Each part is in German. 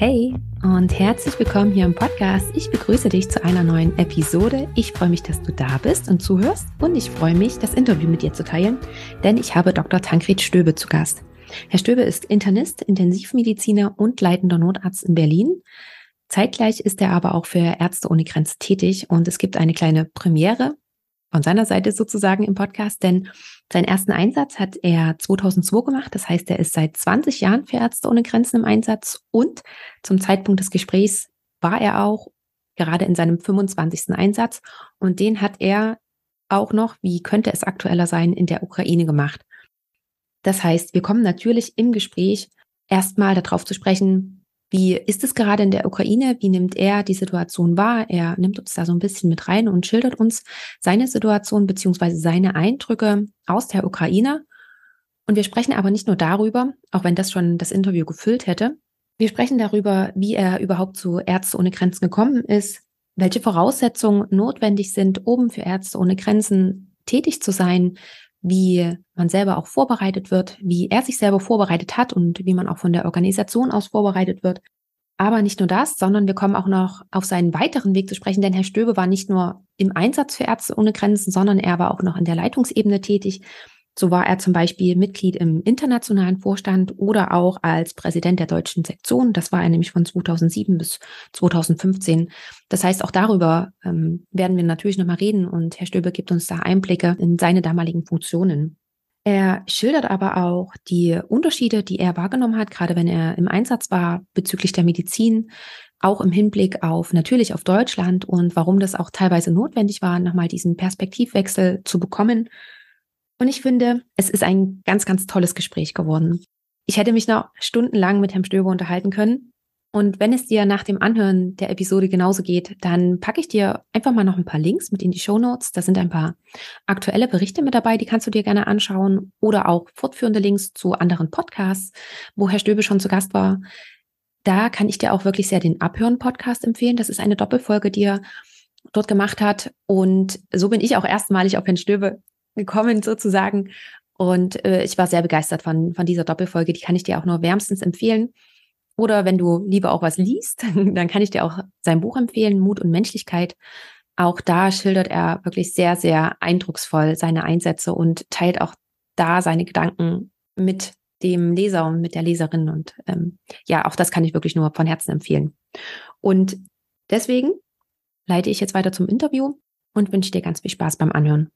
Hey und herzlich willkommen hier im Podcast. Ich begrüße dich zu einer neuen Episode. Ich freue mich, dass du da bist und zuhörst und ich freue mich, das Interview mit dir zu teilen, denn ich habe Dr. Tankred Stöbe zu Gast. Herr Stöbe ist Internist, Intensivmediziner und leitender Notarzt in Berlin. Zeitgleich ist er aber auch für Ärzte ohne Grenzen tätig und es gibt eine kleine Premiere von seiner Seite sozusagen im Podcast, denn seinen ersten Einsatz hat er 2002 gemacht. Das heißt, er ist seit 20 Jahren für Ärzte ohne Grenzen im Einsatz und zum Zeitpunkt des Gesprächs war er auch gerade in seinem 25. Einsatz und den hat er auch noch, wie könnte es aktueller sein, in der Ukraine gemacht. Das heißt, wir kommen natürlich im Gespräch erstmal darauf zu sprechen, wie ist es gerade in der Ukraine? Wie nimmt er die Situation wahr? Er nimmt uns da so ein bisschen mit rein und schildert uns seine Situation beziehungsweise seine Eindrücke aus der Ukraine. Und wir sprechen aber nicht nur darüber, auch wenn das schon das Interview gefüllt hätte. Wir sprechen darüber, wie er überhaupt zu Ärzte ohne Grenzen gekommen ist, welche Voraussetzungen notwendig sind, um für Ärzte ohne Grenzen tätig zu sein, wie man selber auch vorbereitet wird, wie er sich selber vorbereitet hat und wie man auch von der Organisation aus vorbereitet wird. Aber nicht nur das, sondern wir kommen auch noch auf seinen weiteren Weg zu sprechen, denn Herr Stöbe war nicht nur im Einsatz für Ärzte ohne Grenzen, sondern er war auch noch in der Leitungsebene tätig. So war er zum Beispiel Mitglied im internationalen Vorstand oder auch als Präsident der deutschen Sektion. Das war er nämlich von 2007 bis 2015. Das heißt, auch darüber ähm, werden wir natürlich nochmal reden und Herr Stöbe gibt uns da Einblicke in seine damaligen Funktionen. Er schildert aber auch die Unterschiede, die er wahrgenommen hat, gerade wenn er im Einsatz war bezüglich der Medizin, auch im Hinblick auf natürlich auf Deutschland und warum das auch teilweise notwendig war, nochmal diesen Perspektivwechsel zu bekommen und ich finde, es ist ein ganz, ganz tolles Gespräch geworden. Ich hätte mich noch stundenlang mit Herrn Stöber unterhalten können. Und wenn es dir nach dem Anhören der Episode genauso geht, dann packe ich dir einfach mal noch ein paar Links mit in die Show Notes. Da sind ein paar aktuelle Berichte mit dabei, die kannst du dir gerne anschauen oder auch fortführende Links zu anderen Podcasts, wo Herr Stöbe schon zu Gast war. Da kann ich dir auch wirklich sehr den Abhören-Podcast empfehlen. Das ist eine Doppelfolge, die er dort gemacht hat. Und so bin ich auch erstmalig auf Herrn Stöbe gekommen sozusagen. Und äh, ich war sehr begeistert von, von dieser Doppelfolge. Die kann ich dir auch nur wärmstens empfehlen. Oder wenn du lieber auch was liest, dann kann ich dir auch sein Buch empfehlen, Mut und Menschlichkeit. Auch da schildert er wirklich sehr, sehr eindrucksvoll seine Einsätze und teilt auch da seine Gedanken mit dem Leser und mit der Leserin. Und ähm, ja, auch das kann ich wirklich nur von Herzen empfehlen. Und deswegen leite ich jetzt weiter zum Interview und wünsche dir ganz viel Spaß beim Anhören.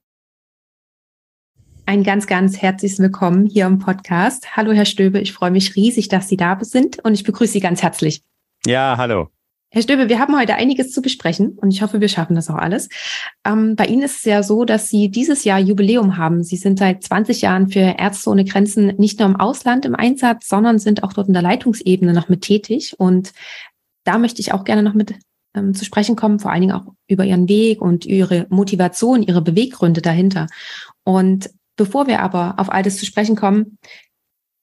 Ein ganz, ganz herzliches Willkommen hier im Podcast. Hallo, Herr Stöbe. Ich freue mich riesig, dass Sie da sind und ich begrüße Sie ganz herzlich. Ja, hallo. Herr Stöbe, wir haben heute einiges zu besprechen und ich hoffe, wir schaffen das auch alles. Ähm, bei Ihnen ist es ja so, dass Sie dieses Jahr Jubiläum haben. Sie sind seit 20 Jahren für Ärzte ohne Grenzen nicht nur im Ausland im Einsatz, sondern sind auch dort in der Leitungsebene noch mit tätig. Und da möchte ich auch gerne noch mit ähm, zu sprechen kommen, vor allen Dingen auch über Ihren Weg und Ihre Motivation, Ihre Beweggründe dahinter. Und Bevor wir aber auf all das zu sprechen kommen,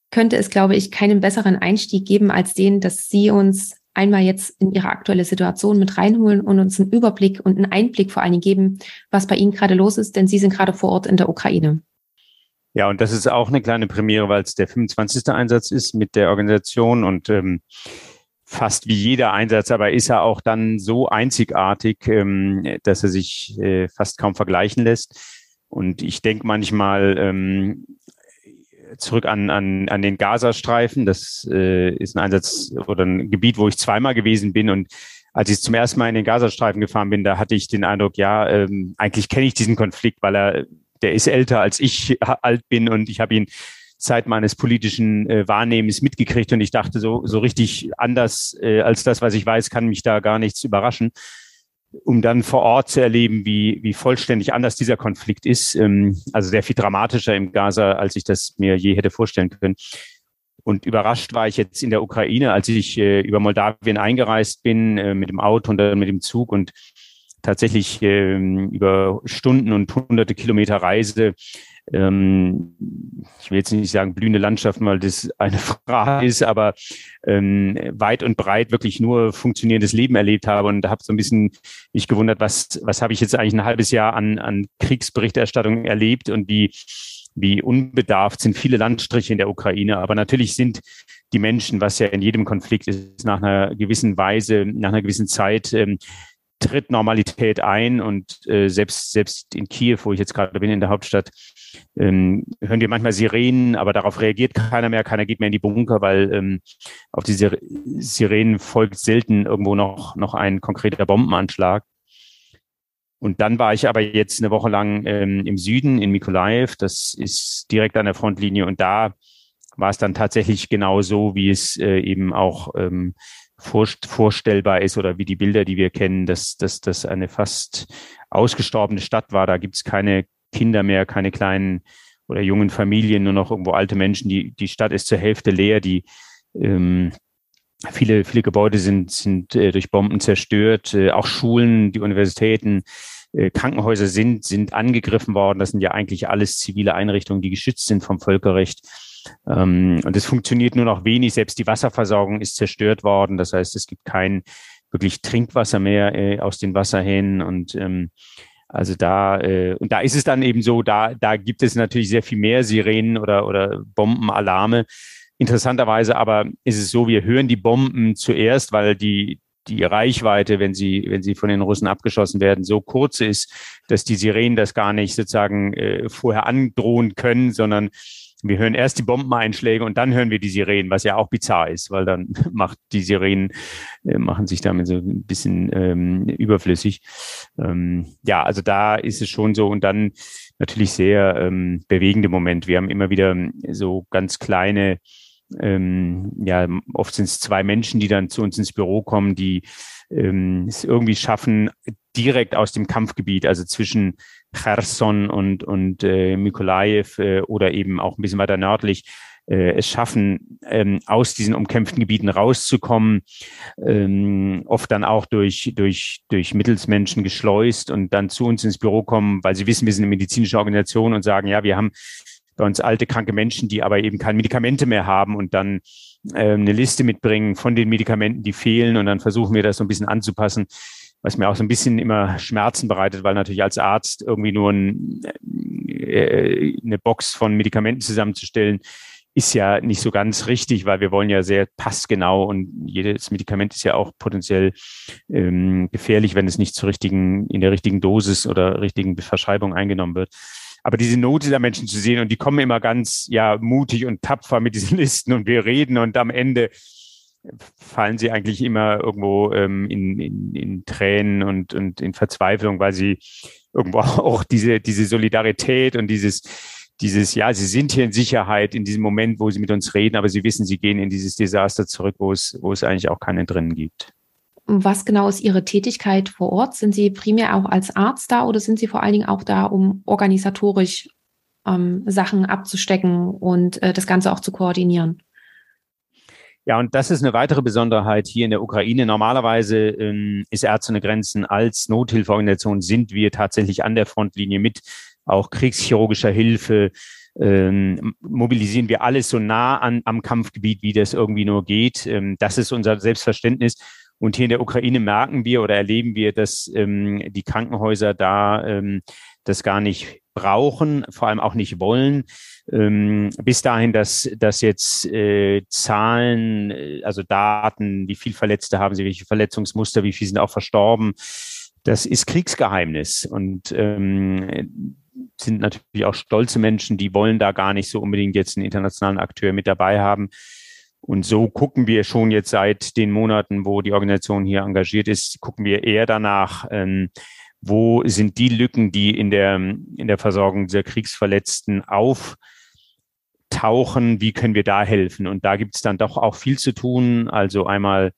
könnte es, glaube ich, keinen besseren Einstieg geben als den, dass Sie uns einmal jetzt in Ihre aktuelle Situation mit reinholen und uns einen Überblick und einen Einblick vor allen Dingen geben, was bei Ihnen gerade los ist, denn Sie sind gerade vor Ort in der Ukraine. Ja, und das ist auch eine kleine Premiere, weil es der 25. Einsatz ist mit der Organisation und ähm, fast wie jeder Einsatz, aber ist er auch dann so einzigartig, ähm, dass er sich äh, fast kaum vergleichen lässt. Und ich denke manchmal ähm, zurück an, an, an den Gazastreifen. Das äh, ist ein Einsatz oder ein Gebiet, wo ich zweimal gewesen bin. Und als ich zum ersten Mal in den Gazastreifen gefahren bin, da hatte ich den Eindruck, ja, ähm, eigentlich kenne ich diesen Konflikt, weil er, der ist älter als ich alt bin und ich habe ihn Zeit meines politischen äh, Wahrnehmens mitgekriegt und ich dachte so, so richtig anders äh, als das, was ich weiß, kann mich da gar nichts überraschen um dann vor Ort zu erleben, wie, wie vollständig anders dieser Konflikt ist. Ähm, also sehr viel dramatischer im Gaza, als ich das mir je hätte vorstellen können. Und überrascht war ich jetzt in der Ukraine, als ich äh, über Moldawien eingereist bin äh, mit dem Auto und dann mit dem Zug und tatsächlich äh, über Stunden und hunderte Kilometer Reise ähm, ich will jetzt nicht sagen blühende Landschaften, weil das eine Frage ist, aber ähm, weit und breit wirklich nur funktionierendes Leben erlebt habe und habe so ein bisschen mich gewundert, was, was habe ich jetzt eigentlich ein halbes Jahr an, an Kriegsberichterstattung erlebt und wie, wie unbedarft sind viele Landstriche in der Ukraine. Aber natürlich sind die Menschen, was ja in jedem Konflikt ist, nach einer gewissen Weise, nach einer gewissen Zeit ähm, tritt Normalität ein und äh, selbst selbst in Kiew, wo ich jetzt gerade bin in der Hauptstadt, ähm, hören wir manchmal Sirenen, aber darauf reagiert keiner mehr, keiner geht mehr in die Bunker, weil ähm, auf diese Sirenen folgt selten irgendwo noch noch ein konkreter Bombenanschlag. Und dann war ich aber jetzt eine Woche lang ähm, im Süden in Mikolaev, das ist direkt an der Frontlinie und da war es dann tatsächlich genau so, wie es äh, eben auch ähm, vorstellbar ist oder wie die Bilder, die wir kennen, dass dass das eine fast ausgestorbene Stadt war. Da gibt es keine Kinder mehr, keine kleinen oder jungen Familien, nur noch irgendwo alte Menschen. Die, die Stadt ist zur Hälfte leer. Die ähm, viele, viele Gebäude sind, sind äh, durch Bomben zerstört. Äh, auch Schulen, die Universitäten, äh, Krankenhäuser sind, sind angegriffen worden. Das sind ja eigentlich alles zivile Einrichtungen, die geschützt sind vom Völkerrecht. Ähm, und es funktioniert nur noch wenig. Selbst die Wasserversorgung ist zerstört worden. Das heißt, es gibt kein wirklich Trinkwasser mehr äh, aus den Wasserhähnen und ähm, also da äh, und da ist es dann eben so, da da gibt es natürlich sehr viel mehr Sirenen oder oder Bombenalarme. Interessanterweise aber ist es so, wir hören die Bomben zuerst, weil die die Reichweite, wenn sie wenn sie von den Russen abgeschossen werden, so kurz ist, dass die Sirenen das gar nicht sozusagen äh, vorher androhen können, sondern wir hören erst die Bombeneinschläge und dann hören wir die Sirenen, was ja auch bizarr ist, weil dann macht die Sirenen, äh, machen sich damit so ein bisschen ähm, überflüssig. Ähm, ja, also da ist es schon so und dann natürlich sehr ähm, bewegende Moment. Wir haben immer wieder so ganz kleine, ähm, ja, oft sind es zwei Menschen, die dann zu uns ins Büro kommen, die ähm, es irgendwie schaffen, direkt aus dem Kampfgebiet, also zwischen Cherson und, und äh, Mykolaev äh, oder eben auch ein bisschen weiter nördlich, äh, es schaffen, ähm, aus diesen umkämpften Gebieten rauszukommen, ähm, oft dann auch durch, durch, durch Mittelsmenschen geschleust und dann zu uns ins Büro kommen, weil sie wissen, wir sind eine medizinische Organisation und sagen, ja, wir haben bei uns alte, kranke Menschen, die aber eben keine Medikamente mehr haben und dann äh, eine Liste mitbringen von den Medikamenten, die fehlen und dann versuchen wir das so ein bisschen anzupassen was mir auch so ein bisschen immer Schmerzen bereitet, weil natürlich als Arzt irgendwie nur ein, äh, eine Box von Medikamenten zusammenzustellen, ist ja nicht so ganz richtig, weil wir wollen ja sehr passgenau und jedes Medikament ist ja auch potenziell ähm, gefährlich, wenn es nicht zur richtigen, in der richtigen Dosis oder richtigen Verschreibung eingenommen wird. Aber diese Not dieser Menschen zu sehen und die kommen immer ganz ja mutig und tapfer mit diesen Listen und wir reden und am Ende fallen sie eigentlich immer irgendwo ähm, in, in, in Tränen und, und in Verzweiflung, weil sie irgendwo auch diese, diese Solidarität und dieses, dieses, ja, sie sind hier in Sicherheit in diesem Moment, wo sie mit uns reden, aber sie wissen, sie gehen in dieses Desaster zurück, wo es, wo es eigentlich auch keinen drinnen gibt. Was genau ist Ihre Tätigkeit vor Ort? Sind Sie primär auch als Arzt da oder sind Sie vor allen Dingen auch da, um organisatorisch ähm, Sachen abzustecken und äh, das Ganze auch zu koordinieren? Ja, und das ist eine weitere Besonderheit hier in der Ukraine. Normalerweise ähm, ist Ärzte ohne Grenzen als Nothilfeorganisation sind wir tatsächlich an der Frontlinie mit auch kriegschirurgischer Hilfe. Ähm, mobilisieren wir alles so nah an, am Kampfgebiet, wie das irgendwie nur geht. Ähm, das ist unser Selbstverständnis. Und hier in der Ukraine merken wir oder erleben wir, dass ähm, die Krankenhäuser da ähm, das gar nicht brauchen, vor allem auch nicht wollen ähm, bis dahin, dass, dass jetzt äh, Zahlen, äh, also Daten, wie viel Verletzte haben sie, welche Verletzungsmuster, wie viele sind auch verstorben, das ist Kriegsgeheimnis und ähm, sind natürlich auch stolze Menschen, die wollen da gar nicht so unbedingt jetzt einen internationalen Akteur mit dabei haben. Und so gucken wir schon jetzt seit den Monaten, wo die Organisation hier engagiert ist, gucken wir eher danach, ähm, wo sind die Lücken, die in der, in der Versorgung dieser Kriegsverletzten auf tauchen, wie können wir da helfen? Und da gibt es dann doch auch viel zu tun. Also einmal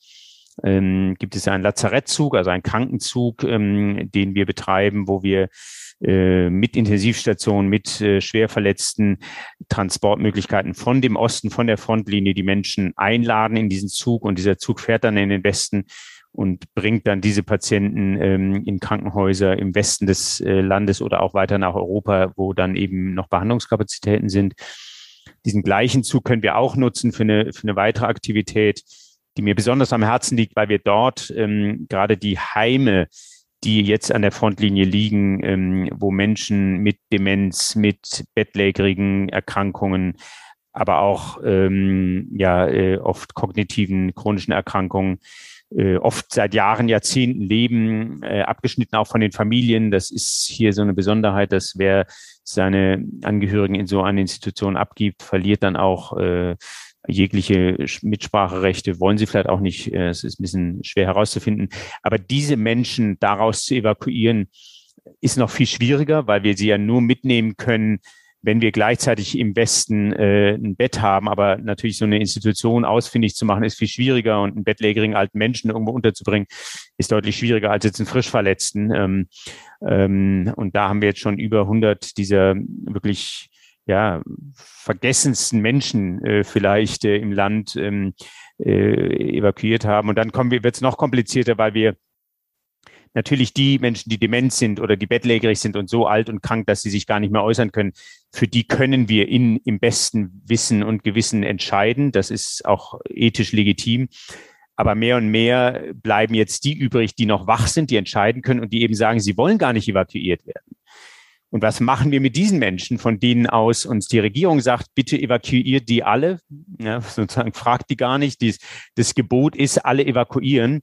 ähm, gibt es einen Lazarettzug, also einen Krankenzug, ähm, den wir betreiben, wo wir äh, mit Intensivstationen, mit äh, Schwerverletzten, Transportmöglichkeiten von dem Osten, von der Frontlinie die Menschen einladen in diesen Zug und dieser Zug fährt dann in den Westen und bringt dann diese Patienten ähm, in Krankenhäuser im Westen des äh, Landes oder auch weiter nach Europa, wo dann eben noch Behandlungskapazitäten sind. Diesen gleichen Zug können wir auch nutzen für eine, für eine weitere Aktivität, die mir besonders am Herzen liegt, weil wir dort ähm, gerade die Heime, die jetzt an der Frontlinie liegen, ähm, wo Menschen mit Demenz, mit bettlägerigen Erkrankungen, aber auch ähm, ja äh, oft kognitiven chronischen Erkrankungen äh, oft seit Jahren, Jahrzehnten leben, äh, abgeschnitten auch von den Familien. Das ist hier so eine Besonderheit, dass wer seine Angehörigen in so eine Institution abgibt, verliert dann auch äh, jegliche Mitspracherechte, wollen sie vielleicht auch nicht. Äh, es ist ein bisschen schwer herauszufinden. Aber diese Menschen daraus zu evakuieren, ist noch viel schwieriger, weil wir sie ja nur mitnehmen können, wenn wir gleichzeitig im Westen äh, ein Bett haben, aber natürlich so eine Institution ausfindig zu machen, ist viel schwieriger und einen bettlägerigen alten Menschen irgendwo unterzubringen, ist deutlich schwieriger als jetzt einen Frischverletzten. Ähm, ähm, und da haben wir jetzt schon über 100 dieser wirklich ja, vergessensten Menschen äh, vielleicht äh, im Land ähm, äh, evakuiert haben. Und dann kommen wir, wird es noch komplizierter, weil wir natürlich die Menschen, die dement sind oder die bettlägerig sind und so alt und krank, dass sie sich gar nicht mehr äußern können, für die können wir in, im besten Wissen und Gewissen entscheiden. Das ist auch ethisch legitim. Aber mehr und mehr bleiben jetzt die übrig, die noch wach sind, die entscheiden können und die eben sagen, sie wollen gar nicht evakuiert werden. Und was machen wir mit diesen Menschen, von denen aus uns die Regierung sagt, bitte evakuiert die alle? Ja, sozusagen fragt die gar nicht. Dies, das Gebot ist, alle evakuieren.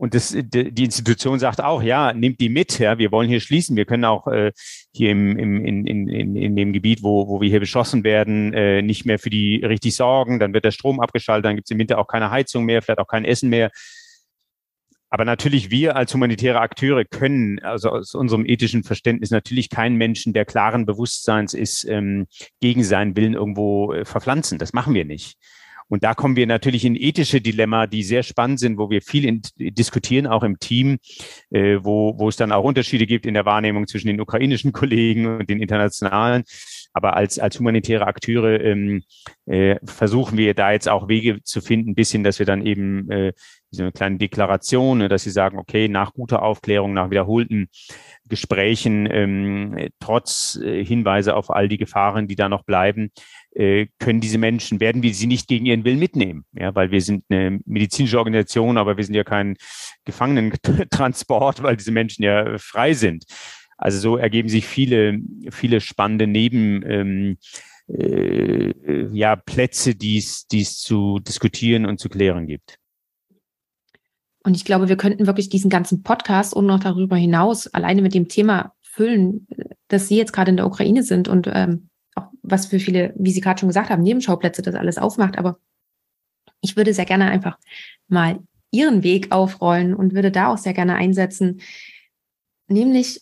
Und das, die Institution sagt auch, ja, nimmt die mit, ja, wir wollen hier schließen. Wir können auch äh, hier im, im, in, in, in dem Gebiet, wo, wo wir hier beschossen werden, äh, nicht mehr für die richtig sorgen. Dann wird der Strom abgeschaltet, dann gibt es im Winter auch keine Heizung mehr, vielleicht auch kein Essen mehr. Aber natürlich wir als humanitäre Akteure können, also aus unserem ethischen Verständnis, natürlich keinen Menschen, der klaren Bewusstseins ist, ähm, gegen seinen Willen irgendwo äh, verpflanzen. Das machen wir nicht. Und da kommen wir natürlich in ethische Dilemma, die sehr spannend sind, wo wir viel in, diskutieren, auch im Team, äh, wo, wo es dann auch Unterschiede gibt in der Wahrnehmung zwischen den ukrainischen Kollegen und den internationalen. Aber als, als humanitäre Akteure ähm, äh, versuchen wir da jetzt auch Wege zu finden, bisschen, dass wir dann eben äh, so eine kleine Deklaration, ne, dass sie sagen, okay, nach guter Aufklärung, nach wiederholten Gesprächen, ähm, trotz äh, Hinweise auf all die Gefahren, die da noch bleiben, äh, können diese Menschen, werden wir sie nicht gegen ihren Willen mitnehmen. Ja, weil wir sind eine medizinische Organisation, aber wir sind ja kein Gefangenentransport, weil diese Menschen ja frei sind. Also so ergeben sich viele, viele spannende Neben, ähm, äh, ja, Plätze, die es zu diskutieren und zu klären gibt. Und ich glaube, wir könnten wirklich diesen ganzen Podcast und noch darüber hinaus alleine mit dem Thema füllen, dass Sie jetzt gerade in der Ukraine sind und ähm, auch was für viele, wie Sie gerade schon gesagt haben, Nebenschauplätze das alles aufmacht. Aber ich würde sehr gerne einfach mal Ihren Weg aufrollen und würde da auch sehr gerne einsetzen. Nämlich,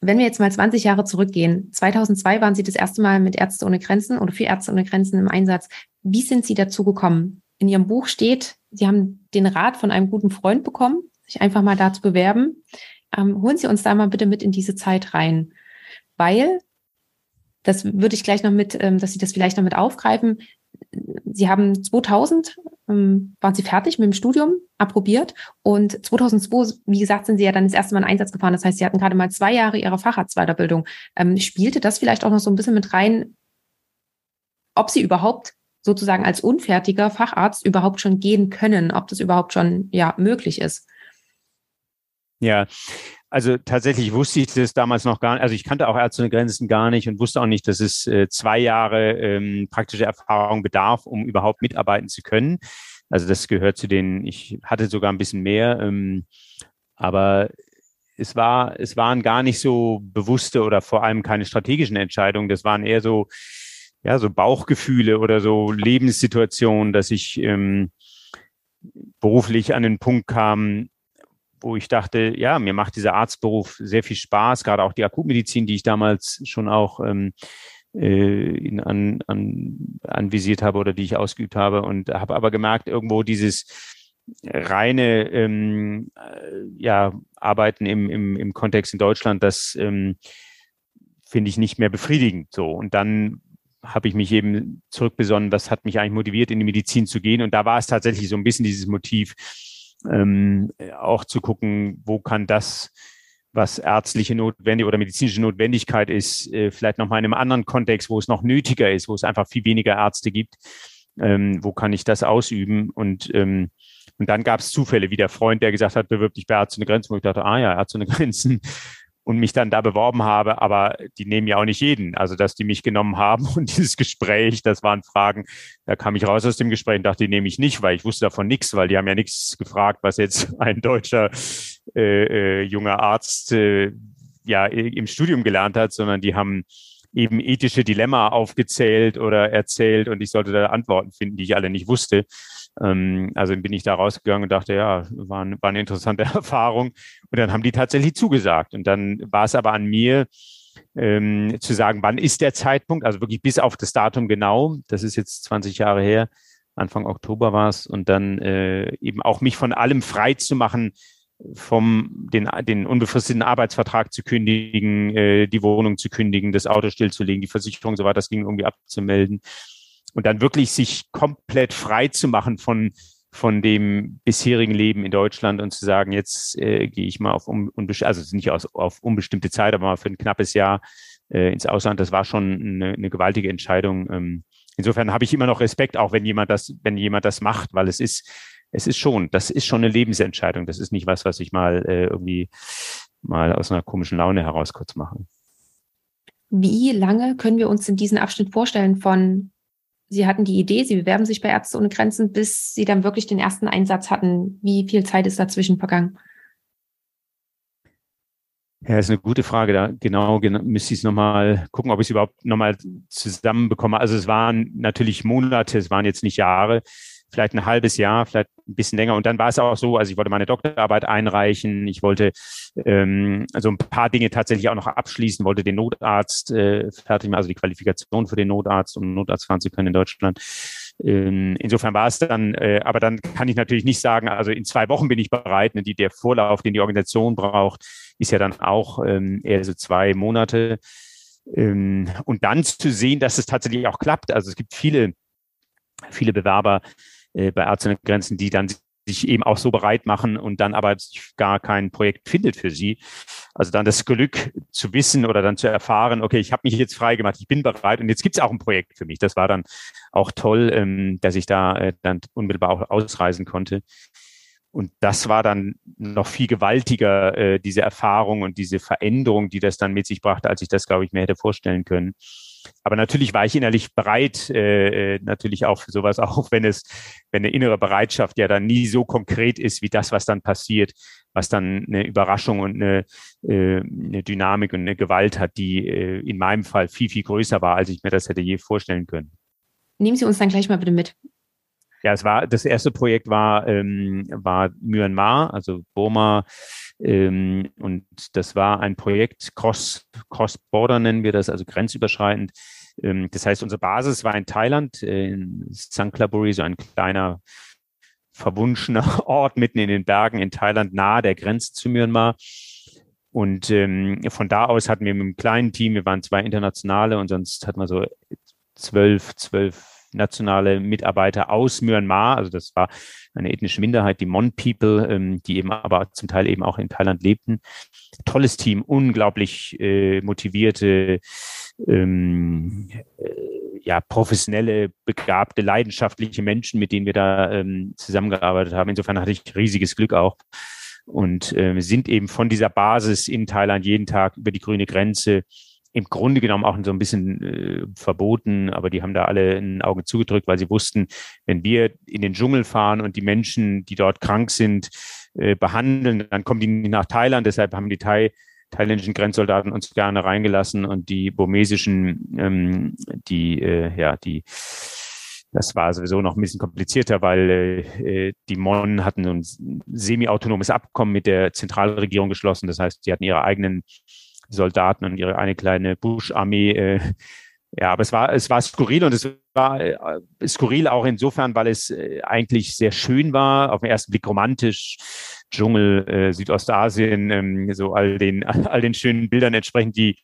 wenn wir jetzt mal 20 Jahre zurückgehen, 2002 waren Sie das erste Mal mit Ärzte ohne Grenzen oder für Ärzte ohne Grenzen im Einsatz. Wie sind Sie dazu gekommen? In Ihrem Buch steht, Sie haben den Rat von einem guten Freund bekommen, sich einfach mal da zu bewerben. Ähm, holen Sie uns da mal bitte mit in diese Zeit rein, weil das würde ich gleich noch mit, ähm, dass Sie das vielleicht noch mit aufgreifen. Sie haben 2000 ähm, waren Sie fertig mit dem Studium, approbiert und 2002, wie gesagt, sind Sie ja dann das erste Mal in Einsatz gefahren. Das heißt, Sie hatten gerade mal zwei Jahre Ihrer Facharztweiterbildung. Ähm, spielte das vielleicht auch noch so ein bisschen mit rein, ob Sie überhaupt sozusagen als unfertiger Facharzt überhaupt schon gehen können, ob das überhaupt schon ja möglich ist? Ja, also tatsächlich wusste ich das damals noch gar nicht. Also ich kannte auch Ärzte ohne Grenzen gar nicht und wusste auch nicht, dass es äh, zwei Jahre ähm, praktische Erfahrung bedarf, um überhaupt mitarbeiten zu können. Also das gehört zu den, ich hatte sogar ein bisschen mehr, ähm, aber es war, es waren gar nicht so bewusste oder vor allem keine strategischen Entscheidungen. Das waren eher so, ja, so Bauchgefühle oder so Lebenssituationen, dass ich ähm, beruflich an den Punkt kam, wo ich dachte, ja, mir macht dieser Arztberuf sehr viel Spaß, gerade auch die Akutmedizin, die ich damals schon auch ähm, äh, an, an, anvisiert habe oder die ich ausgeübt habe und habe aber gemerkt, irgendwo dieses reine ähm, äh, ja, Arbeiten im, im, im Kontext in Deutschland, das ähm, finde ich nicht mehr befriedigend. So. Und dann habe ich mich eben zurückbesonnen, was hat mich eigentlich motiviert, in die Medizin zu gehen. Und da war es tatsächlich so ein bisschen dieses Motiv, ähm, auch zu gucken, wo kann das, was ärztliche Notwendigkeit oder medizinische Notwendigkeit ist, äh, vielleicht nochmal in einem anderen Kontext, wo es noch nötiger ist, wo es einfach viel weniger Ärzte gibt, ähm, wo kann ich das ausüben? Und, ähm, und dann gab es Zufälle, wie der Freund, der gesagt hat, bewirb dich bei Ärzte ohne Grenzen, wo ich dachte, ah ja, Ärzte ohne Grenzen, und mich dann da beworben habe, aber die nehmen ja auch nicht jeden. Also, dass die mich genommen haben und dieses Gespräch, das waren Fragen, da kam ich raus aus dem Gespräch und dachte, die nehme ich nicht, weil ich wusste davon nichts, weil die haben ja nichts gefragt, was jetzt ein deutscher äh, äh, junger Arzt äh, ja im Studium gelernt hat, sondern die haben eben ethische Dilemma aufgezählt oder erzählt und ich sollte da Antworten finden, die ich alle nicht wusste. Ähm, also bin ich da rausgegangen und dachte, ja, war, eine, war eine interessante Erfahrung. Und dann haben die tatsächlich zugesagt. Und dann war es aber an mir, ähm, zu sagen, wann ist der Zeitpunkt, also wirklich bis auf das Datum genau, das ist jetzt 20 Jahre her, Anfang Oktober war es, und dann äh, eben auch mich von allem frei zu machen, vom den, den unbefristeten Arbeitsvertrag zu kündigen, äh, die Wohnung zu kündigen, das Auto stillzulegen, die Versicherung so weiter, das ging irgendwie abzumelden und dann wirklich sich komplett frei zu machen von von dem bisherigen Leben in Deutschland und zu sagen, jetzt äh, gehe ich mal auf unbestimmte, also nicht aus, auf unbestimmte Zeit, aber mal für ein knappes Jahr äh, ins Ausland. Das war schon eine, eine gewaltige Entscheidung. Ähm, insofern habe ich immer noch Respekt, auch wenn jemand das, wenn jemand das macht, weil es ist, es ist schon, das ist schon eine Lebensentscheidung. Das ist nicht was, was ich mal äh, irgendwie mal aus einer komischen Laune heraus kurz mache. Wie lange können wir uns in diesen Abschnitt vorstellen von Sie hatten die Idee, Sie bewerben sich bei Ärzte ohne Grenzen, bis Sie dann wirklich den ersten Einsatz hatten. Wie viel Zeit ist dazwischen vergangen? Ja, ist eine gute Frage. Da genau, genau müsste ich es nochmal gucken, ob ich es überhaupt nochmal zusammenbekomme. Also es waren natürlich Monate, es waren jetzt nicht Jahre vielleicht ein halbes Jahr, vielleicht ein bisschen länger. Und dann war es auch so, also ich wollte meine Doktorarbeit einreichen, ich wollte ähm, also ein paar Dinge tatsächlich auch noch abschließen, wollte den Notarzt äh, fertig machen, also die Qualifikation für den Notarzt, um Notarzt fahren zu können in Deutschland. Ähm, insofern war es dann, äh, aber dann kann ich natürlich nicht sagen, also in zwei Wochen bin ich bereit. Ne, die, der Vorlauf, den die Organisation braucht, ist ja dann auch ähm, eher so zwei Monate. Ähm, und dann zu sehen, dass es tatsächlich auch klappt. Also es gibt viele, viele Bewerber, äh, bei Ärzte ohne Grenzen, die dann sich eben auch so bereit machen und dann aber gar kein Projekt findet für sie. Also dann das Glück zu wissen oder dann zu erfahren, okay, ich habe mich jetzt frei gemacht, ich bin bereit und jetzt gibt es auch ein Projekt für mich. Das war dann auch toll, ähm, dass ich da äh, dann unmittelbar auch ausreisen konnte. Und das war dann noch viel gewaltiger, äh, diese Erfahrung und diese Veränderung, die das dann mit sich brachte, als ich das, glaube ich, mir hätte vorstellen können. Aber natürlich war ich innerlich bereit, äh, äh natürlich auch für sowas, auch wenn es, wenn eine innere Bereitschaft ja dann nie so konkret ist wie das, was dann passiert, was dann eine Überraschung und eine, äh, eine Dynamik und eine Gewalt hat, die äh, in meinem Fall viel, viel größer war, als ich mir das hätte je vorstellen können. Nehmen Sie uns dann gleich mal bitte mit. Ja, es war das erste Projekt war ähm, war Myanmar, also Burma, ähm, und das war ein Projekt Cross Cross Border nennen wir das, also grenzüberschreitend. Ähm, das heißt, unsere Basis war in Thailand, in Sanklaburi, so ein kleiner verwunschener Ort mitten in den Bergen in Thailand, nahe der Grenze zu Myanmar. Und ähm, von da aus hatten wir mit einem kleinen Team, wir waren zwei internationale und sonst hatten wir so zwölf, zwölf nationale Mitarbeiter aus Myanmar. Also das war eine ethnische Minderheit, die Mon People, ähm, die eben aber zum Teil eben auch in Thailand lebten. Tolles Team, unglaublich äh, motivierte, ähm, äh, ja, professionelle, begabte, leidenschaftliche Menschen, mit denen wir da ähm, zusammengearbeitet haben. Insofern hatte ich riesiges Glück auch und äh, sind eben von dieser Basis in Thailand jeden Tag über die grüne Grenze im Grunde genommen auch so ein bisschen äh, verboten, aber die haben da alle ein Auge zugedrückt, weil sie wussten, wenn wir in den Dschungel fahren und die Menschen, die dort krank sind, äh, behandeln, dann kommen die nicht nach Thailand. Deshalb haben die Thai thailändischen Grenzsoldaten uns gerne reingelassen und die burmesischen, ähm, die, äh, ja, die, das war sowieso noch ein bisschen komplizierter, weil äh, die Mon hatten ein semi-autonomes Abkommen mit der Zentralregierung geschlossen. Das heißt, die hatten ihre eigenen Soldaten und ihre eine kleine Bush-Armee äh, ja, aber es war, es war skurril und es war äh, skurril auch insofern, weil es äh, eigentlich sehr schön war, auf den ersten Blick romantisch, Dschungel, äh, Südostasien, ähm, so all den, all den schönen Bildern entsprechend, die,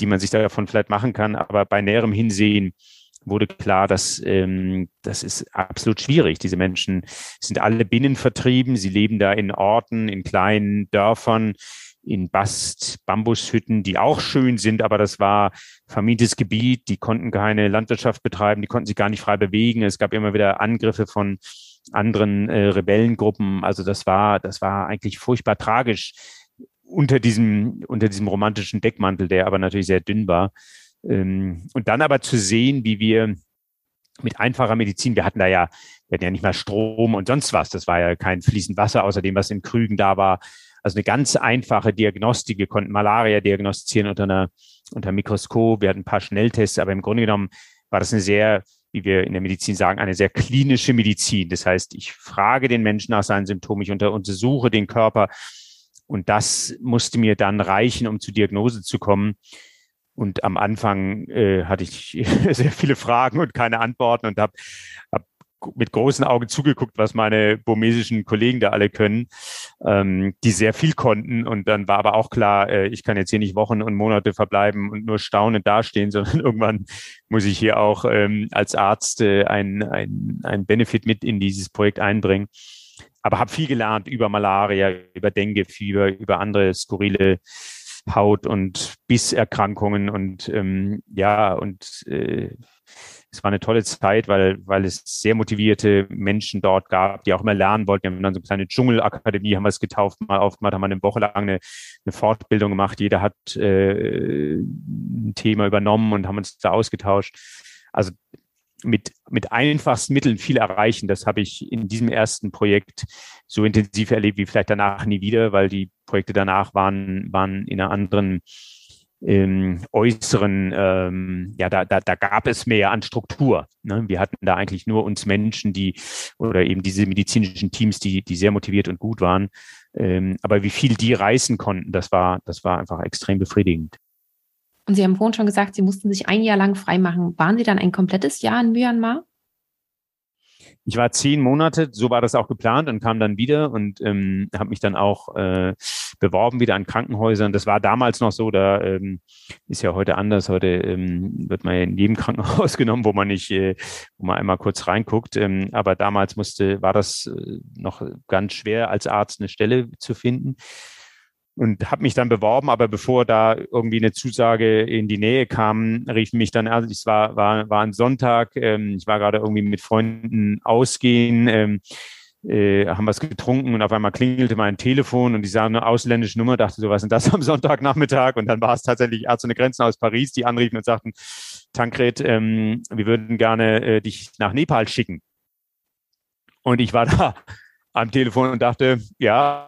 die man sich davon vielleicht machen kann. Aber bei näherem Hinsehen wurde klar, dass ähm, das ist absolut schwierig. Diese Menschen sind alle binnenvertrieben. Sie leben da in Orten, in kleinen Dörfern, in Bast, Bambushütten, die auch schön sind, aber das war vermietetes Gebiet. Die konnten keine Landwirtschaft betreiben, die konnten sich gar nicht frei bewegen. Es gab immer wieder Angriffe von anderen äh, Rebellengruppen. Also das war, das war eigentlich furchtbar tragisch unter diesem, unter diesem romantischen Deckmantel, der aber natürlich sehr dünn war. Ähm, und dann aber zu sehen, wie wir mit einfacher Medizin, wir hatten da ja, wir hatten ja nicht mal Strom und sonst was. Das war ja kein fließend Wasser, außer dem, was in Krügen da war. Also eine ganz einfache Diagnostik. Wir konnten Malaria diagnostizieren unter einer, unter Mikroskop. Wir hatten ein paar Schnelltests, aber im Grunde genommen war das eine sehr, wie wir in der Medizin sagen, eine sehr klinische Medizin. Das heißt, ich frage den Menschen nach seinen Symptomen, ich untersuche den Körper und das musste mir dann reichen, um zur Diagnose zu kommen. Und am Anfang äh, hatte ich sehr viele Fragen und keine Antworten und habe hab mit großen Augen zugeguckt, was meine burmesischen Kollegen da alle können, ähm, die sehr viel konnten. Und dann war aber auch klar, äh, ich kann jetzt hier nicht Wochen und Monate verbleiben und nur staunend dastehen, sondern irgendwann muss ich hier auch ähm, als Arzt äh, ein, ein, ein Benefit mit in dieses Projekt einbringen. Aber habe viel gelernt über Malaria, über Dengue-Fieber, über andere skurrile Haut- und Bisserkrankungen und ähm, ja, und äh, es war eine tolle Zeit, weil, weil es sehr motivierte Menschen dort gab, die auch immer lernen wollten. Wir haben dann so eine kleine Dschungelakademie, haben wir es getauft, mal aufgemacht, haben wir eine Woche lang eine, eine Fortbildung gemacht. Jeder hat äh, ein Thema übernommen und haben uns da ausgetauscht. Also mit, mit einfachsten Mitteln viel erreichen. Das habe ich in diesem ersten Projekt so intensiv erlebt wie vielleicht danach nie wieder, weil die Projekte danach waren, waren in einer anderen ähm, äußeren, ähm, ja, da, da, da gab es mehr an Struktur. Ne? Wir hatten da eigentlich nur uns Menschen, die oder eben diese medizinischen Teams, die, die sehr motiviert und gut waren. Ähm, aber wie viel die reißen konnten, das war, das war einfach extrem befriedigend. Und Sie haben vorhin schon gesagt, Sie mussten sich ein Jahr lang freimachen. Waren Sie dann ein komplettes Jahr in Myanmar? Ich war zehn Monate, so war das auch geplant und kam dann wieder und ähm, habe mich dann auch äh, beworben wieder an Krankenhäusern. Das war damals noch so, da ähm, ist ja heute anders. Heute ähm, wird man ja in jedem Krankenhaus genommen, wo man nicht, äh, wo man einmal kurz reinguckt. Ähm, aber damals musste, war das äh, noch ganz schwer, als Arzt eine Stelle zu finden und habe mich dann beworben, aber bevor da irgendwie eine Zusage in die Nähe kam, rief mich dann, also es war, war, war ein Sonntag, ähm, ich war gerade irgendwie mit Freunden ausgehen, ähm, äh, haben was getrunken und auf einmal klingelte mein Telefon und die sah eine ausländische Nummer, dachte so, was ist das am Sonntagnachmittag? Und dann war es tatsächlich Ärzte ohne Grenzen aus Paris, die anriefen und sagten, Tankred, ähm, wir würden gerne äh, dich nach Nepal schicken. Und ich war da am Telefon und dachte, ja,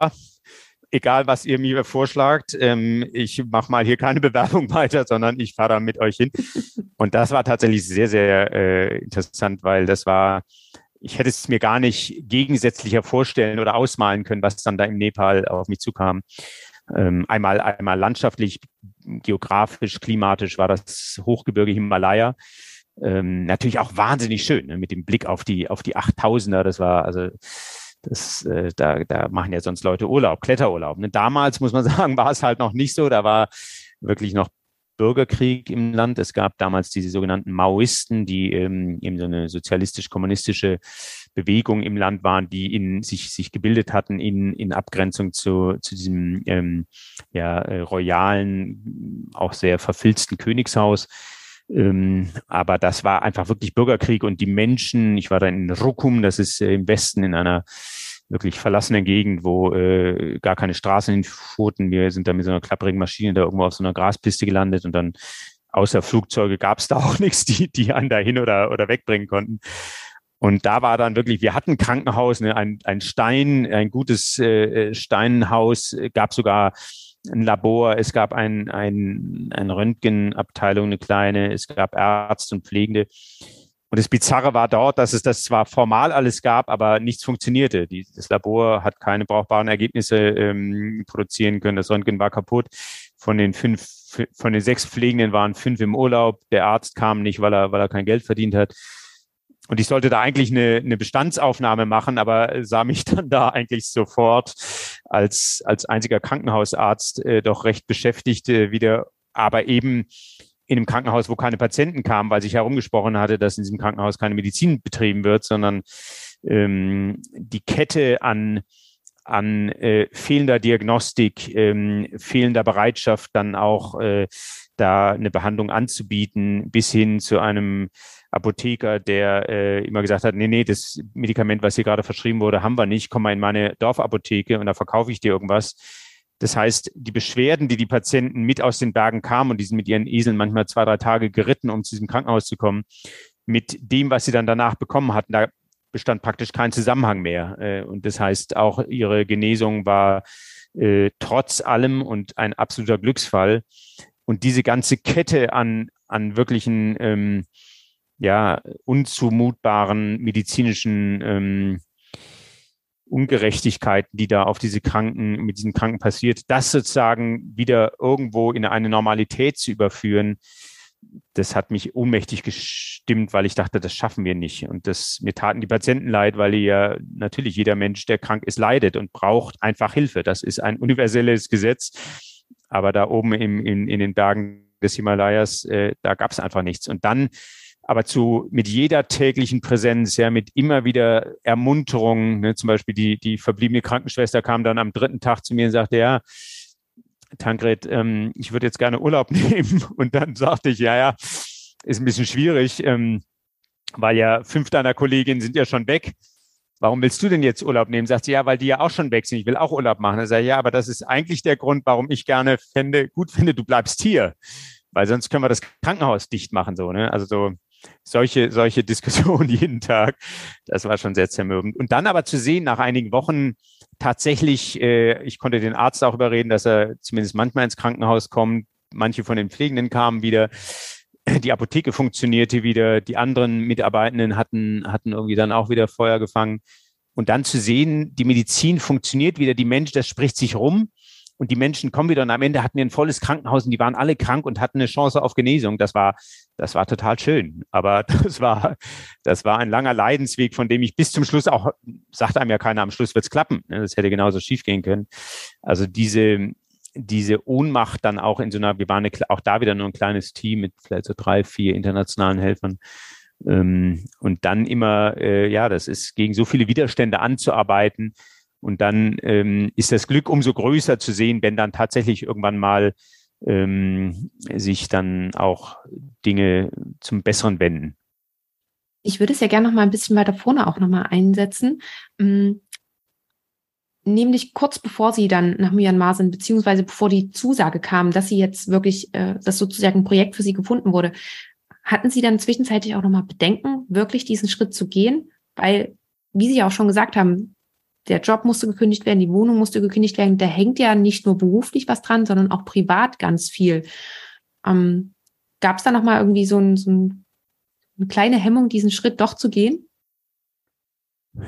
egal was ihr mir vorschlagt, ähm, ich mache mal hier keine Bewerbung weiter, sondern ich fahre da mit euch hin. Und das war tatsächlich sehr, sehr äh, interessant, weil das war, ich hätte es mir gar nicht gegensätzlicher vorstellen oder ausmalen können, was dann da im Nepal auf mich zukam. Ähm, einmal, einmal landschaftlich, geografisch, klimatisch war das Hochgebirge Himalaya. Ähm, natürlich auch wahnsinnig schön, ne, mit dem Blick auf die, auf die 8000er. Das war also das, äh, da, da machen ja sonst Leute Urlaub, Kletterurlaub. Ne? Damals, muss man sagen, war es halt noch nicht so. Da war wirklich noch Bürgerkrieg im Land. Es gab damals diese sogenannten Maoisten, die ähm, eben so eine sozialistisch-kommunistische Bewegung im Land waren, die in, sich, sich gebildet hatten in, in Abgrenzung zu, zu diesem ähm, ja, äh, royalen, auch sehr verfilzten Königshaus. Ähm, aber das war einfach wirklich Bürgerkrieg und die Menschen, ich war da in Rukum, das ist äh, im Westen in einer wirklich verlassenen Gegend, wo äh, gar keine Straßen hinfuhrten. Wir sind da mit so einer klapprigen Maschine da irgendwo auf so einer Graspiste gelandet und dann außer Flugzeuge gab es da auch nichts, die, die einen dahin oder, oder wegbringen konnten. Und da war dann wirklich, wir hatten Krankenhaus, ne, ein, ein Stein, ein gutes äh, Steinhaus, gab sogar ein Labor, es gab ein, ein, eine Röntgenabteilung, eine kleine, es gab Ärzte und Pflegende. Und das Bizarre war dort, dass es das zwar formal alles gab, aber nichts funktionierte. Die, das Labor hat keine brauchbaren Ergebnisse ähm, produzieren können. Das Röntgen war kaputt. von den fünf, von den sechs Pflegenden waren fünf im Urlaub. Der Arzt kam nicht, weil er, weil er kein Geld verdient hat. Und ich sollte da eigentlich eine, eine Bestandsaufnahme machen, aber sah mich dann da eigentlich sofort als, als einziger Krankenhausarzt äh, doch recht beschäftigt äh, wieder, aber eben in einem Krankenhaus, wo keine Patienten kamen, weil sich herumgesprochen hatte, dass in diesem Krankenhaus keine Medizin betrieben wird, sondern ähm, die Kette an an äh, fehlender Diagnostik, ähm, fehlender Bereitschaft, dann auch äh, da eine Behandlung anzubieten, bis hin zu einem Apotheker, der äh, immer gesagt hat, nee, nee, das Medikament, was hier gerade verschrieben wurde, haben wir nicht, komm mal in meine Dorfapotheke und da verkaufe ich dir irgendwas. Das heißt, die Beschwerden, die die Patienten mit aus den Bergen kamen, und die sind mit ihren Eseln manchmal zwei, drei Tage geritten, um zu diesem Krankenhaus zu kommen, mit dem, was sie dann danach bekommen hatten, da bestand praktisch kein Zusammenhang mehr. Äh, und das heißt, auch ihre Genesung war äh, trotz allem und ein absoluter Glücksfall. Und diese ganze Kette an, an wirklichen, ähm, ja, unzumutbaren medizinischen ähm, Ungerechtigkeiten, die da auf diese Kranken, mit diesen Kranken passiert, das sozusagen wieder irgendwo in eine Normalität zu überführen, das hat mich ohnmächtig gestimmt, weil ich dachte, das schaffen wir nicht. Und das, mir taten die Patienten leid, weil ja natürlich jeder Mensch, der krank ist, leidet und braucht einfach Hilfe. Das ist ein universelles Gesetz. Aber da oben im, in, in den Bergen des Himalayas, äh, da gab es einfach nichts. Und dann aber zu mit jeder täglichen Präsenz, ja, mit immer wieder Ermunterung, ne, zum Beispiel die, die verbliebene Krankenschwester kam dann am dritten Tag zu mir und sagte, ja, Tankred, ähm, ich würde jetzt gerne Urlaub nehmen. Und dann sagte ich, ja, ja, ist ein bisschen schwierig, ähm, weil ja fünf deiner Kolleginnen sind ja schon weg. Warum willst du denn jetzt Urlaub nehmen? Sagt sie, ja, weil die ja auch schon weg sind. Ich will auch Urlaub machen. Dann sage ich, ja, aber das ist eigentlich der Grund, warum ich gerne fände, gut finde, du bleibst hier. Weil sonst können wir das Krankenhaus dicht machen, so, ne? Also so, solche, solche Diskussionen jeden Tag. Das war schon sehr zermürbend. Und dann aber zu sehen, nach einigen Wochen tatsächlich, äh, ich konnte den Arzt auch überreden, dass er zumindest manchmal ins Krankenhaus kommt. Manche von den Pflegenden kamen wieder. Die Apotheke funktionierte wieder. Die anderen Mitarbeitenden hatten, hatten irgendwie dann auch wieder Feuer gefangen. Und dann zu sehen, die Medizin funktioniert wieder, die Mensch, das spricht sich rum und die Menschen kommen wieder und am Ende hatten wir ein volles Krankenhaus und die waren alle krank und hatten eine Chance auf Genesung. Das war, das war total schön. Aber das war, das war ein langer Leidensweg, von dem ich bis zum Schluss auch, sagt einem ja keiner, am Schluss wird's klappen. Ne? Das hätte genauso schief gehen können. Also diese, diese Ohnmacht dann auch in so einer, wir waren eine, auch da wieder nur ein kleines Team mit vielleicht so drei, vier internationalen Helfern. Ähm, und dann immer, äh, ja, das ist gegen so viele Widerstände anzuarbeiten, und dann ähm, ist das Glück umso größer zu sehen, wenn dann tatsächlich irgendwann mal ähm, sich dann auch Dinge zum Besseren wenden. Ich würde es ja gerne noch mal ein bisschen weiter vorne auch noch mal einsetzen. Ähm, nämlich kurz bevor Sie dann nach Myanmar sind, beziehungsweise bevor die Zusage kam, dass Sie jetzt wirklich, äh, dass sozusagen ein Projekt für Sie gefunden wurde, hatten Sie dann zwischenzeitlich auch noch mal Bedenken, wirklich diesen Schritt zu gehen? Weil, wie Sie ja auch schon gesagt haben, der Job musste gekündigt werden, die Wohnung musste gekündigt werden. Da hängt ja nicht nur beruflich was dran, sondern auch privat ganz viel. Ähm, Gab es da noch mal irgendwie so, ein, so ein, eine kleine Hemmung, diesen Schritt doch zu gehen?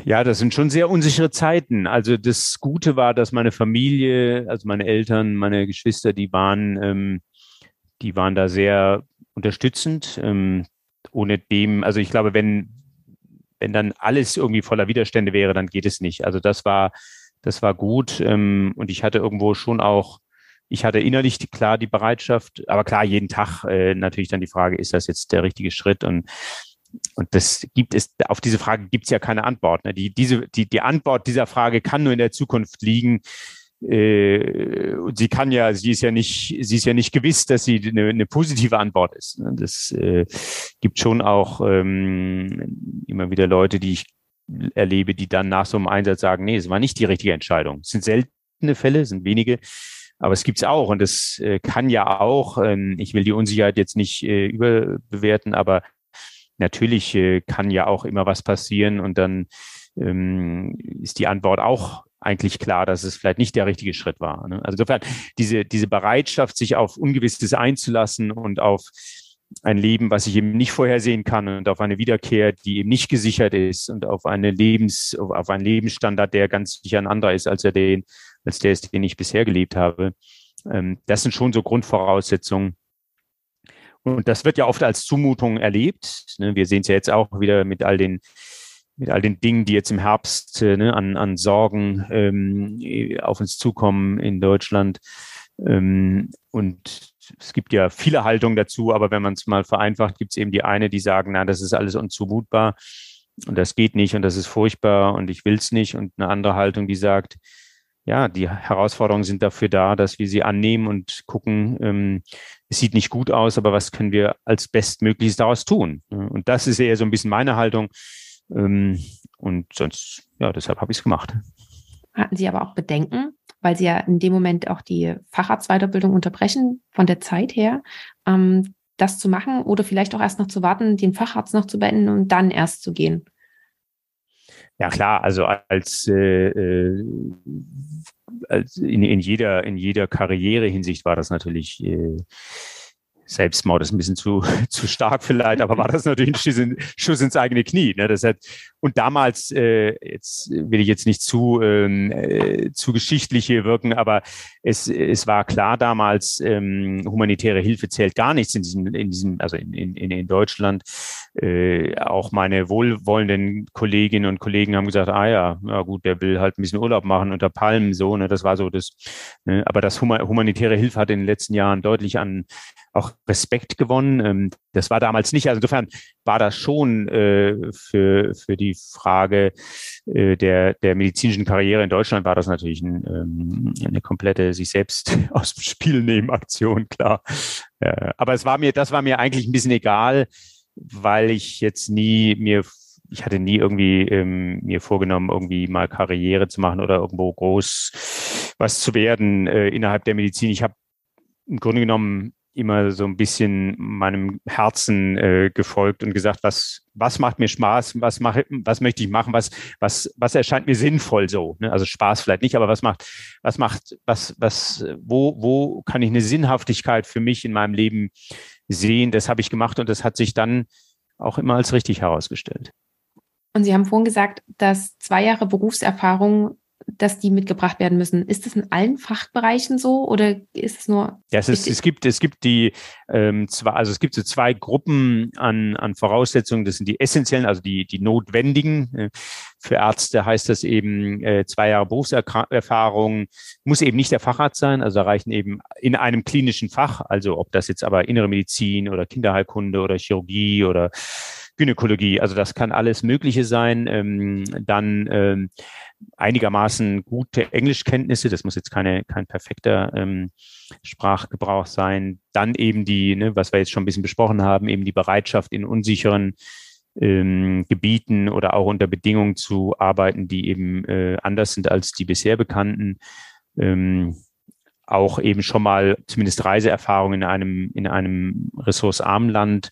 Ja, das sind schon sehr unsichere Zeiten. Also das Gute war, dass meine Familie, also meine Eltern, meine Geschwister, die waren, ähm, die waren da sehr unterstützend. Ähm, ohne dem, also ich glaube, wenn wenn dann alles irgendwie voller Widerstände wäre, dann geht es nicht. Also das war, das war gut. Ähm, und ich hatte irgendwo schon auch, ich hatte innerlich die, klar die Bereitschaft, aber klar, jeden Tag äh, natürlich dann die Frage, ist das jetzt der richtige Schritt? Und und das gibt es, auf diese Frage gibt es ja keine Antwort. Ne? Die, diese, die, die Antwort dieser Frage kann nur in der Zukunft liegen äh, sie kann ja, sie ist ja nicht, sie ist ja nicht gewiss, dass sie eine, eine positive Antwort ist. Ne? Das äh, gibt schon auch ähm, immer wieder Leute, die ich erlebe, die dann nach so einem Einsatz sagen, nee, es war nicht die richtige Entscheidung. Es sind seltene Fälle, sind wenige, aber es gibt's auch und das äh, kann ja auch, ähm, ich will die Unsicherheit jetzt nicht äh, überbewerten, aber natürlich äh, kann ja auch immer was passieren und dann ähm, ist die Antwort auch eigentlich klar, dass es vielleicht nicht der richtige Schritt war. Ne? Also insofern diese, diese Bereitschaft, sich auf Ungewisses einzulassen und auf ein Leben, was ich eben nicht vorhersehen kann und auf eine Wiederkehr, die eben nicht gesichert ist und auf eine Lebens, auf einen Lebensstandard, der ganz sicher ein anderer ist als er den, als der ist, den ich bisher gelebt habe. Ähm, das sind schon so Grundvoraussetzungen. Und das wird ja oft als Zumutung erlebt. Ne? Wir sehen es ja jetzt auch wieder mit all den mit all den Dingen, die jetzt im Herbst äh, ne, an, an Sorgen ähm, auf uns zukommen in Deutschland. Ähm, und es gibt ja viele Haltungen dazu, aber wenn man es mal vereinfacht, gibt es eben die eine, die sagen, na, das ist alles unzumutbar und das geht nicht und das ist furchtbar und ich will es nicht. Und eine andere Haltung, die sagt, ja, die Herausforderungen sind dafür da, dass wir sie annehmen und gucken, ähm, es sieht nicht gut aus, aber was können wir als Bestmögliches daraus tun? Und das ist eher so ein bisschen meine Haltung. Ähm, und sonst, ja, deshalb habe ich es gemacht. Hatten Sie aber auch Bedenken, weil Sie ja in dem Moment auch die Facharztweiterbildung unterbrechen, von der Zeit her, ähm, das zu machen oder vielleicht auch erst noch zu warten, den Facharzt noch zu beenden und dann erst zu gehen? Ja klar, also als, äh, äh, als in, in jeder in jeder Karrierehinsicht war das natürlich äh, Selbstmord ist ein bisschen zu, zu stark vielleicht, aber war das natürlich ein Schuss, in, Schuss ins eigene Knie. Ne? Das hat, und damals, äh, jetzt will ich jetzt nicht zu, ähm, äh, zu geschichtlich hier wirken, aber es, es war klar damals, ähm, humanitäre Hilfe zählt gar nichts in diesem, in diesem also in, in, in Deutschland. Äh, auch meine wohlwollenden Kolleginnen und Kollegen haben gesagt, ah ja, ja gut, der will halt ein bisschen Urlaub machen unter Palmen, so, ne? Das war so das, ne? aber das humanitäre Hilfe hat in den letzten Jahren deutlich an auch Respekt gewonnen. Ähm, das war damals nicht. Also insofern war das schon äh, für, für die Frage äh, der, der medizinischen Karriere in Deutschland war das natürlich ein, ähm, eine komplette sich selbst aus dem Spiel nehmen Aktion, klar. Äh, aber es war mir, das war mir eigentlich ein bisschen egal, weil ich jetzt nie mir ich hatte nie irgendwie ähm, mir vorgenommen, irgendwie mal Karriere zu machen oder irgendwo groß was zu werden äh, innerhalb der Medizin. Ich habe im Grunde genommen immer so ein bisschen meinem Herzen äh, gefolgt und gesagt, was, was macht mir Spaß, was mache, was möchte ich machen, was, was, was erscheint mir sinnvoll so. Ne? Also Spaß vielleicht nicht, aber was macht, was macht, was, was, wo, wo kann ich eine Sinnhaftigkeit für mich in meinem Leben sehen? Das habe ich gemacht und das hat sich dann auch immer als richtig herausgestellt. Und Sie haben vorhin gesagt, dass zwei Jahre Berufserfahrung dass die mitgebracht werden müssen. Ist das in allen Fachbereichen so oder ist es nur? Ja, es, ist, es gibt es gibt die ähm, zwar also es gibt so zwei Gruppen an an Voraussetzungen. Das sind die essentiellen, also die die notwendigen. Äh, für Ärzte heißt das eben äh, zwei Jahre Berufserfahrung. Muss eben nicht der Facharzt sein. Also reichen eben in einem klinischen Fach. Also ob das jetzt aber innere Medizin oder Kinderheilkunde oder Chirurgie oder Gynäkologie. Also das kann alles Mögliche sein. Ähm, dann ähm, einigermaßen gute Englischkenntnisse. Das muss jetzt keine, kein perfekter ähm, Sprachgebrauch sein. Dann eben die, ne, was wir jetzt schon ein bisschen besprochen haben, eben die Bereitschaft in unsicheren ähm, Gebieten oder auch unter Bedingungen zu arbeiten, die eben äh, anders sind als die bisher bekannten. Ähm, auch eben schon mal zumindest Reiseerfahrung in einem, in einem ressourcearmen Land,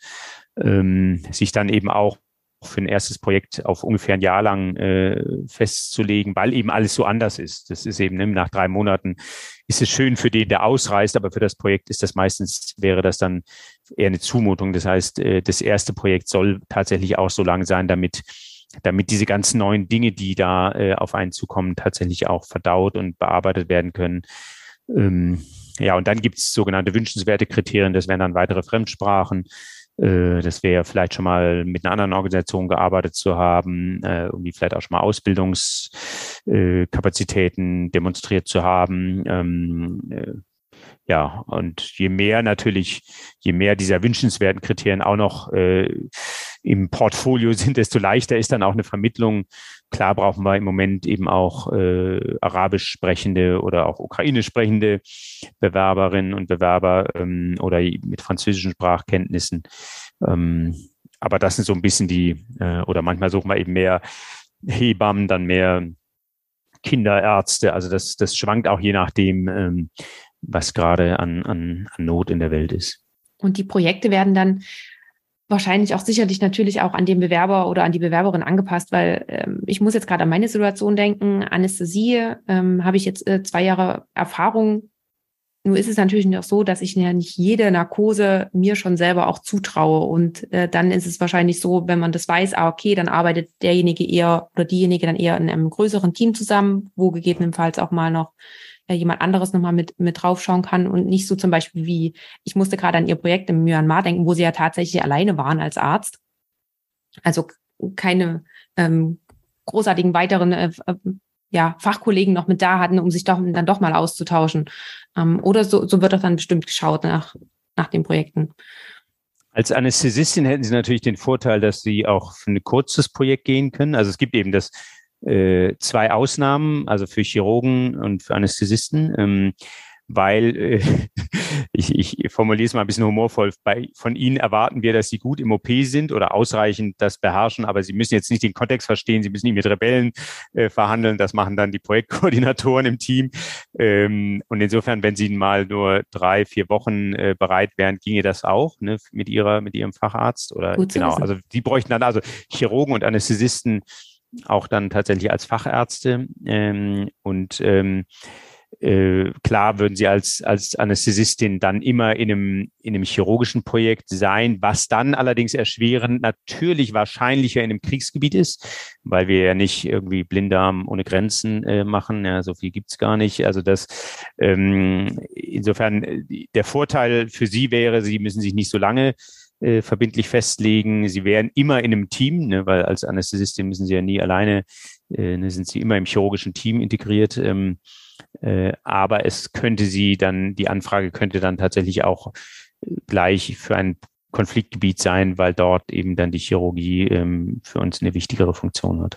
ähm, sich dann eben auch für ein erstes Projekt auf ungefähr ein Jahr lang äh, festzulegen, weil eben alles so anders ist. Das ist eben ne, nach drei Monaten ist es schön für den, der ausreist, aber für das Projekt ist das meistens, wäre das dann eher eine Zumutung. Das heißt, äh, das erste Projekt soll tatsächlich auch so lang sein, damit damit diese ganzen neuen Dinge, die da äh, auf einen zukommen, tatsächlich auch verdaut und bearbeitet werden können. Ähm, ja, und dann gibt es sogenannte wünschenswerte Kriterien, das wären dann weitere Fremdsprachen. Äh, das wäre vielleicht schon mal mit einer anderen Organisation gearbeitet zu haben, äh, irgendwie vielleicht auch schon mal Ausbildungskapazitäten äh, demonstriert zu haben. Ähm, äh, ja, und je mehr natürlich, je mehr dieser wünschenswerten Kriterien auch noch äh, im Portfolio sind, desto leichter ist dann auch eine Vermittlung. Klar brauchen wir im Moment eben auch äh, arabisch sprechende oder auch ukrainisch sprechende Bewerberinnen und Bewerber ähm, oder mit französischen Sprachkenntnissen. Ähm, aber das sind so ein bisschen die, äh, oder manchmal suchen wir eben mehr Hebammen, dann mehr Kinderärzte. Also das, das schwankt auch je nachdem, ähm, was gerade an, an, an Not in der Welt ist. Und die Projekte werden dann wahrscheinlich auch sicherlich natürlich auch an den Bewerber oder an die Bewerberin angepasst, weil ähm, ich muss jetzt gerade an meine Situation denken. Anästhesie ähm, habe ich jetzt äh, zwei Jahre Erfahrung nur ist es natürlich noch so, dass ich ja nicht jede Narkose mir schon selber auch zutraue. Und äh, dann ist es wahrscheinlich so, wenn man das weiß, ah, okay, dann arbeitet derjenige eher oder diejenige dann eher in einem größeren Team zusammen, wo gegebenenfalls auch mal noch jemand anderes nochmal mit, mit draufschauen kann und nicht so zum Beispiel wie, ich musste gerade an ihr Projekt in Myanmar denken, wo sie ja tatsächlich alleine waren als Arzt. Also keine ähm, großartigen weiteren äh, äh ja, Fachkollegen noch mit da hatten, um sich doch, dann doch mal auszutauschen. Ähm, oder so, so wird doch dann bestimmt geschaut nach, nach den Projekten. Als Anästhesistin hätten Sie natürlich den Vorteil, dass Sie auch für ein kurzes Projekt gehen können. Also es gibt eben das äh, zwei Ausnahmen, also für Chirurgen und für Anästhesisten. Ähm, weil äh, ich, ich formuliere es mal ein bisschen humorvoll, bei, von Ihnen erwarten wir, dass Sie gut im OP sind oder ausreichend das beherrschen, aber Sie müssen jetzt nicht den Kontext verstehen, Sie müssen nicht mit Rebellen äh, verhandeln, das machen dann die Projektkoordinatoren im Team. Ähm, und insofern, wenn Sie mal nur drei, vier Wochen äh, bereit wären, ginge das auch ne, mit Ihrer, mit Ihrem Facharzt oder gut genau. Also die bräuchten dann also Chirurgen und Anästhesisten auch dann tatsächlich als Fachärzte ähm, und ähm, äh, klar würden sie als, als Anästhesistin dann immer in einem, in einem chirurgischen Projekt sein, was dann allerdings erschwerend natürlich wahrscheinlicher in einem Kriegsgebiet ist, weil wir ja nicht irgendwie Blinddarm ohne Grenzen äh, machen. Ja, so viel gibt's gar nicht. Also das ähm, insofern äh, der Vorteil für sie wäre, sie müssen sich nicht so lange äh, verbindlich festlegen. Sie wären immer in einem Team, ne, weil als Anästhesistin müssen sie ja nie alleine, äh, ne, sind sie immer im chirurgischen Team integriert. Ähm, äh, aber es könnte sie dann, die Anfrage könnte dann tatsächlich auch gleich für ein Konfliktgebiet sein, weil dort eben dann die Chirurgie ähm, für uns eine wichtigere Funktion hat.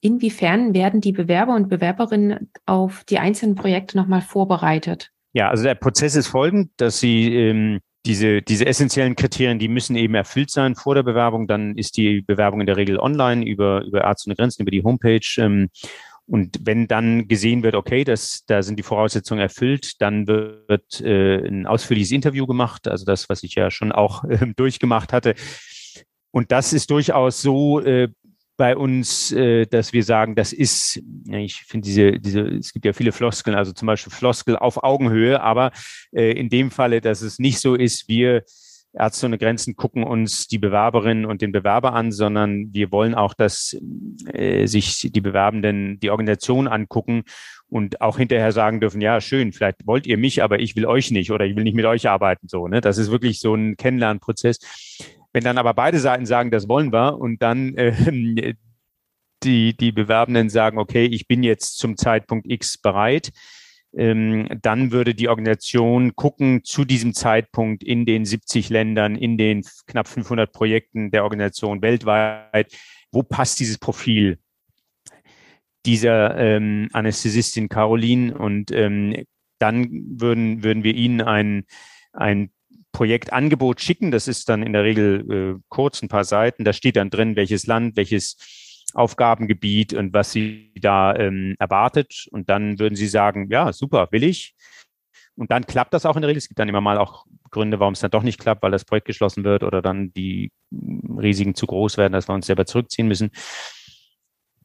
Inwiefern werden die Bewerber und Bewerberinnen auf die einzelnen Projekte nochmal vorbereitet? Ja, also der Prozess ist folgend, dass sie ähm, diese, diese essentiellen Kriterien, die müssen eben erfüllt sein vor der Bewerbung. Dann ist die Bewerbung in der Regel online über, über Ärzte ohne Grenzen, über die Homepage. Ähm, und wenn dann gesehen wird, okay, das, da sind die Voraussetzungen erfüllt, dann wird äh, ein ausführliches Interview gemacht, also das, was ich ja schon auch äh, durchgemacht hatte. Und das ist durchaus so äh, bei uns, äh, dass wir sagen, das ist, ich finde diese, diese, es gibt ja viele Floskeln, also zum Beispiel Floskel auf Augenhöhe, aber äh, in dem Falle, dass es nicht so ist, wir Ärzte ohne Grenzen gucken uns die Bewerberinnen und den Bewerber an, sondern wir wollen auch, dass äh, sich die Bewerbenden die Organisation angucken und auch hinterher sagen dürfen, ja, schön, vielleicht wollt ihr mich, aber ich will euch nicht oder ich will nicht mit euch arbeiten. So, ne? Das ist wirklich so ein Kennenlernprozess. Wenn dann aber beide Seiten sagen, das wollen wir und dann äh, die, die Bewerbenden sagen, okay, ich bin jetzt zum Zeitpunkt X bereit, ähm, dann würde die Organisation gucken zu diesem Zeitpunkt in den 70 Ländern, in den knapp 500 Projekten der Organisation weltweit, wo passt dieses Profil? Dieser ähm, Anästhesistin Caroline und ähm, dann würden, würden wir Ihnen ein, ein Projektangebot schicken. Das ist dann in der Regel äh, kurz, ein paar Seiten. Da steht dann drin, welches Land, welches Aufgabengebiet und was sie da ähm, erwartet. Und dann würden sie sagen, ja, super, will ich. Und dann klappt das auch in der Regel. Es gibt dann immer mal auch Gründe, warum es dann doch nicht klappt, weil das Projekt geschlossen wird oder dann die Risiken zu groß werden, dass wir uns selber zurückziehen müssen.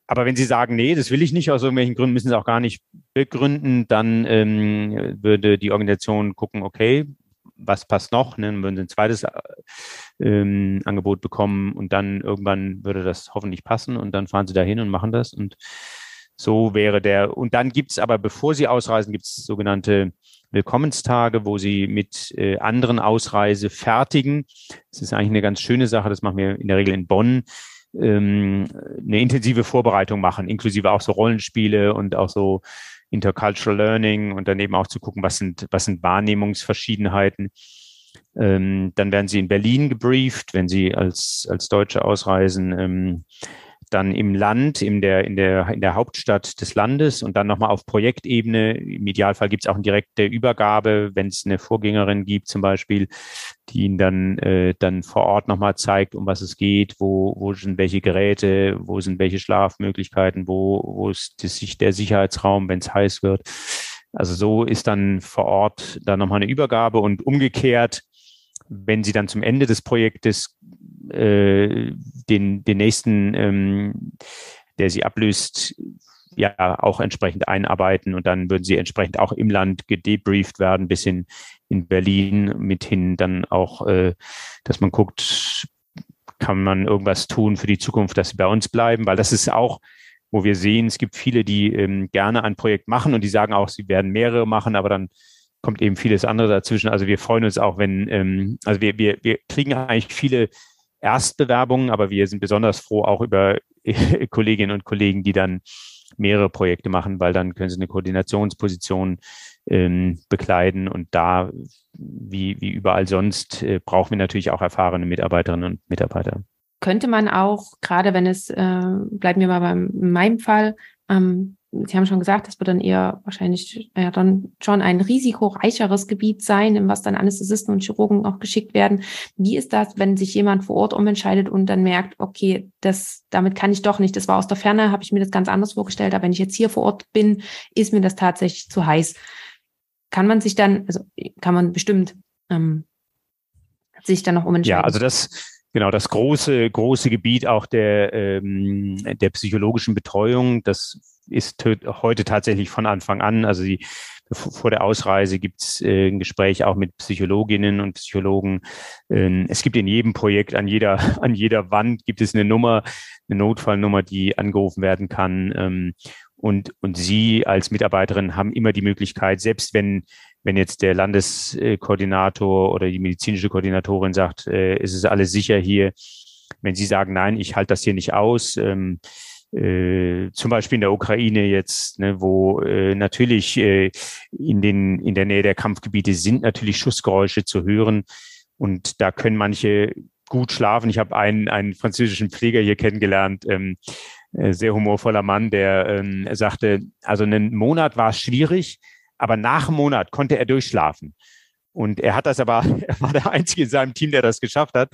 Aber wenn Sie sagen, nee, das will ich nicht, aus irgendwelchen Gründen müssen Sie auch gar nicht begründen, dann ähm, würde die Organisation gucken, okay, was passt noch? Ne? Dann würden sie ein zweites äh, ähm, Angebot bekommen und dann irgendwann würde das hoffentlich passen und dann fahren sie dahin und machen das. Und so wäre der, und dann gibt es aber, bevor sie ausreisen, gibt es sogenannte Willkommenstage, wo sie mit äh, anderen Ausreise fertigen. Das ist eigentlich eine ganz schöne Sache, das machen wir in der Regel in Bonn ähm, eine intensive Vorbereitung machen, inklusive auch so Rollenspiele und auch so Intercultural Learning und daneben auch zu gucken, was sind, was sind Wahrnehmungsverschiedenheiten. Ähm, dann werden sie in Berlin gebrieft, wenn sie als, als Deutsche ausreisen. Ähm, dann im Land, in der, in der, in der Hauptstadt des Landes und dann nochmal auf Projektebene. Im Idealfall gibt es auch eine direkte Übergabe, wenn es eine Vorgängerin gibt zum Beispiel, die Ihnen dann, äh, dann vor Ort nochmal zeigt, um was es geht, wo, wo sind welche Geräte, wo sind welche Schlafmöglichkeiten, wo, wo ist das, der Sicherheitsraum, wenn es heiß wird. Also so ist dann vor Ort dann nochmal eine Übergabe und umgekehrt, wenn Sie dann zum Ende des Projektes äh, den, den nächsten, ähm, der sie ablöst, ja auch entsprechend einarbeiten und dann würden sie entsprechend auch im Land gedebrieft werden, bis hin in Berlin mithin dann auch, äh, dass man guckt, kann man irgendwas tun für die Zukunft, dass sie bei uns bleiben, weil das ist auch, wo wir sehen, es gibt viele, die ähm, gerne ein Projekt machen und die sagen auch, sie werden mehrere machen, aber dann kommt eben vieles andere dazwischen. Also wir freuen uns auch, wenn, ähm, also wir, wir, wir kriegen eigentlich viele Erstbewerbungen, aber wir sind besonders froh auch über Kolleginnen und Kollegen, die dann mehrere Projekte machen, weil dann können sie eine Koordinationsposition ähm, bekleiden und da, wie, wie überall sonst, äh, brauchen wir natürlich auch erfahrene Mitarbeiterinnen und Mitarbeiter. Könnte man auch, gerade wenn es, äh, bleiben wir mal beim, in meinem Fall, ähm, Sie haben schon gesagt, das wird dann eher wahrscheinlich ja, dann schon ein risikoreicheres Gebiet sein, in was dann Anästhesisten und Chirurgen auch geschickt werden. Wie ist das, wenn sich jemand vor Ort umentscheidet und dann merkt, okay, das, damit kann ich doch nicht. Das war aus der Ferne, habe ich mir das ganz anders vorgestellt, aber wenn ich jetzt hier vor Ort bin, ist mir das tatsächlich zu heiß. Kann man sich dann, also kann man bestimmt ähm, sich dann noch umentscheiden? Ja, also das Genau, das große, große Gebiet auch der, ähm, der psychologischen Betreuung, das ist heute tatsächlich von Anfang an. Also die, vor der Ausreise gibt es äh, ein Gespräch auch mit Psychologinnen und Psychologen. Ähm, es gibt in jedem Projekt, an jeder, an jeder Wand gibt es eine Nummer, eine Notfallnummer, die angerufen werden kann. Ähm, und, und Sie als Mitarbeiterin haben immer die Möglichkeit, selbst wenn, wenn jetzt der Landeskoordinator oder die medizinische Koordinatorin sagt, äh, ist es alles sicher hier, wenn Sie sagen, nein, ich halte das hier nicht aus, ähm, äh, zum Beispiel in der Ukraine jetzt, ne, wo äh, natürlich äh, in, den, in der Nähe der Kampfgebiete sind natürlich Schussgeräusche zu hören. Und da können manche gut schlafen. Ich habe einen, einen französischen Pfleger hier kennengelernt, ähm, äh, sehr humorvoller Mann, der ähm, sagte, also einen Monat war es schwierig, aber nach einem Monat konnte er durchschlafen. Und er hat das aber, er war der Einzige in seinem Team, der das geschafft hat.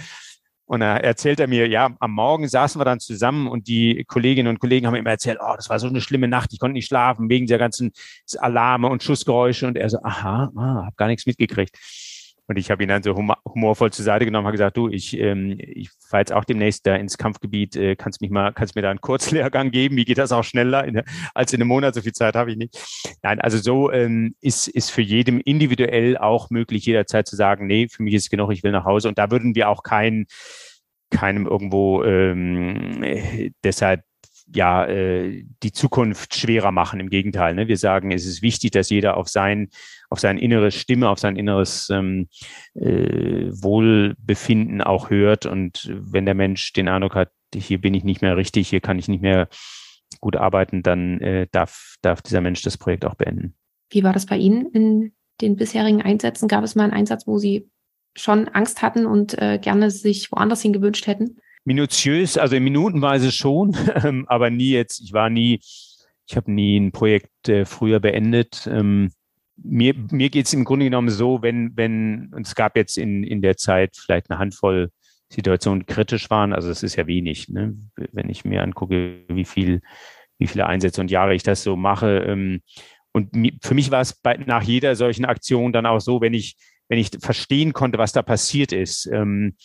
Und da erzählt er mir, ja, am Morgen saßen wir dann zusammen und die Kolleginnen und Kollegen haben ihm erzählt, oh, das war so eine schlimme Nacht, ich konnte nicht schlafen wegen der ganzen Alarme und Schussgeräusche. Und er so, aha, ah, hab gar nichts mitgekriegt. Und ich habe ihn dann so humorvoll zur Seite genommen, habe gesagt, du, ich, ähm, ich fahre jetzt auch demnächst da ins Kampfgebiet, äh, kannst mich mal, kannst mir da einen Kurzlehrgang geben? Wie geht das auch schneller in, als in einem Monat? So viel Zeit habe ich nicht. Nein, also so ähm, ist, ist für jedem individuell auch möglich, jederzeit zu sagen, nee, für mich ist genug, ich will nach Hause. Und da würden wir auch kein, keinem irgendwo ähm, deshalb ja äh, die Zukunft schwerer machen. Im Gegenteil, ne? wir sagen, es ist wichtig, dass jeder auf sein auf sein inneres Stimme, auf sein inneres ähm, äh, Wohlbefinden auch hört. Und wenn der Mensch den Eindruck hat, hier bin ich nicht mehr richtig, hier kann ich nicht mehr gut arbeiten, dann äh, darf, darf dieser Mensch das Projekt auch beenden. Wie war das bei Ihnen in den bisherigen Einsätzen? Gab es mal einen Einsatz, wo Sie schon Angst hatten und äh, gerne sich woanders hin gewünscht hätten? Minutiös, also in Minutenweise schon, ähm, aber nie jetzt, ich war nie, ich habe nie ein Projekt äh, früher beendet. Ähm, mir, mir geht es im Grunde genommen so, wenn, wenn, und es gab jetzt in, in der Zeit vielleicht eine Handvoll Situationen kritisch waren, also es ist ja wenig, ne? wenn ich mir angucke, wie viel, wie viele Einsätze und Jahre ich das so mache. Ähm, und für mich war es bei, nach jeder solchen Aktion dann auch so, wenn ich, wenn ich verstehen konnte, was da passiert ist, ähm,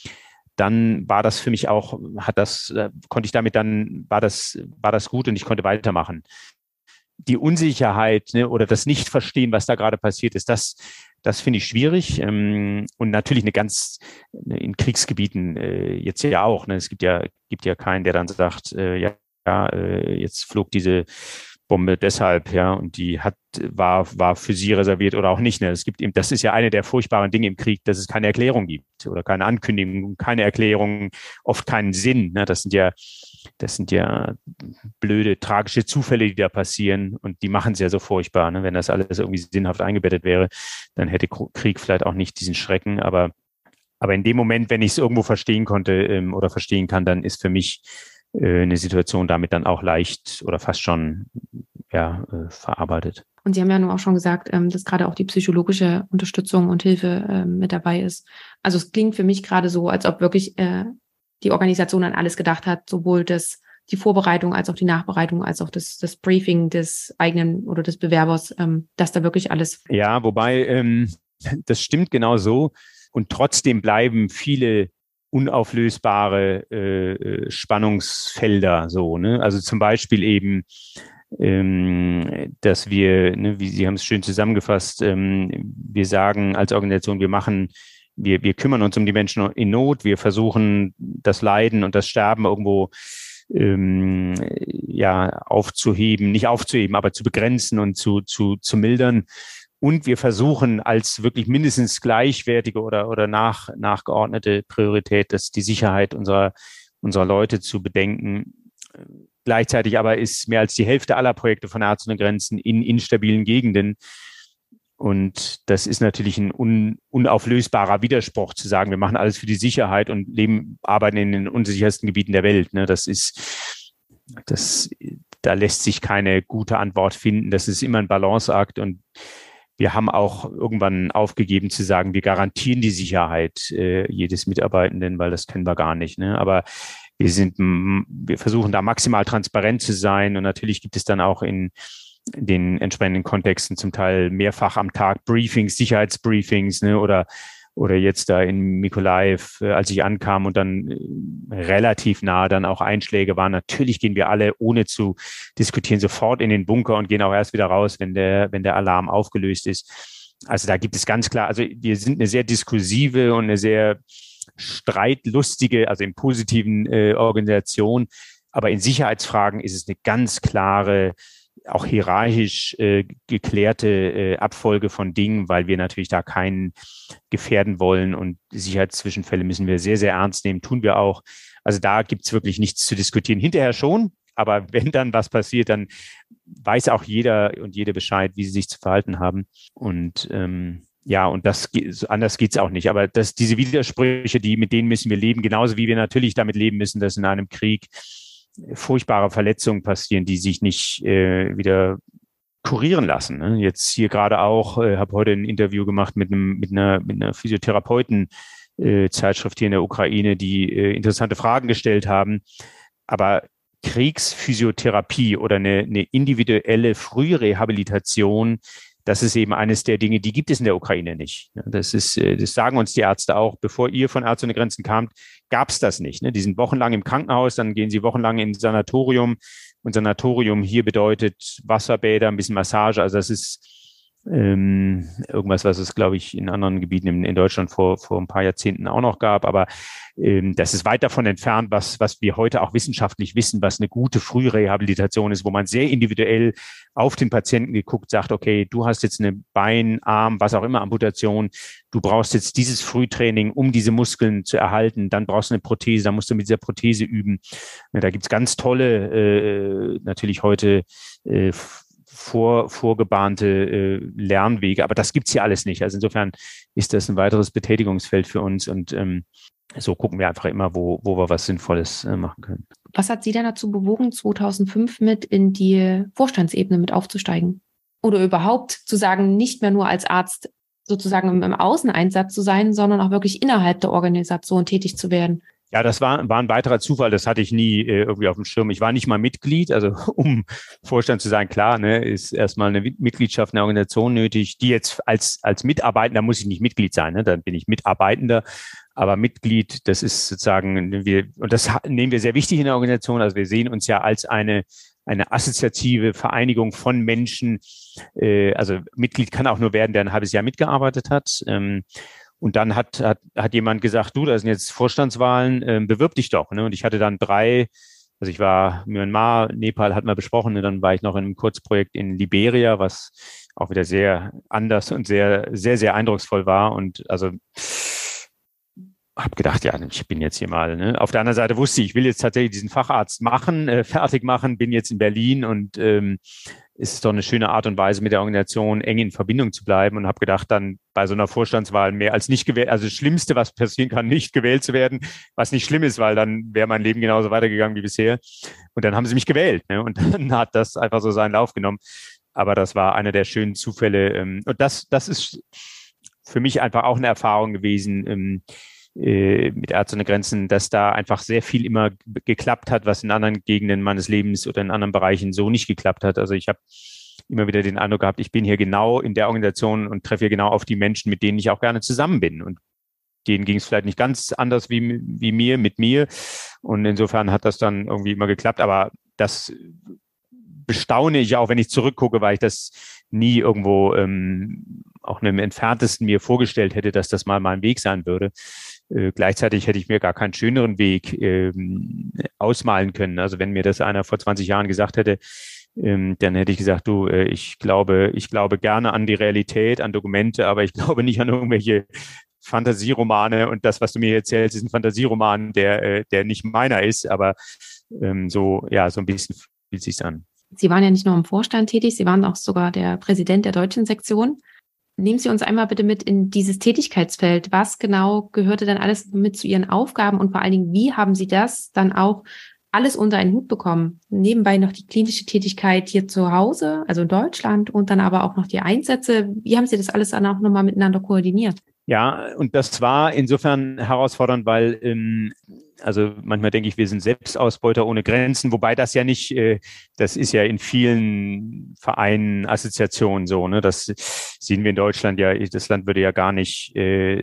dann war das für mich auch, hat das, äh, konnte ich damit dann, war das, war das gut und ich konnte weitermachen die Unsicherheit ne, oder das Nicht-Verstehen, was da gerade passiert ist, das, das finde ich schwierig. Ähm, und natürlich eine ganz ne, in Kriegsgebieten äh, jetzt ja auch. Ne, es gibt ja, gibt ja keinen, der dann sagt, äh, ja, ja äh, jetzt flog diese Bombe deshalb, ja, und die hat, war, war für sie reserviert oder auch nicht. Ne? Es gibt eben, das ist ja eine der furchtbaren Dinge im Krieg, dass es keine Erklärung gibt oder keine Ankündigung, keine Erklärung, oft keinen Sinn. Ne? Das sind ja, das sind ja blöde, tragische Zufälle, die da passieren und die machen es ja so furchtbar. Ne? Wenn das alles irgendwie sinnhaft eingebettet wäre, dann hätte Krieg vielleicht auch nicht diesen Schrecken, aber aber in dem Moment, wenn ich es irgendwo verstehen konnte ähm, oder verstehen kann, dann ist für mich äh, eine Situation damit dann auch leicht oder fast schon ja, äh, verarbeitet. Und Sie haben ja nun auch schon gesagt, ähm, dass gerade auch die psychologische Unterstützung und Hilfe äh, mit dabei ist. Also es klingt für mich gerade so, als ob wirklich äh, die Organisation an alles gedacht hat, sowohl das die Vorbereitung als auch die Nachbereitung, als auch das, das Briefing des eigenen oder des Bewerbers, ähm, dass da wirklich alles. Ja, wobei ähm, das stimmt genau so. Und trotzdem bleiben viele unauflösbare äh, äh, Spannungsfelder so. Ne? Also zum Beispiel eben ähm, dass wir, ne, wie Sie haben es schön zusammengefasst, ähm, wir sagen als Organisation, wir machen wir, wir kümmern uns um die Menschen in Not, wir versuchen das Leiden und das Sterben irgendwo ähm, ja aufzuheben, nicht aufzuheben, aber zu begrenzen und zu, zu, zu mildern. Und wir versuchen als wirklich mindestens gleichwertige oder, oder nach, nachgeordnete Priorität, dass die Sicherheit unserer, unserer Leute zu bedenken. Gleichzeitig aber ist mehr als die Hälfte aller Projekte von Ärzte ohne Grenzen in instabilen Gegenden. Und das ist natürlich ein un, unauflösbarer Widerspruch zu sagen, wir machen alles für die Sicherheit und leben, arbeiten in den unsichersten Gebieten der Welt. Ne? Das ist, das, da lässt sich keine gute Antwort finden. Das ist immer ein Balanceakt und wir haben auch irgendwann aufgegeben zu sagen, wir garantieren die Sicherheit äh, jedes Mitarbeitenden, weil das können wir gar nicht. Ne? Aber wir sind, wir versuchen da maximal transparent zu sein und natürlich gibt es dann auch in den entsprechenden Kontexten zum Teil mehrfach am Tag Briefings, Sicherheitsbriefings ne, oder oder jetzt da in Mikolaev, äh, als ich ankam und dann äh, relativ nah dann auch Einschläge waren. Natürlich gehen wir alle, ohne zu diskutieren, sofort in den Bunker und gehen auch erst wieder raus, wenn der, wenn der Alarm aufgelöst ist. Also da gibt es ganz klar, also wir sind eine sehr diskursive und eine sehr streitlustige, also im positiven äh, Organisation. Aber in Sicherheitsfragen ist es eine ganz klare auch hierarchisch äh, geklärte äh, Abfolge von Dingen, weil wir natürlich da keinen gefährden wollen und Sicherheitszwischenfälle müssen wir sehr, sehr ernst nehmen, tun wir auch. Also da gibt's wirklich nichts zu diskutieren. Hinterher schon, aber wenn dann was passiert, dann weiß auch jeder und jede Bescheid, wie sie sich zu verhalten haben. Und ähm, ja, und das anders geht's auch nicht. Aber das, diese Widersprüche, die mit denen müssen wir leben, genauso wie wir natürlich damit leben müssen, dass in einem Krieg furchtbare Verletzungen passieren, die sich nicht äh, wieder kurieren lassen. Ne? Jetzt hier gerade auch, äh, habe heute ein Interview gemacht mit einem mit einer mit einer Physiotherapeuten äh, Zeitschrift hier in der Ukraine, die äh, interessante Fragen gestellt haben. Aber Kriegsphysiotherapie oder eine, eine individuelle Frührehabilitation das ist eben eines der Dinge, die gibt es in der Ukraine nicht. Das ist, äh, das sagen uns die Ärzte auch. Bevor ihr von Ärzte ohne Grenzen kamt, gab es das nicht. Ne? Die sind wochenlang im Krankenhaus, dann gehen sie wochenlang ins Sanatorium. Und Sanatorium hier bedeutet Wasserbäder, ein bisschen Massage. Also das ist ähm, irgendwas, was es, glaube ich, in anderen Gebieten in, in, Deutschland vor, vor ein paar Jahrzehnten auch noch gab. Aber ähm, das ist weit davon entfernt, was, was wir heute auch wissenschaftlich wissen, was eine gute Frührehabilitation ist, wo man sehr individuell auf den Patienten geguckt sagt, okay, du hast jetzt eine Bein, Arm, was auch immer Amputation, du brauchst jetzt dieses Frühtraining, um diese Muskeln zu erhalten, dann brauchst du eine Prothese, dann musst du mit dieser Prothese üben. Da gibt's ganz tolle, äh, natürlich heute äh, vor, vorgebahnte äh, Lernwege. Aber das gibt's hier alles nicht. Also insofern ist das ein weiteres Betätigungsfeld für uns und ähm, so gucken wir einfach immer, wo, wo wir was Sinnvolles äh, machen können. Was hat Sie denn dazu bewogen, 2005 mit in die Vorstandsebene mit aufzusteigen? Oder überhaupt zu sagen, nicht mehr nur als Arzt sozusagen im Außeneinsatz zu sein, sondern auch wirklich innerhalb der Organisation tätig zu werden? Ja, das war, war ein weiterer Zufall, das hatte ich nie äh, irgendwie auf dem Schirm. Ich war nicht mal Mitglied, also um Vorstand zu sein, klar, ne, ist erstmal eine Mitgliedschaft in der Organisation nötig, die jetzt als, als Mitarbeitender muss ich nicht Mitglied sein, ne, dann bin ich Mitarbeitender, aber Mitglied, das ist sozusagen, wir, und das nehmen wir sehr wichtig in der Organisation, also wir sehen uns ja als eine, eine assoziative Vereinigung von Menschen, äh, also Mitglied kann auch nur werden, der ein halbes Jahr mitgearbeitet hat. Ähm, und dann hat, hat, hat jemand gesagt, du, da sind jetzt Vorstandswahlen, äh, bewirb dich doch. Ne? Und ich hatte dann drei, also ich war Myanmar, Nepal hatten wir besprochen, und dann war ich noch in einem Kurzprojekt in Liberia, was auch wieder sehr anders und sehr, sehr, sehr eindrucksvoll war. Und also habe gedacht, ja, ich bin jetzt hier mal. Ne? Auf der anderen Seite wusste ich, ich will jetzt tatsächlich diesen Facharzt machen, äh, fertig machen, bin jetzt in Berlin und ähm, ist es doch eine schöne Art und Weise, mit der Organisation eng in Verbindung zu bleiben und habe gedacht, dann bei so einer Vorstandswahl mehr als nicht gewählt, also das Schlimmste, was passieren kann, nicht gewählt zu werden, was nicht schlimm ist, weil dann wäre mein Leben genauso weitergegangen wie bisher. Und dann haben sie mich gewählt ne? und dann hat das einfach so seinen Lauf genommen. Aber das war einer der schönen Zufälle. Ähm, und das, das ist für mich einfach auch eine Erfahrung gewesen, ähm, äh, mit Ärzte ohne Grenzen, dass da einfach sehr viel immer geklappt hat, was in anderen Gegenden meines Lebens oder in anderen Bereichen so nicht geklappt hat. Also ich habe immer wieder den Eindruck gehabt, ich bin hier genau in der Organisation und treffe hier genau auf die Menschen, mit denen ich auch gerne zusammen bin. Und denen ging es vielleicht nicht ganz anders wie, wie mir, mit mir. Und insofern hat das dann irgendwie immer geklappt. Aber das bestaune ich auch, wenn ich zurückgucke, weil ich das nie irgendwo ähm, auch im entferntesten mir vorgestellt hätte, dass das mal mein Weg sein würde. Äh, gleichzeitig hätte ich mir gar keinen schöneren Weg ähm, ausmalen können. Also wenn mir das einer vor 20 Jahren gesagt hätte, ähm, dann hätte ich gesagt, du, äh, ich glaube, ich glaube gerne an die Realität, an Dokumente, aber ich glaube nicht an irgendwelche Fantasieromane und das, was du mir erzählst, ist ein Fantasieroman, der, äh, der nicht meiner ist, aber ähm, so, ja, so ein bisschen fühlt sich's an. Sie waren ja nicht nur im Vorstand tätig, Sie waren auch sogar der Präsident der deutschen Sektion. Nehmen Sie uns einmal bitte mit in dieses Tätigkeitsfeld. Was genau gehörte dann alles mit zu Ihren Aufgaben und vor allen Dingen, wie haben Sie das dann auch alles unter einen Hut bekommen? Nebenbei noch die klinische Tätigkeit hier zu Hause, also in Deutschland und dann aber auch noch die Einsätze. Wie haben Sie das alles dann auch nochmal miteinander koordiniert? Ja, und das war insofern herausfordernd, weil ähm, also manchmal denke ich, wir sind Selbstausbeuter ohne Grenzen, wobei das ja nicht, äh, das ist ja in vielen Vereinen, Assoziationen so, ne? Das sehen wir in Deutschland ja, das Land würde ja gar nicht äh,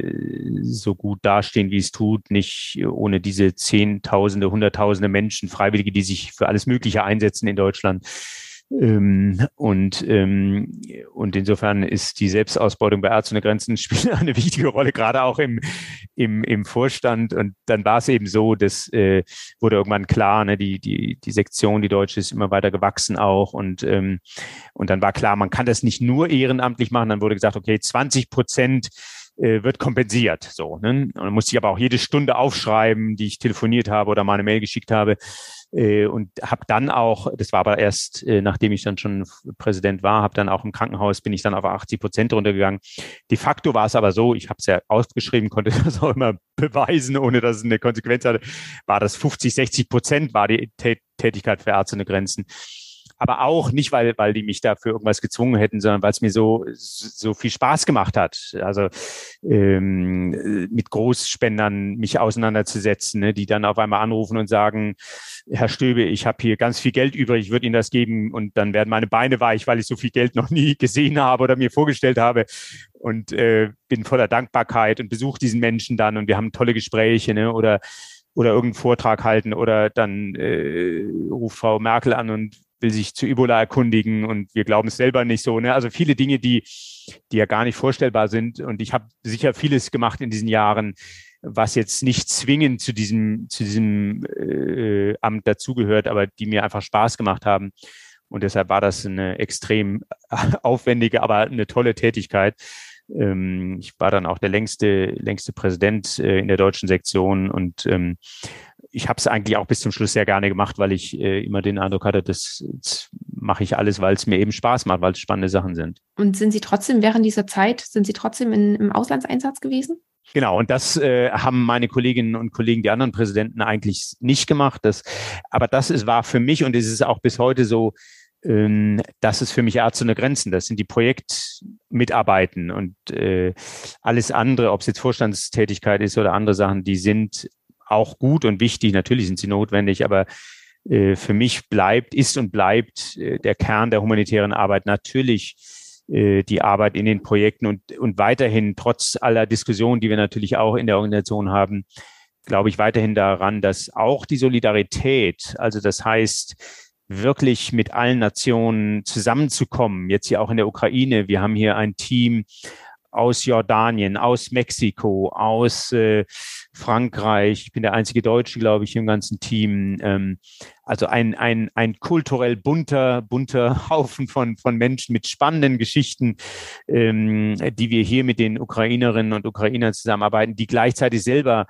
so gut dastehen, wie es tut, nicht ohne diese Zehntausende, Hunderttausende Menschen, Freiwillige, die sich für alles Mögliche einsetzen in Deutschland. Ähm, und, ähm, und insofern ist die Selbstausbeutung bei Ärzte ohne Grenzen spielt eine wichtige Rolle, gerade auch im, im, im Vorstand. Und dann war es eben so, das äh, wurde irgendwann klar, ne, die, die, die Sektion, die deutsche, ist immer weiter gewachsen auch. Und, ähm, und dann war klar, man kann das nicht nur ehrenamtlich machen. Dann wurde gesagt, okay, 20 Prozent äh, wird kompensiert. So, ne? Und dann musste ich aber auch jede Stunde aufschreiben, die ich telefoniert habe oder mal eine Mail geschickt habe. Äh, und habe dann auch, das war aber erst, äh, nachdem ich dann schon Präsident war, habe dann auch im Krankenhaus, bin ich dann auf 80 Prozent runtergegangen. De facto war es aber so, ich habe es ja ausgeschrieben, konnte das auch immer beweisen, ohne dass es eine Konsequenz hatte, war das 50, 60 Prozent war die Tätigkeit für Ärzte ohne Grenzen aber auch nicht, weil, weil die mich dafür irgendwas gezwungen hätten, sondern weil es mir so, so viel Spaß gemacht hat. Also ähm, mit Großspendern mich auseinanderzusetzen, ne, die dann auf einmal anrufen und sagen, Herr Stöbe, ich habe hier ganz viel Geld übrig, ich würde Ihnen das geben und dann werden meine Beine weich, weil ich so viel Geld noch nie gesehen habe oder mir vorgestellt habe und äh, bin voller Dankbarkeit und besuche diesen Menschen dann und wir haben tolle Gespräche ne, oder oder irgendeinen Vortrag halten oder dann äh, ruft Frau Merkel an und will sich zu Ebola erkundigen und wir glauben es selber nicht so. Ne? Also viele Dinge, die, die ja gar nicht vorstellbar sind. Und ich habe sicher vieles gemacht in diesen Jahren, was jetzt nicht zwingend zu diesem, zu diesem äh, Amt dazugehört, aber die mir einfach Spaß gemacht haben. Und deshalb war das eine extrem aufwendige, aber eine tolle Tätigkeit. Ähm, ich war dann auch der längste, längste Präsident äh, in der deutschen Sektion und ähm, ich habe es eigentlich auch bis zum Schluss sehr gerne gemacht, weil ich äh, immer den Eindruck hatte, das, das mache ich alles, weil es mir eben Spaß macht, weil es spannende Sachen sind. Und sind Sie trotzdem während dieser Zeit, sind Sie trotzdem in, im Auslandseinsatz gewesen? Genau, und das äh, haben meine Kolleginnen und Kollegen, die anderen Präsidenten eigentlich nicht gemacht. Das, aber das ist, war für mich und es ist auch bis heute so, ähm, das ist für mich Ärzte ohne Grenzen. Das sind die Projektmitarbeiten und äh, alles andere, ob es jetzt Vorstandstätigkeit ist oder andere Sachen, die sind auch gut und wichtig. Natürlich sind sie notwendig, aber äh, für mich bleibt, ist und bleibt äh, der Kern der humanitären Arbeit natürlich äh, die Arbeit in den Projekten und, und weiterhin, trotz aller Diskussionen, die wir natürlich auch in der Organisation haben, glaube ich weiterhin daran, dass auch die Solidarität, also das heißt, wirklich mit allen Nationen zusammenzukommen, jetzt hier auch in der Ukraine. Wir haben hier ein Team aus Jordanien, aus Mexiko, aus äh, Frankreich. Ich bin der einzige Deutsche, glaube ich, im ganzen Team. Ähm, also ein, ein, ein kulturell bunter, bunter Haufen von, von Menschen mit spannenden Geschichten, ähm, die wir hier mit den Ukrainerinnen und Ukrainern zusammenarbeiten, die gleichzeitig selber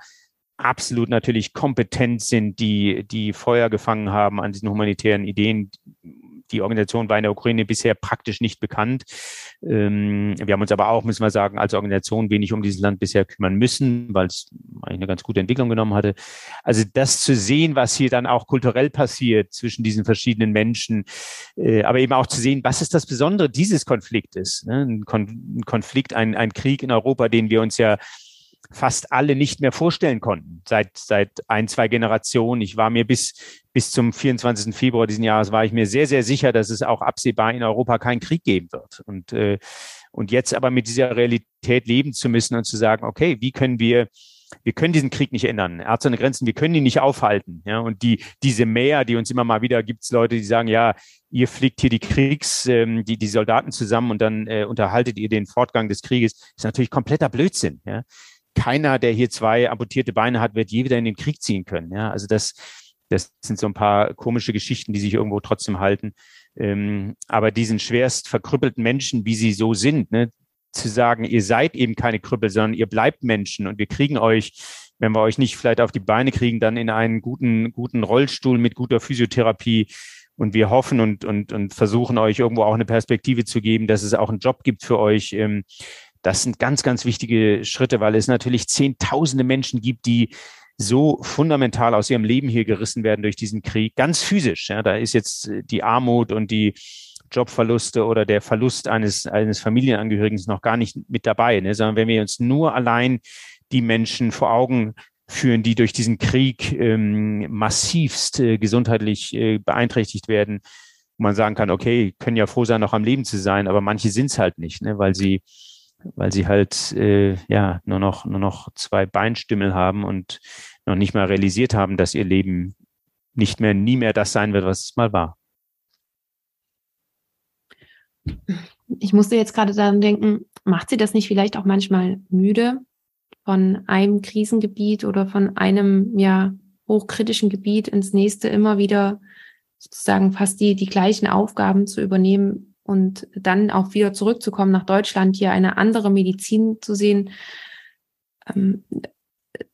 absolut natürlich kompetent sind, die, die Feuer gefangen haben an diesen humanitären Ideen, die Organisation war in der Ukraine bisher praktisch nicht bekannt. Ähm, wir haben uns aber auch, müssen wir sagen, als Organisation wenig um dieses Land bisher kümmern müssen, weil es eigentlich eine ganz gute Entwicklung genommen hatte. Also das zu sehen, was hier dann auch kulturell passiert zwischen diesen verschiedenen Menschen, äh, aber eben auch zu sehen, was ist das Besondere dieses Konfliktes? Ne? Ein, Konflikt, ein, ein Krieg in Europa, den wir uns ja fast alle nicht mehr vorstellen konnten. Seit, seit ein, zwei Generationen. Ich war mir bis, bis zum 24. Februar diesen Jahres war ich mir sehr, sehr sicher, dass es auch absehbar in Europa keinen Krieg geben wird. Und, äh, und jetzt aber mit dieser Realität leben zu müssen und zu sagen, okay, wie können wir wir können diesen Krieg nicht ändern. Ärzte ohne Grenzen, wir können ihn nicht aufhalten. Ja, und die, diese Mehr, die uns immer mal wieder gibt es Leute, die sagen, ja, ihr fliegt hier die Kriegs, ähm, die, die Soldaten zusammen und dann äh, unterhaltet ihr den Fortgang des Krieges, ist natürlich kompletter Blödsinn. Ja. Keiner, der hier zwei amputierte Beine hat, wird je wieder in den Krieg ziehen können. Ja, also das, das sind so ein paar komische Geschichten, die sich irgendwo trotzdem halten. Ähm, aber diesen schwerst verkrüppelten Menschen, wie sie so sind, ne, zu sagen, ihr seid eben keine Krüppel, sondern ihr bleibt Menschen und wir kriegen euch, wenn wir euch nicht vielleicht auf die Beine kriegen, dann in einen guten, guten Rollstuhl mit guter Physiotherapie. Und wir hoffen und, und, und versuchen euch irgendwo auch eine Perspektive zu geben, dass es auch einen Job gibt für euch. Ähm, das sind ganz, ganz wichtige Schritte, weil es natürlich zehntausende Menschen gibt, die so fundamental aus ihrem Leben hier gerissen werden durch diesen Krieg, ganz physisch. Ja, da ist jetzt die Armut und die Jobverluste oder der Verlust eines, eines Familienangehörigen noch gar nicht mit dabei, ne? sondern wenn wir uns nur allein die Menschen vor Augen führen, die durch diesen Krieg ähm, massivst äh, gesundheitlich äh, beeinträchtigt werden, wo man sagen kann, okay, können ja froh sein, noch am Leben zu sein, aber manche sind es halt nicht, ne? weil sie weil sie halt äh, ja nur noch nur noch zwei Beinstimmel haben und noch nicht mal realisiert haben, dass ihr Leben nicht mehr nie mehr das sein wird, was es mal war. Ich musste jetzt gerade daran denken, macht sie das nicht vielleicht auch manchmal müde von einem Krisengebiet oder von einem ja hochkritischen Gebiet ins nächste immer wieder sozusagen fast die, die gleichen Aufgaben zu übernehmen und dann auch wieder zurückzukommen nach Deutschland, hier eine andere Medizin zu sehen. Ähm,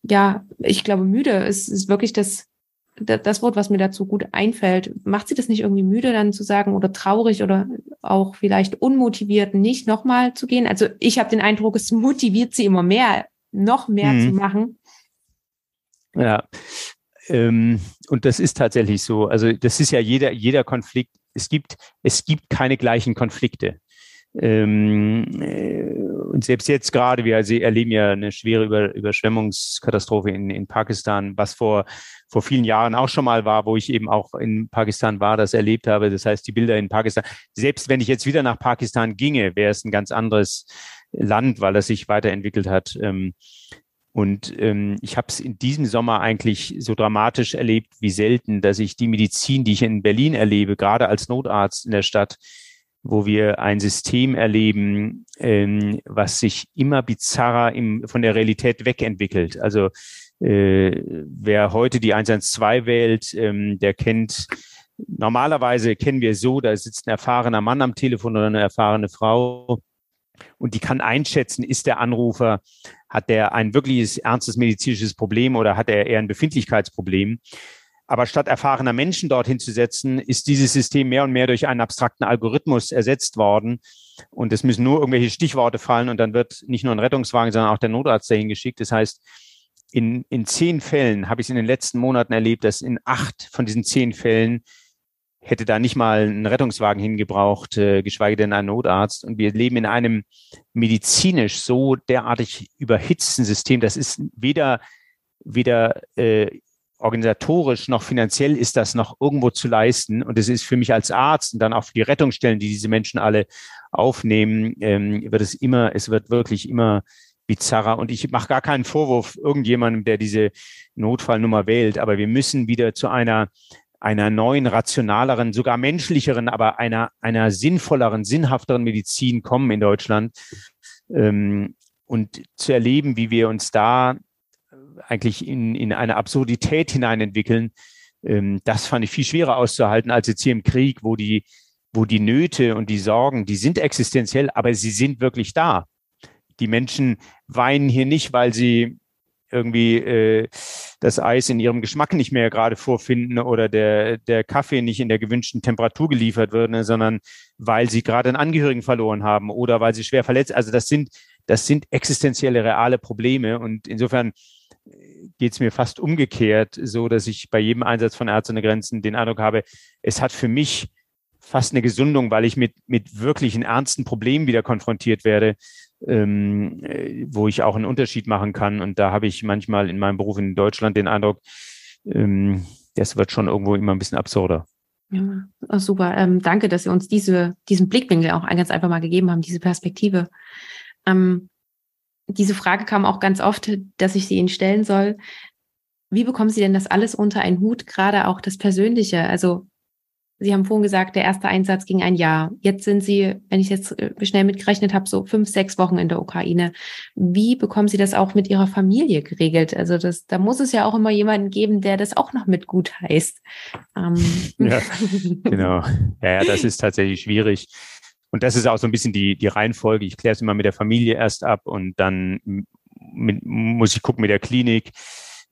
ja, ich glaube, müde ist, ist wirklich das, das Wort, was mir dazu gut einfällt. Macht sie das nicht irgendwie müde, dann zu sagen oder traurig oder auch vielleicht unmotiviert, nicht nochmal zu gehen? Also ich habe den Eindruck, es motiviert sie immer mehr, noch mehr mhm. zu machen. Ja, ähm, und das ist tatsächlich so. Also das ist ja jeder, jeder Konflikt. Es gibt, es gibt keine gleichen Konflikte. Ähm, äh, und selbst jetzt gerade, wir erleben ja eine schwere Über Überschwemmungskatastrophe in, in Pakistan, was vor, vor vielen Jahren auch schon mal war, wo ich eben auch in Pakistan war, das erlebt habe. Das heißt, die Bilder in Pakistan, selbst wenn ich jetzt wieder nach Pakistan ginge, wäre es ein ganz anderes Land, weil es sich weiterentwickelt hat. Ähm, und ähm, ich habe es in diesem Sommer eigentlich so dramatisch erlebt wie selten, dass ich die Medizin, die ich in Berlin erlebe, gerade als Notarzt in der Stadt, wo wir ein System erleben, ähm, was sich immer bizarrer im, von der Realität wegentwickelt. Also äh, wer heute die 112 wählt, ähm, der kennt normalerweise kennen wir so, da sitzt ein erfahrener Mann am Telefon oder eine erfahrene Frau und die kann einschätzen, ist der Anrufer, hat der ein wirkliches ernstes medizinisches Problem oder hat er eher ein Befindlichkeitsproblem? Aber statt erfahrener Menschen dorthin zu setzen, ist dieses System mehr und mehr durch einen abstrakten Algorithmus ersetzt worden. Und es müssen nur irgendwelche Stichworte fallen und dann wird nicht nur ein Rettungswagen, sondern auch der Notarzt dahin geschickt. Das heißt, in, in zehn Fällen habe ich es in den letzten Monaten erlebt, dass in acht von diesen zehn Fällen hätte da nicht mal ein Rettungswagen hingebraucht, äh, geschweige denn ein Notarzt. Und wir leben in einem medizinisch so derartig überhitzten System. Das ist weder, weder äh, organisatorisch noch finanziell ist das noch irgendwo zu leisten. Und es ist für mich als Arzt und dann auch für die Rettungsstellen, die diese Menschen alle aufnehmen, ähm, wird es immer, es wird wirklich immer bizarrer. Und ich mache gar keinen Vorwurf irgendjemandem, der diese Notfallnummer wählt. Aber wir müssen wieder zu einer einer neuen, rationaleren, sogar menschlicheren, aber einer, einer sinnvolleren, sinnhafteren Medizin kommen in Deutschland. Ähm, und zu erleben, wie wir uns da eigentlich in, in eine Absurdität hineinentwickeln, ähm, das fand ich viel schwerer auszuhalten als jetzt hier im Krieg, wo die, wo die Nöte und die Sorgen, die sind existenziell, aber sie sind wirklich da. Die Menschen weinen hier nicht, weil sie irgendwie äh, das Eis in ihrem Geschmack nicht mehr gerade vorfinden oder der, der Kaffee nicht in der gewünschten Temperatur geliefert wird, ne, sondern weil sie gerade einen Angehörigen verloren haben oder weil sie schwer verletzt. Also das sind, das sind existenzielle, reale Probleme. Und insofern geht es mir fast umgekehrt, so dass ich bei jedem Einsatz von Ärzte ohne Grenzen den Eindruck habe, es hat für mich fast eine Gesundung, weil ich mit, mit wirklichen ernsten Problemen wieder konfrontiert werde, ähm, äh, wo ich auch einen Unterschied machen kann. Und da habe ich manchmal in meinem Beruf in Deutschland den Eindruck, ähm, das wird schon irgendwo immer ein bisschen absurder. Ja, oh, super. Ähm, danke, dass Sie uns diese, diesen Blickwinkel auch ganz einfach mal gegeben haben, diese Perspektive. Ähm, diese Frage kam auch ganz oft, dass ich sie Ihnen stellen soll. Wie bekommen Sie denn das alles unter einen Hut, gerade auch das Persönliche? Also Sie haben vorhin gesagt, der erste Einsatz ging ein Jahr. Jetzt sind Sie, wenn ich jetzt äh, schnell mitgerechnet habe, so fünf, sechs Wochen in der Ukraine. Wie bekommen Sie das auch mit Ihrer Familie geregelt? Also das, da muss es ja auch immer jemanden geben, der das auch noch mit gut heißt. Ähm. Ja, genau. Ja, ja, das ist tatsächlich schwierig. Und das ist auch so ein bisschen die, die Reihenfolge. Ich kläre es immer mit der Familie erst ab und dann mit, muss ich gucken mit der Klinik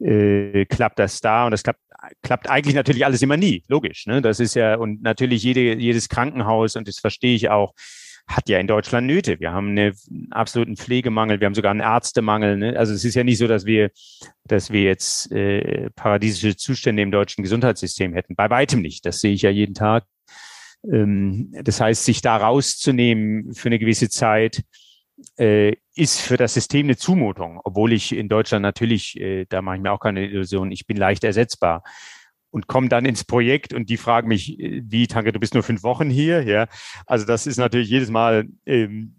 äh, klappt das da und das klappt, klappt eigentlich natürlich alles immer nie, logisch. Ne? Das ist ja, und natürlich jede, jedes Krankenhaus, und das verstehe ich auch, hat ja in Deutschland Nöte. Wir haben einen absoluten Pflegemangel, wir haben sogar einen Ärztemangel. Ne? Also es ist ja nicht so, dass wir, dass wir jetzt äh, paradiesische Zustände im deutschen Gesundheitssystem hätten. Bei weitem nicht. Das sehe ich ja jeden Tag. Ähm, das heißt, sich da rauszunehmen für eine gewisse Zeit, äh, ist für das System eine Zumutung, obwohl ich in Deutschland natürlich, äh, da mache ich mir auch keine Illusion, ich bin leicht ersetzbar und komme dann ins Projekt und die fragen mich, äh, wie, Tanke, du bist nur fünf Wochen hier, ja. Also das ist natürlich jedes Mal, ähm,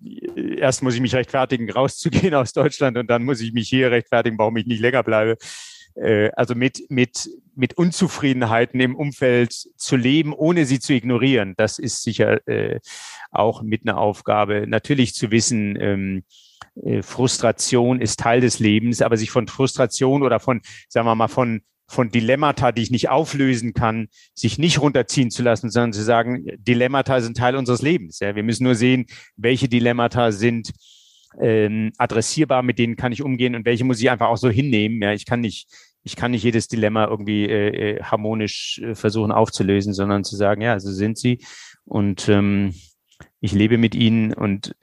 erst muss ich mich rechtfertigen, rauszugehen aus Deutschland und dann muss ich mich hier rechtfertigen, warum ich nicht länger bleibe. Äh, also mit, mit, mit Unzufriedenheiten im Umfeld zu leben, ohne sie zu ignorieren, das ist sicher äh, auch mit einer Aufgabe. Natürlich zu wissen, ähm, äh, Frustration ist Teil des Lebens, aber sich von Frustration oder von, sagen wir mal, von von Dilemmata, die ich nicht auflösen kann, sich nicht runterziehen zu lassen, sondern zu sagen, Dilemmata sind Teil unseres Lebens. Ja. Wir müssen nur sehen, welche Dilemmata sind ähm, adressierbar, mit denen kann ich umgehen und welche muss ich einfach auch so hinnehmen. Ja, ich kann nicht, ich kann nicht jedes Dilemma irgendwie äh, äh harmonisch äh, versuchen aufzulösen, sondern zu sagen, ja, so sind sie und ähm, ich lebe mit ihnen und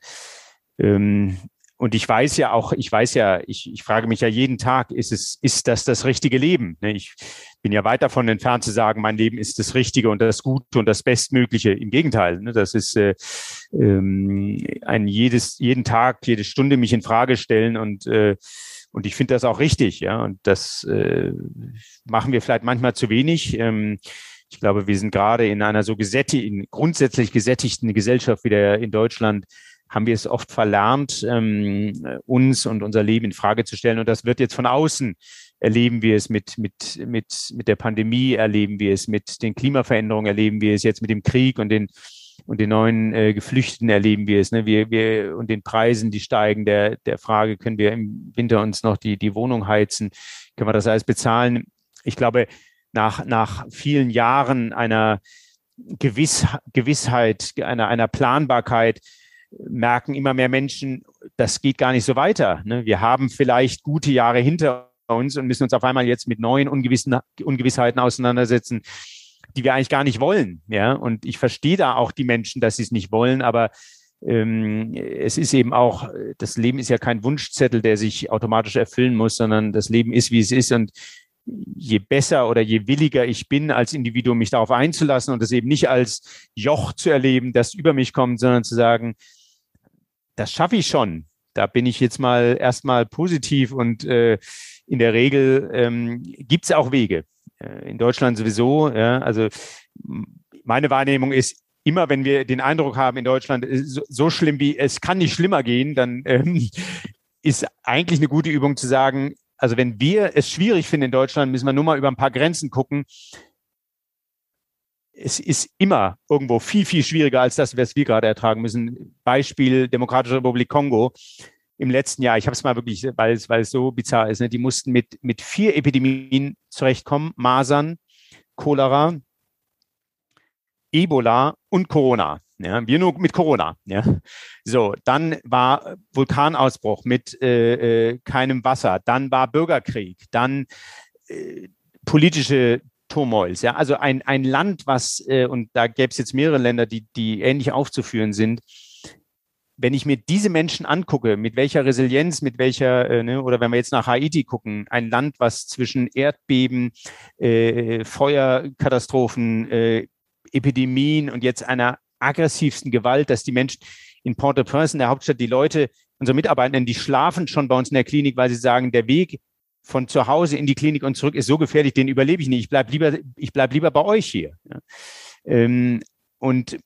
ähm, und ich weiß ja auch, ich weiß ja, ich, ich frage mich ja jeden Tag, ist es, ist das das richtige Leben? Ne, ich bin ja weit davon entfernt zu sagen, mein Leben ist das Richtige und das Gute und das Bestmögliche. Im Gegenteil, ne, das ist äh, ähm, ein jedes, jeden Tag, jede Stunde mich in Frage stellen und äh, und ich finde das auch richtig, ja. Und das äh, machen wir vielleicht manchmal zu wenig. Ähm, ich glaube, wir sind gerade in einer so gesättigten, grundsätzlich gesättigten Gesellschaft wie der in Deutschland haben wir es oft verlernt, ähm, uns und unser Leben in Frage zu stellen. Und das wird jetzt von außen erleben wir es mit, mit, mit, mit der Pandemie, erleben wir es mit den Klimaveränderungen, erleben wir es jetzt mit dem Krieg und den, und den neuen äh, Geflüchteten erleben wir es. Ne? Wir, wir, und den Preisen, die steigen, der, der Frage, können wir im Winter uns noch die, die Wohnung heizen? Können wir das alles bezahlen? Ich glaube, nach, nach vielen Jahren einer Gewiss, Gewissheit, einer, einer Planbarkeit, merken immer mehr Menschen, das geht gar nicht so weiter. Ne? Wir haben vielleicht gute Jahre hinter uns und müssen uns auf einmal jetzt mit neuen Ungewissen, Ungewissheiten auseinandersetzen, die wir eigentlich gar nicht wollen. Ja, und ich verstehe da auch die Menschen, dass sie es nicht wollen, aber ähm, es ist eben auch, das Leben ist ja kein Wunschzettel, der sich automatisch erfüllen muss, sondern das Leben ist, wie es ist und je besser oder je williger ich bin, als Individuum mich darauf einzulassen und es eben nicht als Joch zu erleben, das über mich kommt, sondern zu sagen, das schaffe ich schon. Da bin ich jetzt mal erstmal positiv und äh, in der Regel ähm, gibt es auch Wege. Äh, in Deutschland sowieso. Ja, also meine Wahrnehmung ist, immer wenn wir den Eindruck haben, in Deutschland so, so schlimm wie es kann nicht schlimmer gehen, dann ähm, ist eigentlich eine gute Übung zu sagen, also wenn wir es schwierig finden in Deutschland, müssen wir nur mal über ein paar Grenzen gucken es ist immer irgendwo viel, viel schwieriger als das, was wir gerade ertragen müssen. Beispiel Demokratische Republik Kongo im letzten Jahr, ich habe es mal wirklich, weil es, weil es so bizarr ist, ne, die mussten mit, mit vier Epidemien zurechtkommen, Masern, Cholera, Ebola und Corona. Ja, wir nur mit Corona. Ja. So, dann war Vulkanausbruch mit äh, äh, keinem Wasser, dann war Bürgerkrieg, dann äh, politische Turmoils. Ja? Also ein, ein Land, was, äh, und da gäbe es jetzt mehrere Länder, die, die ähnlich aufzuführen sind, wenn ich mir diese Menschen angucke, mit welcher Resilienz, mit welcher, äh, ne, oder wenn wir jetzt nach Haiti gucken, ein Land, was zwischen Erdbeben, äh, Feuerkatastrophen, äh, Epidemien und jetzt einer aggressivsten Gewalt, dass die Menschen in Port-au-Prince, in der Hauptstadt, die Leute, unsere Mitarbeitenden, die schlafen schon bei uns in der Klinik, weil sie sagen, der Weg von zu Hause in die Klinik und zurück ist so gefährlich, den überlebe ich nicht. Ich bleibe lieber, ich bleib lieber bei euch hier. Ähm, und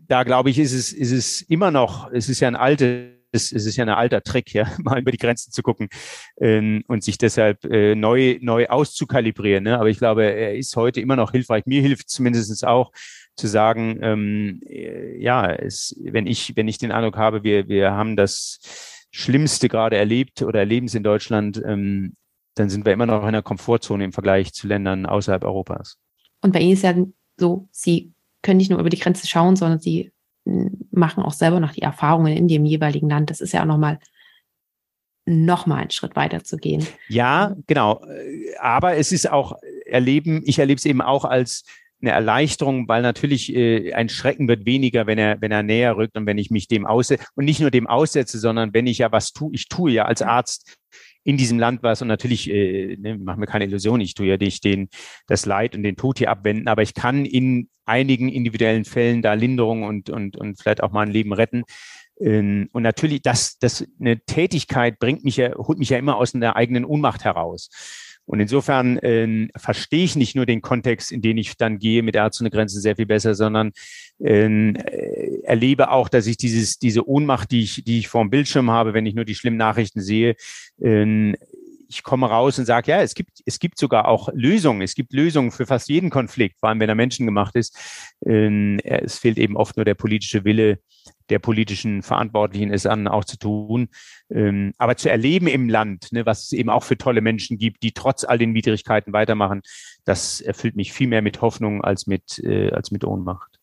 da glaube ich, ist es, ist es immer noch, es ist ja ein altes es ist ja ein alter Trick, ja, mal über die Grenzen zu gucken ähm, und sich deshalb äh, neu, neu auszukalibrieren. Ne? Aber ich glaube, er ist heute immer noch hilfreich. Mir hilft zumindest auch zu sagen, ähm, äh, ja, es, wenn ich, wenn ich den Eindruck habe, wir, wir haben das Schlimmste gerade erlebt oder erleben es in Deutschland, ähm, dann sind wir immer noch in einer Komfortzone im Vergleich zu Ländern außerhalb Europas. Und bei Ihnen ist ja so, Sie können nicht nur über die Grenze schauen, sondern Sie machen auch selber noch die Erfahrungen in dem jeweiligen Land. Das ist ja auch nochmal noch mal einen Schritt weiter zu gehen. Ja, genau. Aber es ist auch erleben, ich erlebe es eben auch als eine Erleichterung, weil natürlich äh, ein Schrecken wird weniger, wenn er, wenn er näher rückt und wenn ich mich dem aussetze und nicht nur dem aussetze, sondern wenn ich ja was tue, ich tue ja als Arzt in diesem Land was und natürlich, äh, ne, machen wir keine Illusion, ich tue ja nicht den, das Leid und den Tod hier abwenden, aber ich kann in einigen individuellen Fällen da Linderung und, und, und vielleicht auch mal ein Leben retten. Ähm, und natürlich, das, das, eine Tätigkeit bringt mich ja, holt mich ja immer aus einer eigenen Ohnmacht heraus. Und insofern äh, verstehe ich nicht nur den Kontext, in den ich dann gehe mit Ärzte ohne Grenzen sehr viel besser, sondern ähm, äh, erlebe auch, dass ich dieses, diese Ohnmacht, die ich, die ich vor dem Bildschirm habe, wenn ich nur die schlimmen Nachrichten sehe, äh, ich komme raus und sage, ja, es gibt, es gibt sogar auch Lösungen. Es gibt Lösungen für fast jeden Konflikt, vor allem wenn er menschengemacht ist. Ähm, es fehlt eben oft nur der politische Wille der politischen Verantwortlichen, es an auch zu tun. Ähm, aber zu erleben im Land, ne, was es eben auch für tolle Menschen gibt, die trotz all den Widrigkeiten weitermachen, das erfüllt mich viel mehr mit Hoffnung als mit, äh, als mit Ohnmacht.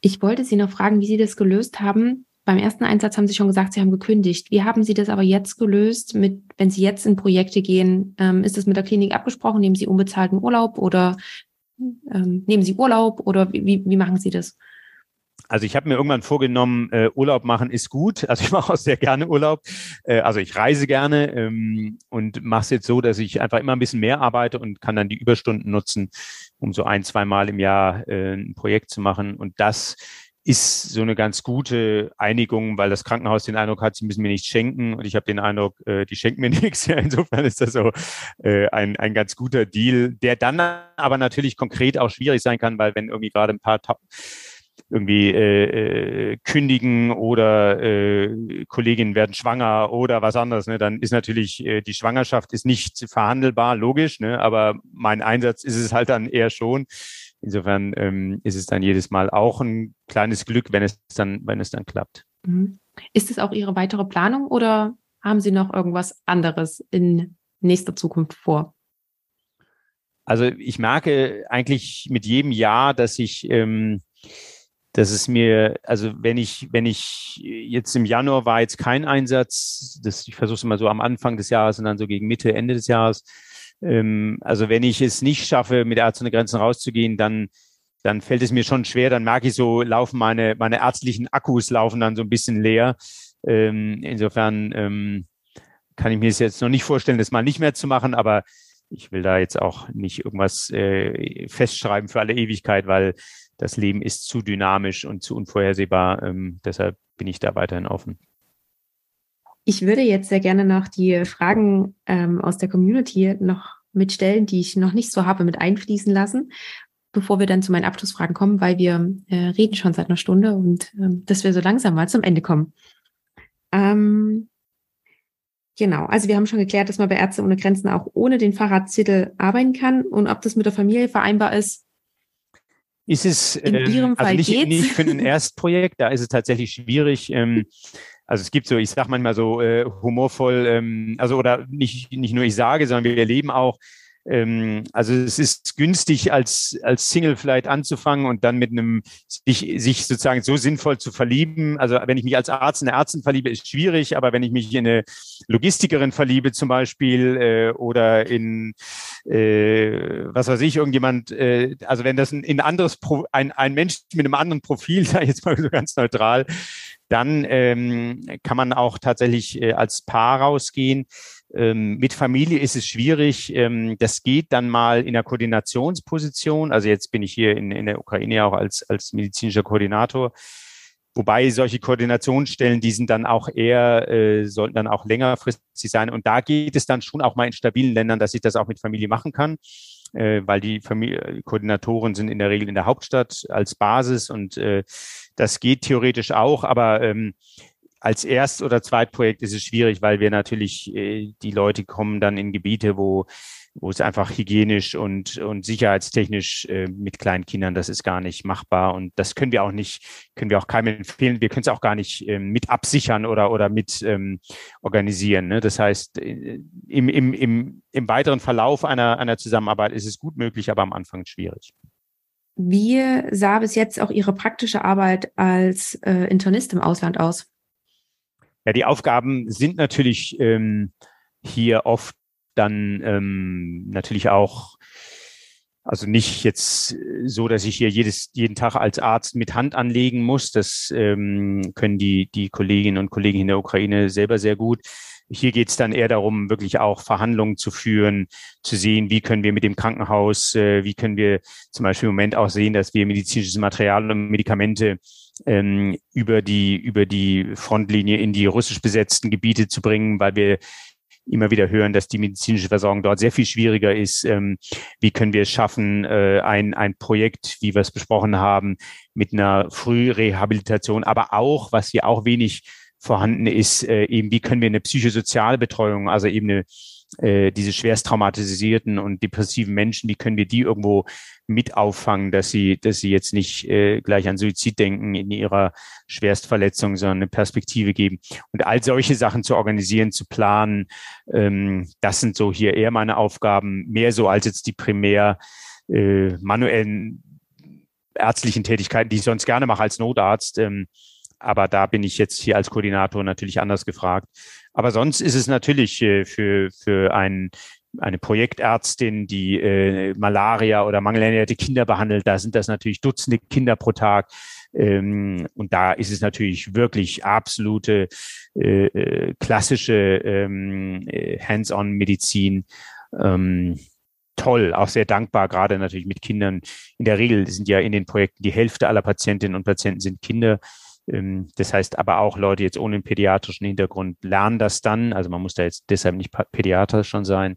Ich wollte Sie noch fragen, wie Sie das gelöst haben, beim ersten Einsatz haben Sie schon gesagt, Sie haben gekündigt. Wie haben Sie das aber jetzt gelöst, mit, wenn Sie jetzt in Projekte gehen? Ähm, ist das mit der Klinik abgesprochen? Nehmen Sie unbezahlten Urlaub oder ähm, nehmen Sie Urlaub oder wie, wie machen Sie das? Also ich habe mir irgendwann vorgenommen, äh, Urlaub machen ist gut. Also ich mache auch sehr gerne Urlaub. Äh, also ich reise gerne ähm, und mache es jetzt so, dass ich einfach immer ein bisschen mehr arbeite und kann dann die Überstunden nutzen, um so ein, zwei Mal im Jahr äh, ein Projekt zu machen. Und das ist so eine ganz gute Einigung, weil das Krankenhaus den Eindruck hat, sie müssen mir nichts schenken und ich habe den Eindruck, äh, die schenken mir nichts. Ja, insofern ist das so äh, ein, ein ganz guter Deal, der dann aber natürlich konkret auch schwierig sein kann, weil wenn irgendwie gerade ein paar irgendwie äh, äh, kündigen oder äh, Kolleginnen werden schwanger oder was anderes, ne, dann ist natürlich äh, die Schwangerschaft ist nicht verhandelbar, logisch, ne, aber mein Einsatz ist es halt dann eher schon. Insofern ähm, ist es dann jedes Mal auch ein kleines Glück, wenn es dann, wenn es dann klappt. Mhm. Ist es auch Ihre weitere Planung oder haben Sie noch irgendwas anderes in nächster Zukunft vor? Also ich merke eigentlich mit jedem Jahr, dass ich, ähm, dass es mir, also wenn ich, wenn ich jetzt im Januar war jetzt kein Einsatz, das, ich versuche es immer so am Anfang des Jahres und dann so gegen Mitte, Ende des Jahres, ähm, also wenn ich es nicht schaffe, mit Ärzte ohne Grenzen rauszugehen, dann, dann fällt es mir schon schwer. Dann merke ich so, laufen meine, meine ärztlichen Akkus laufen dann so ein bisschen leer. Ähm, insofern ähm, kann ich mir es jetzt noch nicht vorstellen, das mal nicht mehr zu machen, aber ich will da jetzt auch nicht irgendwas äh, festschreiben für alle Ewigkeit, weil das Leben ist zu dynamisch und zu unvorhersehbar. Ähm, deshalb bin ich da weiterhin offen. Ich würde jetzt sehr gerne noch die Fragen ähm, aus der Community noch mitstellen, die ich noch nicht so habe, mit einfließen lassen, bevor wir dann zu meinen Abschlussfragen kommen, weil wir äh, reden schon seit einer Stunde und ähm, dass wir so langsam mal zum Ende kommen. Ähm, genau, also wir haben schon geklärt, dass man bei Ärzte ohne Grenzen auch ohne den Fahrradzettel arbeiten kann und ob das mit der Familie vereinbar ist. Ist es in äh, Ihrem also Fall nicht, nicht für ein Erstprojekt, da ist es tatsächlich schwierig. Ähm, also es gibt so, ich sage manchmal so äh, humorvoll, ähm, also oder nicht, nicht nur ich sage, sondern wir erleben auch, ähm, also es ist günstig als, als Single vielleicht anzufangen und dann mit einem, sich, sich sozusagen so sinnvoll zu verlieben. Also wenn ich mich als Arzt in eine Ärztin verliebe, ist schwierig, aber wenn ich mich in eine Logistikerin verliebe zum Beispiel äh, oder in, äh, was weiß ich, irgendjemand, äh, also wenn das ein, ein anderes, Pro, ein, ein Mensch mit einem anderen Profil, ich jetzt mal so ganz neutral, dann ähm, kann man auch tatsächlich äh, als Paar rausgehen. Ähm, mit Familie ist es schwierig. Ähm, das geht dann mal in der Koordinationsposition. Also jetzt bin ich hier in, in der Ukraine auch als, als medizinischer Koordinator. Wobei solche Koordinationsstellen, die sind dann auch eher, äh, sollten dann auch längerfristig sein. Und da geht es dann schon auch mal in stabilen Ländern, dass ich das auch mit Familie machen kann, äh, weil die Familie, Koordinatoren sind in der Regel in der Hauptstadt als Basis und äh, das geht theoretisch auch, aber ähm, als Erst- oder Zweitprojekt ist es schwierig, weil wir natürlich, äh, die Leute kommen dann in Gebiete, wo wo es einfach hygienisch und, und sicherheitstechnisch äh, mit kleinen Kindern, das ist gar nicht machbar. Und das können wir auch nicht, können wir auch keinem empfehlen. Wir können es auch gar nicht ähm, mit absichern oder, oder mit ähm, organisieren. Ne? Das heißt, äh, im, im, im, im weiteren Verlauf einer, einer Zusammenarbeit ist es gut möglich, aber am Anfang schwierig. Wie sah bis jetzt auch Ihre praktische Arbeit als äh, Internist im Ausland aus? Ja, die Aufgaben sind natürlich ähm, hier oft dann ähm, natürlich auch, also nicht jetzt so, dass ich hier jedes, jeden Tag als Arzt mit Hand anlegen muss. Das ähm, können die, die Kolleginnen und Kollegen in der Ukraine selber sehr gut. Hier geht es dann eher darum, wirklich auch Verhandlungen zu führen, zu sehen, wie können wir mit dem Krankenhaus, äh, wie können wir zum Beispiel im Moment auch sehen, dass wir medizinisches Material und Medikamente ähm, über die über die Frontlinie in die russisch besetzten Gebiete zu bringen, weil wir immer wieder hören, dass die medizinische Versorgung dort sehr viel schwieriger ist. Ähm, wie können wir es schaffen, äh, ein, ein Projekt, wie wir es besprochen haben, mit einer Frührehabilitation, aber auch, was hier auch wenig vorhanden ist, äh, eben wie können wir eine psychosoziale Betreuung, also eben eine äh, diese schwerst traumatisierten und depressiven Menschen, wie können wir die irgendwo mit auffangen, dass sie, dass sie jetzt nicht äh, gleich an Suizid denken in ihrer Schwerstverletzung, sondern eine Perspektive geben. Und all solche Sachen zu organisieren, zu planen, ähm, das sind so hier eher meine Aufgaben, mehr so als jetzt die primär äh, manuellen ärztlichen Tätigkeiten, die ich sonst gerne mache als Notarzt. Ähm, aber da bin ich jetzt hier als Koordinator natürlich anders gefragt. Aber sonst ist es natürlich äh, für, für ein, eine Projektärztin, die äh, Malaria oder mangelernährte Kinder behandelt, da sind das natürlich Dutzende Kinder pro Tag. Ähm, und da ist es natürlich wirklich absolute äh, äh klassische ähm, äh, Hands-on-Medizin. Ähm, toll, auch sehr dankbar, gerade natürlich mit Kindern. In der Regel sind ja in den Projekten die Hälfte aller Patientinnen und Patienten sind Kinder. Ähm, das heißt aber auch Leute jetzt ohne pädiatrischen Hintergrund lernen das dann. Also man muss da jetzt deshalb nicht pädiatrisch schon sein.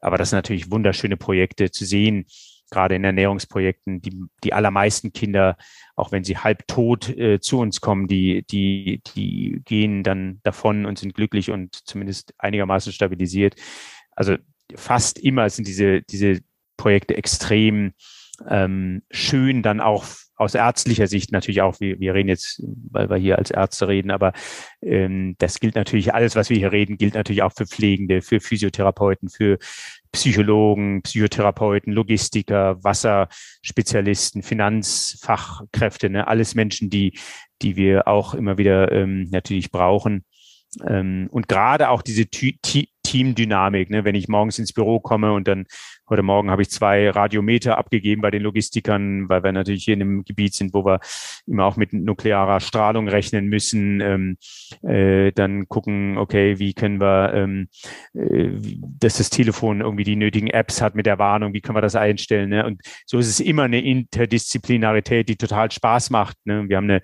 Aber das sind natürlich wunderschöne Projekte zu sehen, gerade in Ernährungsprojekten. Die, die allermeisten Kinder, auch wenn sie halb tot äh, zu uns kommen, die, die, die gehen dann davon und sind glücklich und zumindest einigermaßen stabilisiert. Also fast immer sind diese, diese Projekte extrem ähm, schön dann auch aus ärztlicher Sicht natürlich auch, wir, wir reden jetzt, weil wir hier als Ärzte reden, aber ähm, das gilt natürlich, alles, was wir hier reden, gilt natürlich auch für Pflegende, für Physiotherapeuten, für Psychologen, Psychotherapeuten, Logistiker, Wasserspezialisten, Finanzfachkräfte, ne? alles Menschen, die, die wir auch immer wieder ähm, natürlich brauchen. Ähm, und gerade auch diese Teamdynamik, ne? wenn ich morgens ins Büro komme und dann Heute Morgen habe ich zwei Radiometer abgegeben bei den Logistikern, weil wir natürlich hier in einem Gebiet sind, wo wir immer auch mit nuklearer Strahlung rechnen müssen. Ähm, äh, dann gucken, okay, wie können wir, ähm, äh, dass das Telefon irgendwie die nötigen Apps hat mit der Warnung, wie können wir das einstellen. Ne? Und so ist es immer eine Interdisziplinarität, die total Spaß macht. Ne? Wir haben eine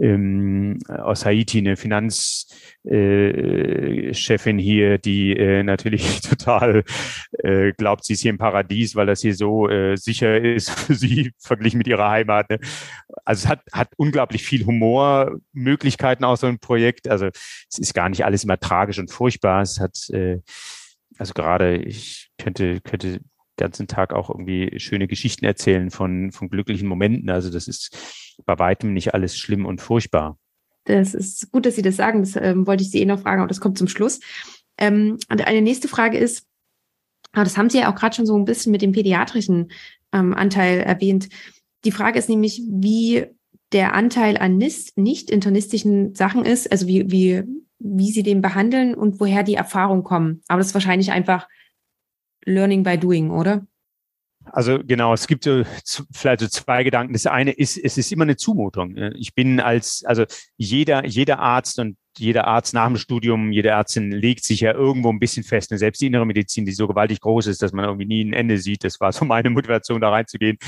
ähm, aus Haiti eine Finanzchefin äh, hier, die äh, natürlich total äh, glaubt, sie ist hier im Paradies, weil das hier so äh, sicher ist für sie verglichen mit ihrer Heimat. Ne? Also es hat, hat unglaublich viel Humormöglichkeiten aus so einem Projekt. Also es ist gar nicht alles immer tragisch und furchtbar. Es hat, äh, also gerade ich könnte, könnte den ganzen Tag auch irgendwie schöne Geschichten erzählen von, von glücklichen Momenten. Also das ist bei weitem nicht alles schlimm und furchtbar. Das ist gut, dass Sie das sagen. Das ähm, wollte ich Sie eh noch fragen, aber das kommt zum Schluss. Ähm, eine nächste Frage ist, aber das haben Sie ja auch gerade schon so ein bisschen mit dem pädiatrischen ähm, Anteil erwähnt. Die Frage ist nämlich, wie der Anteil an nicht internistischen Sachen ist, also wie, wie, wie Sie den behandeln und woher die Erfahrungen kommen. Aber das ist wahrscheinlich einfach Learning by Doing, oder? Also genau, es gibt so vielleicht so zwei Gedanken. Das eine ist, es ist immer eine Zumutung. Ich bin als, also jeder, jeder Arzt und jeder Arzt nach dem Studium, jede Ärztin legt sich ja irgendwo ein bisschen fest. Und selbst die innere Medizin, die so gewaltig groß ist, dass man irgendwie nie ein Ende sieht. Das war so meine Motivation, da reinzugehen.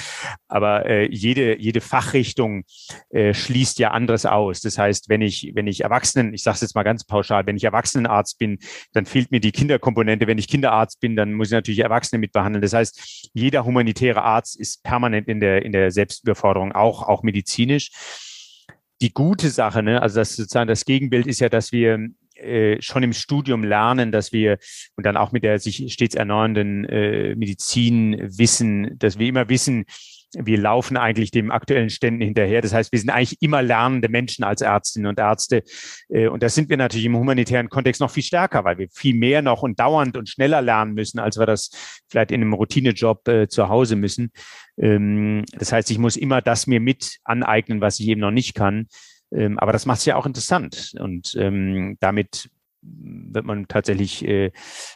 Aber äh, jede, jede Fachrichtung äh, schließt ja anderes aus. Das heißt, wenn ich, wenn ich Erwachsenen, ich sage es jetzt mal ganz pauschal, wenn ich Erwachsenenarzt bin, dann fehlt mir die Kinderkomponente. Wenn ich Kinderarzt bin, dann muss ich natürlich Erwachsene mitbehandeln. Das heißt, jeder humanitäre Arzt ist permanent in der, in der Selbstüberforderung, auch, auch medizinisch. Die gute Sache, ne? also das sozusagen das Gegenbild ist ja, dass wir äh, schon im Studium lernen, dass wir und dann auch mit der sich stets erneuernden äh, Medizin wissen, dass wir immer wissen, wir laufen eigentlich dem aktuellen Ständen hinterher. Das heißt, wir sind eigentlich immer lernende Menschen als Ärztinnen und Ärzte. Äh, und das sind wir natürlich im humanitären Kontext noch viel stärker, weil wir viel mehr noch und dauernd und schneller lernen müssen, als wir das vielleicht in einem Routinejob äh, zu Hause müssen. Ähm, das heißt, ich muss immer das mir mit aneignen, was ich eben noch nicht kann. Ähm, aber das macht es ja auch interessant. Und ähm, damit wird man tatsächlich, äh,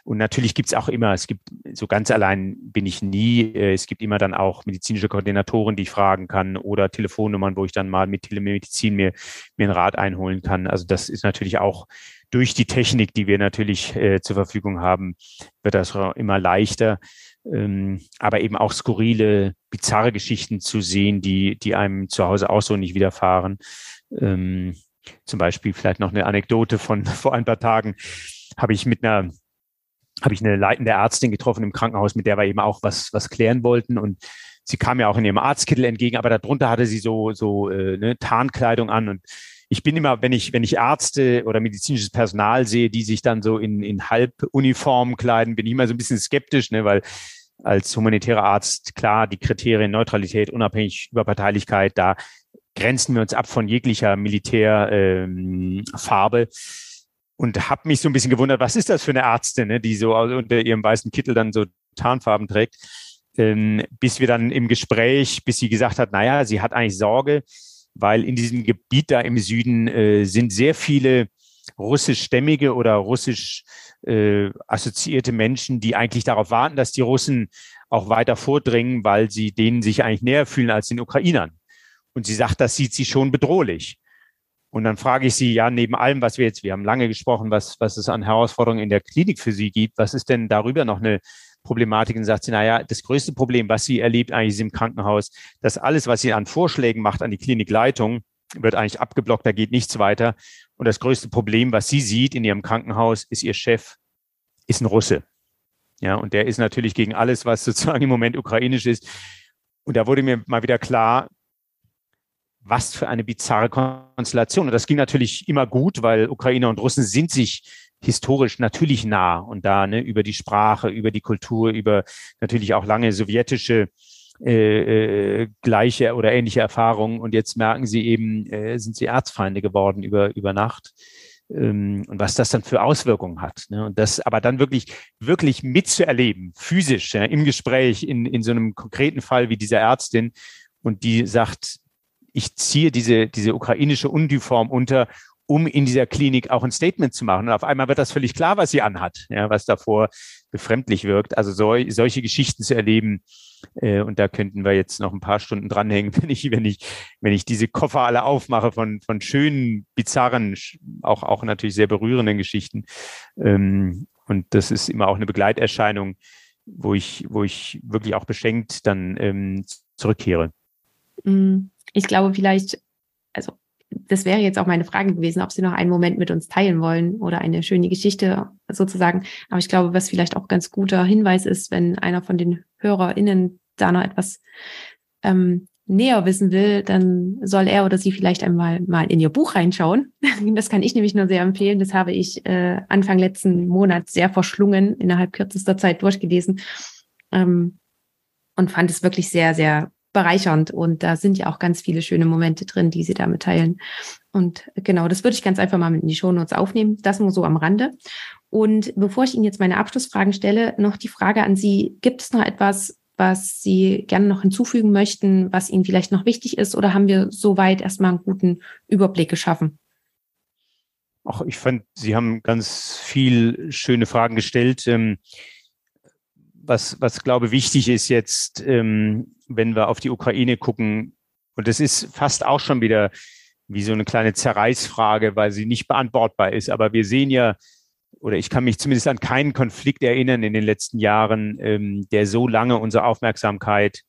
und natürlich gibt es auch immer, es gibt, so ganz allein bin ich nie, äh, es gibt immer dann auch medizinische Koordinatoren, die ich fragen kann oder Telefonnummern, wo ich dann mal mit Telemedizin mir, mir einen Rat einholen kann. Also das ist natürlich auch durch die Technik, die wir natürlich äh, zur Verfügung haben, wird das immer leichter. Ähm, aber eben auch skurrile, bizarre Geschichten zu sehen, die, die einem zu Hause auch so nicht widerfahren. Ähm, zum Beispiel vielleicht noch eine Anekdote von vor ein paar Tagen. Habe ich mit einer habe ich eine leitende Ärztin getroffen im Krankenhaus, mit der wir eben auch was was klären wollten. Und sie kam ja auch in ihrem Arztkittel entgegen, aber darunter hatte sie so so äh, ne, Tarnkleidung an. Und ich bin immer, wenn ich, wenn ich Ärzte oder medizinisches Personal sehe, die sich dann so in, in Halbuniformen kleiden, bin ich immer so ein bisschen skeptisch, ne, weil als humanitärer Arzt, klar, die Kriterien Neutralität, Unabhängig, Überparteilichkeit, da grenzen wir uns ab von jeglicher Militärfarbe. Ähm, und habe mich so ein bisschen gewundert, was ist das für eine Ärztin, ne, die so unter ihrem weißen Kittel dann so Tarnfarben trägt. Ähm, bis wir dann im Gespräch, bis sie gesagt hat, naja, sie hat eigentlich Sorge, weil in diesem Gebiet da im Süden äh, sind sehr viele russischstämmige oder russisch äh, assoziierte Menschen, die eigentlich darauf warten, dass die Russen auch weiter vordringen, weil sie denen sich eigentlich näher fühlen als den Ukrainern. Und sie sagt, das sieht sie schon bedrohlich. Und dann frage ich sie, ja, neben allem, was wir jetzt, wir haben lange gesprochen, was, was es an Herausforderungen in der Klinik für sie gibt, was ist denn darüber noch eine Problematik? Und sagt sie, naja, das größte Problem, was sie erlebt eigentlich ist im Krankenhaus, dass alles, was sie an Vorschlägen macht an die Klinikleitung, wird eigentlich abgeblockt, da geht nichts weiter. Und das größte Problem, was sie sieht in ihrem Krankenhaus, ist ihr Chef, ist ein Russe. Ja, und der ist natürlich gegen alles, was sozusagen im Moment ukrainisch ist. Und da wurde mir mal wieder klar, was für eine bizarre Konstellation. Und das ging natürlich immer gut, weil Ukrainer und Russen sind sich historisch natürlich nah und da ne, über die Sprache, über die Kultur, über natürlich auch lange sowjetische äh, äh, gleiche oder ähnliche Erfahrungen. Und jetzt merken sie eben, äh, sind sie Erzfeinde geworden über, über Nacht. Ähm, und was das dann für Auswirkungen hat. Ne? Und das aber dann wirklich, wirklich mitzuerleben, physisch, ja, im Gespräch, in, in so einem konkreten Fall wie dieser Ärztin, und die sagt, ich ziehe diese, diese ukrainische Uniform unter, um in dieser Klinik auch ein Statement zu machen. Und auf einmal wird das völlig klar, was sie anhat, ja, was davor befremdlich wirkt. Also so, solche Geschichten zu erleben, äh, und da könnten wir jetzt noch ein paar Stunden dranhängen, wenn ich, wenn ich, wenn ich diese Koffer alle aufmache von, von schönen, bizarren, auch, auch natürlich sehr berührenden Geschichten. Ähm, und das ist immer auch eine Begleiterscheinung, wo ich, wo ich wirklich auch beschenkt dann ähm, zurückkehre. Mm ich glaube vielleicht, also das wäre jetzt auch meine Frage gewesen, ob Sie noch einen Moment mit uns teilen wollen oder eine schöne Geschichte sozusagen. Aber ich glaube, was vielleicht auch ganz guter Hinweis ist, wenn einer von den HörerInnen da noch etwas ähm, näher wissen will, dann soll er oder sie vielleicht einmal mal in ihr Buch reinschauen. Das kann ich nämlich nur sehr empfehlen. Das habe ich äh, Anfang letzten Monat sehr verschlungen, innerhalb kürzester Zeit durchgelesen ähm, und fand es wirklich sehr, sehr bereichernd. Und da sind ja auch ganz viele schöne Momente drin, die sie damit teilen. Und genau, das würde ich ganz einfach mal mit in die Shownotes aufnehmen. Das nur so am Rande. Und bevor ich Ihnen jetzt meine Abschlussfragen stelle, noch die Frage an Sie. Gibt es noch etwas, was Sie gerne noch hinzufügen möchten, was Ihnen vielleicht noch wichtig ist? Oder haben wir soweit erstmal einen guten Überblick geschaffen? Ach, ich fand, Sie haben ganz viel schöne Fragen gestellt. Ähm, was, was glaube wichtig ist jetzt, ähm, wenn wir auf die Ukraine gucken, und das ist fast auch schon wieder wie so eine kleine Zerreißfrage, weil sie nicht beantwortbar ist. Aber wir sehen ja, oder ich kann mich zumindest an keinen Konflikt erinnern in den letzten Jahren, ähm, der so lange unsere Aufmerksamkeit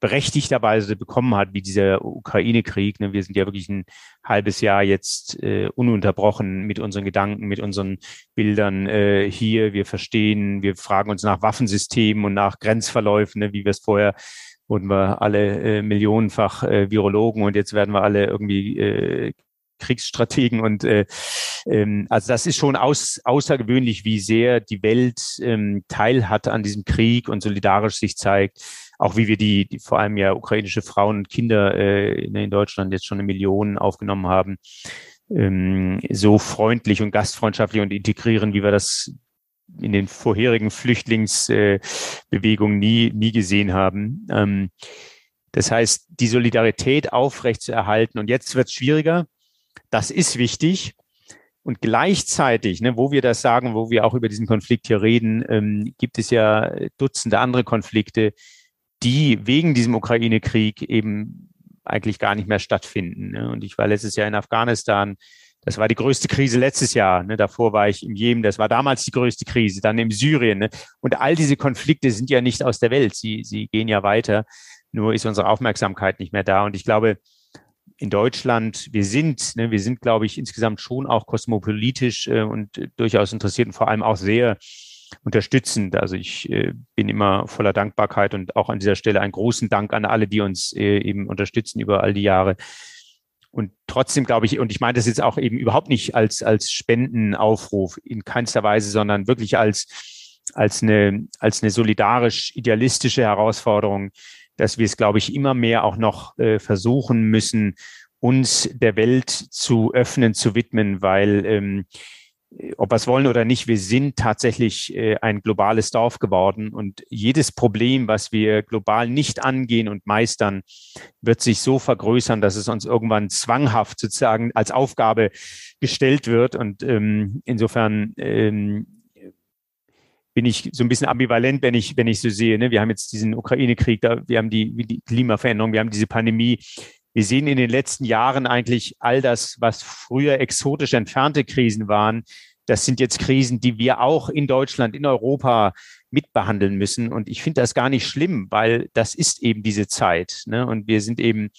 berechtigterweise bekommen hat, wie dieser Ukraine-Krieg. Ne? Wir sind ja wirklich ein halbes Jahr jetzt äh, ununterbrochen mit unseren Gedanken, mit unseren Bildern äh, hier. Wir verstehen, wir fragen uns nach Waffensystemen und nach Grenzverläufen, ne? wie wir es vorher wurden wir alle äh, millionenfach äh, Virologen und jetzt werden wir alle irgendwie äh, Kriegsstrategen und äh, ähm, also das ist schon aus, außergewöhnlich, wie sehr die Welt ähm, teil hat an diesem Krieg und solidarisch sich zeigt. Auch wie wir die, die vor allem ja ukrainische Frauen und Kinder äh, in Deutschland jetzt schon eine Million aufgenommen haben, ähm, so freundlich und gastfreundschaftlich und integrieren, wie wir das in den vorherigen Flüchtlingsbewegungen äh, nie, nie gesehen haben. Ähm, das heißt, die Solidarität aufrechtzuerhalten. Und jetzt wird es schwieriger. Das ist wichtig. Und gleichzeitig, ne, wo wir das sagen, wo wir auch über diesen Konflikt hier reden, ähm, gibt es ja Dutzende andere Konflikte, die wegen diesem Ukraine-Krieg eben eigentlich gar nicht mehr stattfinden. Ne? Und ich war letztes Jahr in Afghanistan. Das war die größte Krise letztes Jahr. Ne? Davor war ich im Jemen. Das war damals die größte Krise. Dann im Syrien. Ne? Und all diese Konflikte sind ja nicht aus der Welt. Sie, sie gehen ja weiter. Nur ist unsere Aufmerksamkeit nicht mehr da. Und ich glaube, in Deutschland, wir sind, ne, wir sind, glaube ich, insgesamt schon auch kosmopolitisch äh, und durchaus interessiert und vor allem auch sehr unterstützend. Also ich äh, bin immer voller Dankbarkeit und auch an dieser Stelle einen großen Dank an alle, die uns äh, eben unterstützen über all die Jahre. Und trotzdem glaube ich, und ich meine das jetzt auch eben überhaupt nicht als, als Spendenaufruf in keinster Weise, sondern wirklich als, als eine, als eine solidarisch idealistische Herausforderung, dass wir es, glaube ich, immer mehr auch noch äh, versuchen müssen, uns der Welt zu öffnen, zu widmen, weil ähm, ob wir es wollen oder nicht, wir sind tatsächlich äh, ein globales Dorf geworden und jedes Problem, was wir global nicht angehen und meistern, wird sich so vergrößern, dass es uns irgendwann zwanghaft sozusagen als Aufgabe gestellt wird. Und ähm, insofern ähm, bin ich so ein bisschen ambivalent, wenn ich, wenn ich so sehe. Ne? Wir haben jetzt diesen Ukraine-Krieg, wir haben die, die Klimaveränderung, wir haben diese Pandemie. Wir sehen in den letzten Jahren eigentlich all das, was früher exotisch entfernte Krisen waren. Das sind jetzt Krisen, die wir auch in Deutschland, in Europa mitbehandeln müssen. Und ich finde das gar nicht schlimm, weil das ist eben diese Zeit. Ne? Und wir sind eben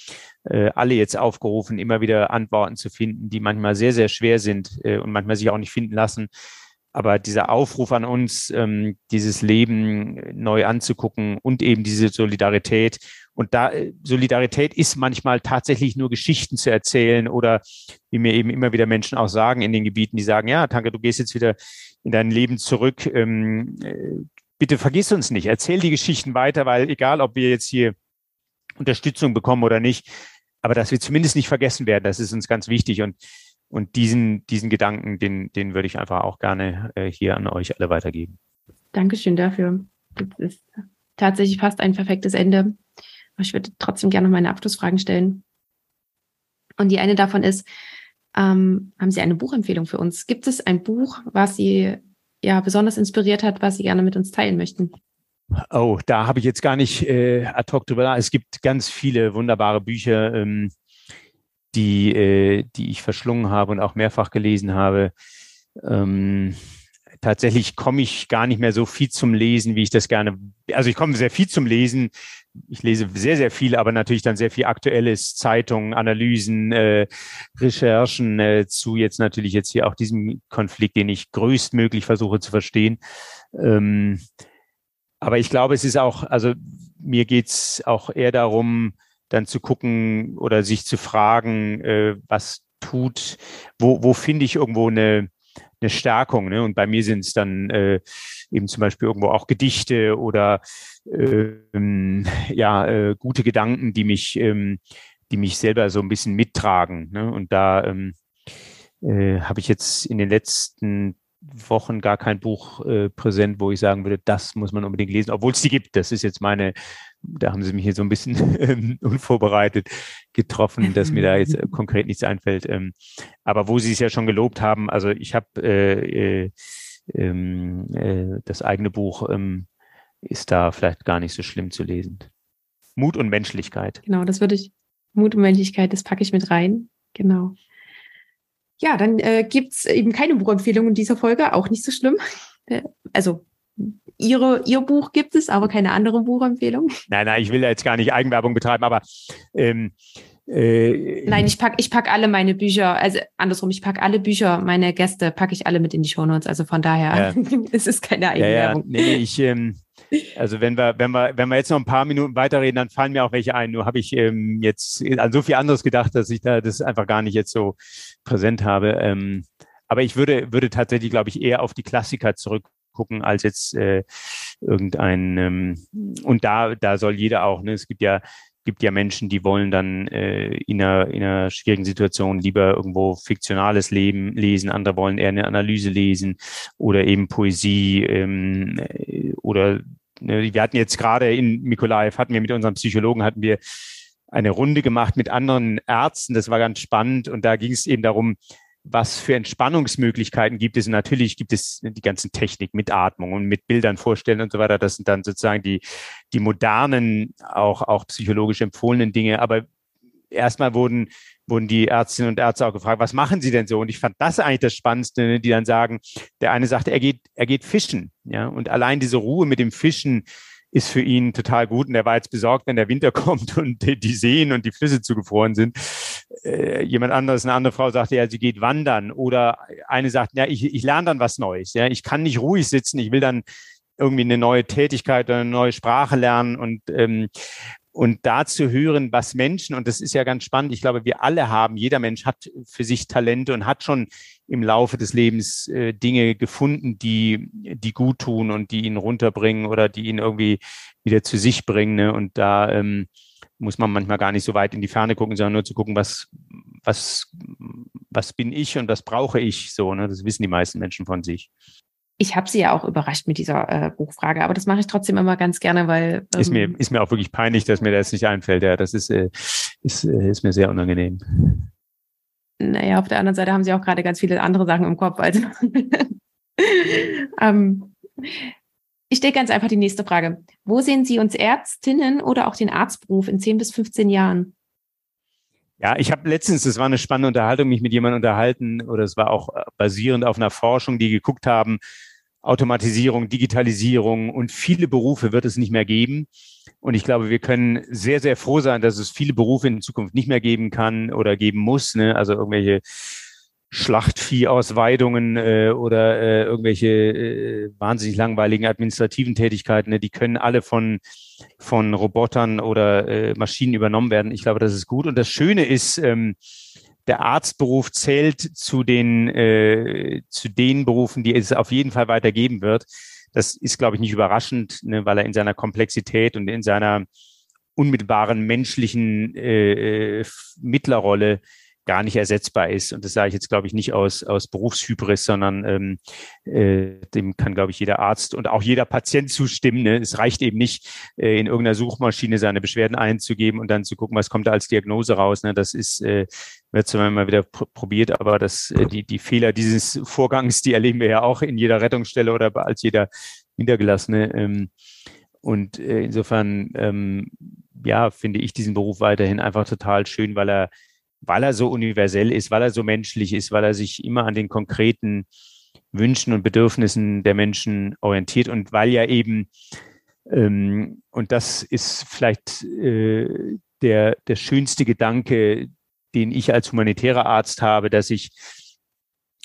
äh, alle jetzt aufgerufen, immer wieder Antworten zu finden, die manchmal sehr, sehr schwer sind äh, und manchmal sich auch nicht finden lassen. Aber dieser Aufruf an uns, ähm, dieses Leben neu anzugucken und eben diese Solidarität. Und da äh, Solidarität ist manchmal tatsächlich nur Geschichten zu erzählen oder wie mir eben immer wieder Menschen auch sagen in den Gebieten, die sagen, ja, Tanke, du gehst jetzt wieder in dein Leben zurück. Ähm, äh, bitte vergiss uns nicht. Erzähl die Geschichten weiter, weil egal, ob wir jetzt hier Unterstützung bekommen oder nicht, aber dass wir zumindest nicht vergessen werden, das ist uns ganz wichtig. Und und diesen, diesen Gedanken, den, den würde ich einfach auch gerne äh, hier an euch alle weitergeben. Dankeschön dafür. Das ist tatsächlich fast ein perfektes Ende. Aber ich würde trotzdem gerne noch meine Abschlussfragen stellen. Und die eine davon ist, ähm, haben Sie eine Buchempfehlung für uns? Gibt es ein Buch, was Sie ja besonders inspiriert hat, was Sie gerne mit uns teilen möchten? Oh, da habe ich jetzt gar nicht äh, ad hoc drüber. Es gibt ganz viele wunderbare Bücher. Ähm, die, äh, die ich verschlungen habe und auch mehrfach gelesen habe. Ähm, tatsächlich komme ich gar nicht mehr so viel zum Lesen, wie ich das gerne. Also ich komme sehr viel zum Lesen. Ich lese sehr, sehr viel, aber natürlich dann sehr viel Aktuelles, Zeitungen, Analysen, äh, Recherchen äh, zu jetzt natürlich jetzt hier auch diesem Konflikt, den ich größtmöglich versuche zu verstehen. Ähm, aber ich glaube, es ist auch, also mir geht's auch eher darum, dann zu gucken oder sich zu fragen, äh, was tut, wo, wo finde ich irgendwo eine, eine Stärkung. Ne? Und bei mir sind es dann äh, eben zum Beispiel irgendwo auch Gedichte oder ähm, ja, äh, gute Gedanken, die mich, ähm, die mich selber so ein bisschen mittragen. Ne? Und da ähm, äh, habe ich jetzt in den letzten Wochen gar kein Buch äh, präsent, wo ich sagen würde, das muss man unbedingt lesen, obwohl es die gibt. Das ist jetzt meine, da haben Sie mich hier so ein bisschen ähm, unvorbereitet getroffen, dass mir da jetzt äh, konkret nichts einfällt. Ähm, aber wo Sie es ja schon gelobt haben, also ich habe äh, äh, ähm, äh, das eigene Buch ist da vielleicht gar nicht so schlimm zu lesen. Mut und Menschlichkeit. Genau, das würde ich, Mut und Menschlichkeit, das packe ich mit rein. Genau. Ja, dann äh, gibt es eben keine Buchempfehlung in dieser Folge, auch nicht so schlimm. Äh, also Ihre, Ihr Buch gibt es, aber keine andere Buchempfehlung. Nein, nein, ich will jetzt gar nicht Eigenwerbung betreiben, aber ähm, Äh, Nein, ich pack, ich pack alle meine Bücher, also andersrum, ich pack alle Bücher, meine Gäste packe ich alle mit in die Shownotes. Also von daher, ja. es ist keine Eigenwerbung. Ja, ja. Nee, ich, ähm, also wenn wir, wenn wir, wenn wir jetzt noch ein paar Minuten weiterreden, dann fallen mir auch welche ein. Nur habe ich ähm, jetzt an so viel anderes gedacht, dass ich da das einfach gar nicht jetzt so präsent habe. Ähm, aber ich würde, würde tatsächlich, glaube ich, eher auf die Klassiker zurückgucken als jetzt äh, irgendein ähm, und da da soll jeder auch ne es gibt ja gibt ja Menschen, die wollen dann äh, in, einer, in einer schwierigen Situation lieber irgendwo fiktionales Leben lesen, andere wollen eher eine Analyse lesen oder eben Poesie ähm, äh, oder ne, wir hatten jetzt gerade in Mikolaev, hatten wir mit unserem Psychologen, hatten wir eine Runde gemacht mit anderen Ärzten, das war ganz spannend und da ging es eben darum, was für Entspannungsmöglichkeiten gibt es. Und natürlich gibt es die ganzen Technik mit Atmung und mit Bildern vorstellen und so weiter. Das sind dann sozusagen die, die modernen, auch, auch psychologisch empfohlenen Dinge. Aber erstmal wurden, wurden die Ärztinnen und Ärzte auch gefragt, was machen sie denn so? Und ich fand das eigentlich das Spannendste, ne, die dann sagen, der eine sagte, er geht, er geht fischen. Ja, und allein diese Ruhe mit dem Fischen, ist für ihn total gut. Und er war jetzt besorgt, wenn der Winter kommt und die Seen und die Flüsse zugefroren sind. Äh, jemand anderes, eine andere Frau sagte, ja, sie geht wandern. Oder eine sagt, ja, ich, ich lerne dann was Neues. Ja, ich kann nicht ruhig sitzen. Ich will dann irgendwie eine neue Tätigkeit oder eine neue Sprache lernen. Und ähm, und da zu hören, was Menschen, und das ist ja ganz spannend, ich glaube, wir alle haben, jeder Mensch hat für sich Talente und hat schon im Laufe des Lebens äh, Dinge gefunden, die, die gut tun und die ihn runterbringen oder die ihn irgendwie wieder zu sich bringen. Ne? Und da ähm, muss man manchmal gar nicht so weit in die Ferne gucken, sondern nur zu gucken, was, was, was bin ich und was brauche ich so. Ne? Das wissen die meisten Menschen von sich ich habe sie ja auch überrascht mit dieser äh, Buchfrage, aber das mache ich trotzdem immer ganz gerne, weil. Ähm, ist, mir, ähm, ist mir auch wirklich peinlich, dass mir das nicht einfällt. Ja, das ist, äh, ist, äh, ist mir sehr unangenehm. Naja, auf der anderen Seite haben sie auch gerade ganz viele andere Sachen im Kopf. Also ähm, ich stelle ganz einfach die nächste Frage. Wo sehen Sie uns Ärztinnen oder auch den Arztberuf in 10 bis 15 Jahren? Ja, ich habe letztens, das war eine spannende Unterhaltung, mich mit jemandem unterhalten, oder es war auch äh, basierend auf einer Forschung, die geguckt haben, Automatisierung, Digitalisierung und viele Berufe wird es nicht mehr geben. Und ich glaube, wir können sehr, sehr froh sein, dass es viele Berufe in Zukunft nicht mehr geben kann oder geben muss. Ne? Also irgendwelche Schlachtviehausweidungen äh, oder äh, irgendwelche äh, wahnsinnig langweiligen administrativen Tätigkeiten, ne? die können alle von, von Robotern oder äh, Maschinen übernommen werden. Ich glaube, das ist gut. Und das Schöne ist, ähm, der Arztberuf zählt zu den, äh, zu den Berufen, die es auf jeden Fall weitergeben wird. Das ist, glaube ich, nicht überraschend, ne, weil er in seiner Komplexität und in seiner unmittelbaren menschlichen äh, äh Mittlerrolle gar nicht ersetzbar ist. Und das sage ich jetzt, glaube ich, nicht aus, aus Berufshybris, sondern ähm, äh, dem kann, glaube ich, jeder Arzt und auch jeder Patient zustimmen. Ne? Es reicht eben nicht, äh, in irgendeiner Suchmaschine seine Beschwerden einzugeben und dann zu gucken, was kommt da als Diagnose raus. Ne? Das ist, äh, wird zwar immer wieder pr probiert, aber das, äh, die, die Fehler dieses Vorgangs, die erleben wir ja auch in jeder Rettungsstelle oder als jeder Niedergelassene. Ähm, und äh, insofern, ähm, ja, finde ich diesen Beruf weiterhin einfach total schön, weil er weil er so universell ist, weil er so menschlich ist, weil er sich immer an den konkreten Wünschen und Bedürfnissen der Menschen orientiert und weil ja eben, ähm, und das ist vielleicht äh, der, der schönste Gedanke, den ich als humanitärer Arzt habe, dass ich,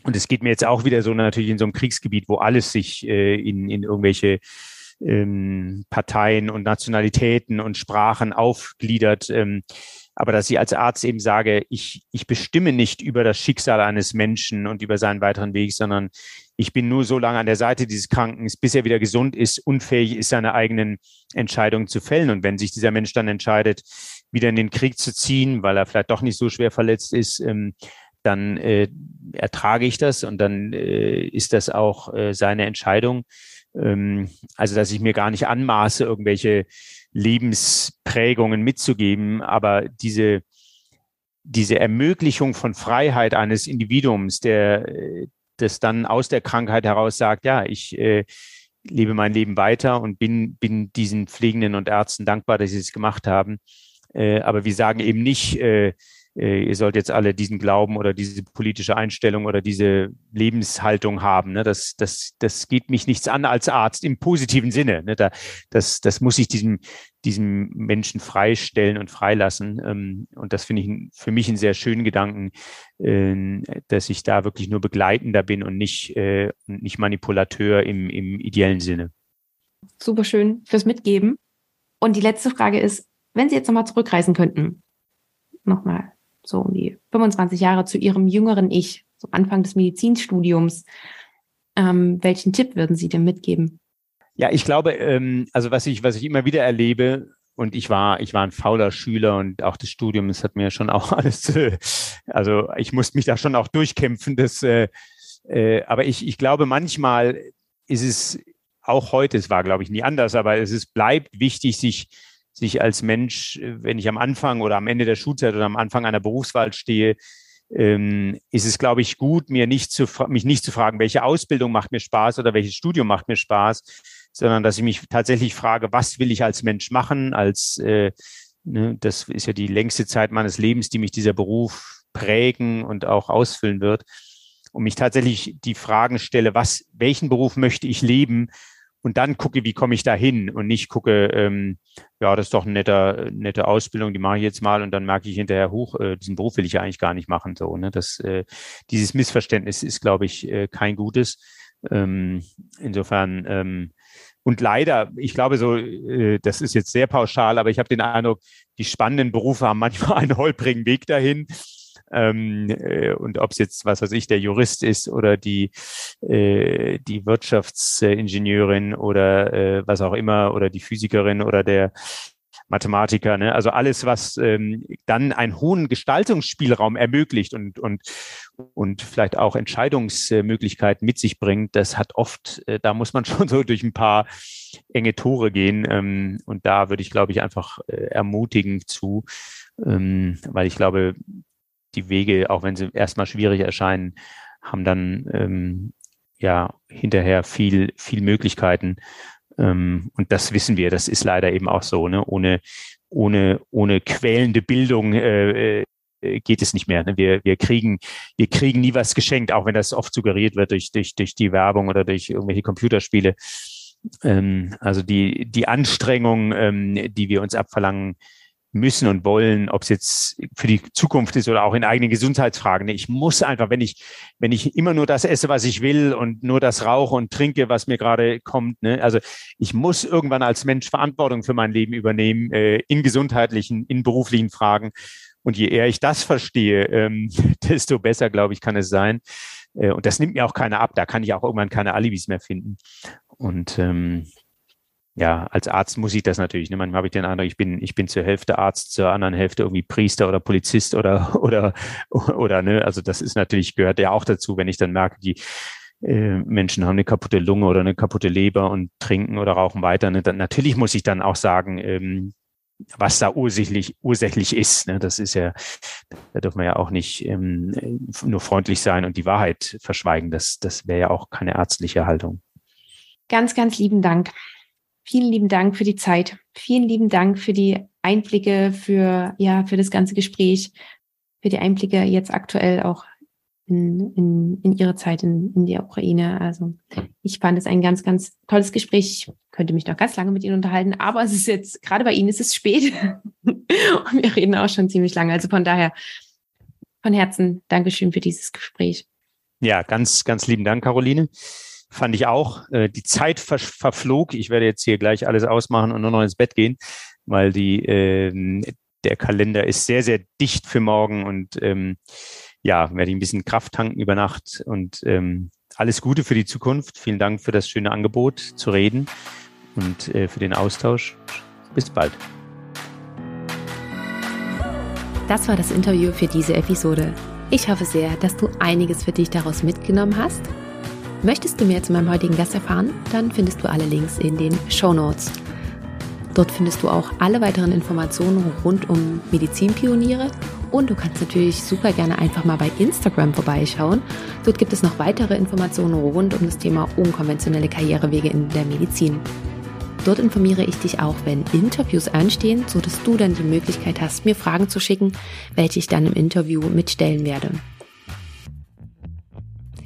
und es geht mir jetzt auch wieder so natürlich in so einem Kriegsgebiet, wo alles sich äh, in, in irgendwelche ähm, Parteien und Nationalitäten und Sprachen aufgliedert. Ähm, aber dass ich als Arzt eben sage, ich, ich bestimme nicht über das Schicksal eines Menschen und über seinen weiteren Weg, sondern ich bin nur so lange an der Seite dieses Kranken, bis er wieder gesund ist, unfähig ist, seine eigenen Entscheidungen zu fällen. Und wenn sich dieser Mensch dann entscheidet, wieder in den Krieg zu ziehen, weil er vielleicht doch nicht so schwer verletzt ist, ähm, dann äh, ertrage ich das und dann äh, ist das auch äh, seine Entscheidung. Ähm, also, dass ich mir gar nicht anmaße, irgendwelche Lebensprägungen mitzugeben, aber diese, diese Ermöglichung von Freiheit eines Individuums, der das dann aus der Krankheit heraus sagt, ja, ich äh, lebe mein Leben weiter und bin, bin diesen Pflegenden und Ärzten dankbar, dass sie es gemacht haben. Äh, aber wir sagen eben nicht, äh, äh, ihr sollt jetzt alle diesen Glauben oder diese politische Einstellung oder diese Lebenshaltung haben. Ne? Das, das, das geht mich nichts an als Arzt im positiven Sinne. Ne? Da, das, das muss ich diesem, diesem Menschen freistellen und freilassen. Ähm, und das finde ich für mich einen sehr schönen Gedanken, äh, dass ich da wirklich nur begleitender bin und nicht, äh, nicht Manipulateur im, im ideellen Sinne. Super schön fürs Mitgeben. Und die letzte Frage ist, wenn Sie jetzt nochmal zurückreisen könnten, nochmal so um die 25 Jahre zu Ihrem jüngeren Ich, so Anfang des Medizinstudiums, ähm, welchen Tipp würden Sie denn mitgeben? Ja, ich glaube, ähm, also was ich, was ich immer wieder erlebe, und ich war, ich war ein fauler Schüler und auch das Studium, das hat mir schon auch alles, äh, also ich musste mich da schon auch durchkämpfen. Das, äh, äh, aber ich, ich glaube, manchmal ist es auch heute, es war, glaube ich, nie anders, aber es ist, bleibt wichtig, sich, sich als Mensch, wenn ich am Anfang oder am Ende der Schulzeit oder am Anfang einer Berufswahl stehe, ähm, ist es, glaube ich, gut, mir nicht zu, mich nicht zu fragen, welche Ausbildung macht mir Spaß oder welches Studium macht mir Spaß, sondern dass ich mich tatsächlich frage, was will ich als Mensch machen, als äh, ne, das ist ja die längste Zeit meines Lebens, die mich dieser Beruf prägen und auch ausfüllen wird. Und mich tatsächlich die Fragen stelle, was, welchen Beruf möchte ich leben und dann gucke, wie komme ich da hin und nicht gucke, ähm, ja, das ist doch eine nette, nette Ausbildung, die mache ich jetzt mal und dann merke ich hinterher hoch, äh, diesen Beruf will ich ja eigentlich gar nicht machen. So, ne? das, äh, dieses Missverständnis ist, glaube ich, äh, kein gutes. Ähm, insofern ähm, und leider, ich glaube so, äh, das ist jetzt sehr pauschal, aber ich habe den Eindruck, die spannenden Berufe haben manchmal einen holprigen Weg dahin. Ähm, äh, und ob es jetzt, was weiß ich, der Jurist ist oder die, äh, die Wirtschaftsingenieurin oder äh, was auch immer oder die Physikerin oder der Mathematiker, ne? also alles, was ähm, dann einen hohen Gestaltungsspielraum ermöglicht und, und, und vielleicht auch Entscheidungsmöglichkeiten mit sich bringt, das hat oft, äh, da muss man schon so durch ein paar enge Tore gehen. Ähm, und da würde ich, glaube ich, einfach äh, ermutigen zu, ähm, weil ich glaube, die Wege, auch wenn sie erstmal schwierig erscheinen, haben dann ähm, ja hinterher viel, viel Möglichkeiten. Ähm, und das wissen wir, das ist leider eben auch so. Ne? Ohne, ohne, ohne quälende Bildung äh, äh geht es nicht mehr. Ne? Wir, wir, kriegen, wir kriegen nie was geschenkt, auch wenn das oft suggeriert wird durch, durch, durch die Werbung oder durch irgendwelche Computerspiele. Ähm, also die, die Anstrengung, ähm, die wir uns abverlangen, müssen und wollen, ob es jetzt für die Zukunft ist oder auch in eigenen Gesundheitsfragen. Ich muss einfach, wenn ich, wenn ich immer nur das esse, was ich will und nur das rauche und trinke, was mir gerade kommt, ne? also ich muss irgendwann als Mensch Verantwortung für mein Leben übernehmen, äh, in gesundheitlichen, in beruflichen Fragen. Und je eher ich das verstehe, ähm, desto besser, glaube ich, kann es sein. Äh, und das nimmt mir auch keiner ab. Da kann ich auch irgendwann keine Alibis mehr finden. Und ähm, ja, als Arzt muss ich das natürlich. Ne? Manchmal habe ich den Eindruck, ich bin, ich bin zur Hälfte Arzt, zur anderen Hälfte irgendwie Priester oder Polizist oder, oder, oder, ne, also das ist natürlich, gehört ja auch dazu, wenn ich dann merke, die äh, Menschen haben eine kaputte Lunge oder eine kaputte Leber und trinken oder rauchen weiter. Ne? Dann, natürlich muss ich dann auch sagen, ähm, was da ursächlich, ursächlich ist. Ne? Das ist ja, da dürfen wir ja auch nicht ähm, nur freundlich sein und die Wahrheit verschweigen. Das, das wäre ja auch keine ärztliche Haltung. Ganz, ganz lieben Dank. Vielen lieben Dank für die Zeit. Vielen lieben Dank für die Einblicke, für, ja, für das ganze Gespräch, für die Einblicke jetzt aktuell auch in, in, in Ihre Zeit in, in der Ukraine. Also ich fand es ein ganz, ganz tolles Gespräch. Ich könnte mich noch ganz lange mit Ihnen unterhalten, aber es ist jetzt, gerade bei Ihnen ist es spät und wir reden auch schon ziemlich lange. Also von daher von Herzen Dankeschön für dieses Gespräch. Ja, ganz, ganz lieben Dank, Caroline fand ich auch. Äh, die Zeit ver verflog. Ich werde jetzt hier gleich alles ausmachen und nur noch ins Bett gehen, weil die, äh, der Kalender ist sehr, sehr dicht für morgen und ähm, ja, werde ich ein bisschen Kraft tanken über Nacht und ähm, alles Gute für die Zukunft. Vielen Dank für das schöne Angebot zu reden und äh, für den Austausch. Bis bald. Das war das Interview für diese Episode. Ich hoffe sehr, dass du einiges für dich daraus mitgenommen hast Möchtest du mehr zu meinem heutigen Gast erfahren? Dann findest du alle Links in den Show Notes. Dort findest du auch alle weiteren Informationen rund um Medizinpioniere und du kannst natürlich super gerne einfach mal bei Instagram vorbeischauen. Dort gibt es noch weitere Informationen rund um das Thema unkonventionelle Karrierewege in der Medizin. Dort informiere ich dich auch, wenn Interviews anstehen, so dass du dann die Möglichkeit hast, mir Fragen zu schicken, welche ich dann im Interview mitstellen werde.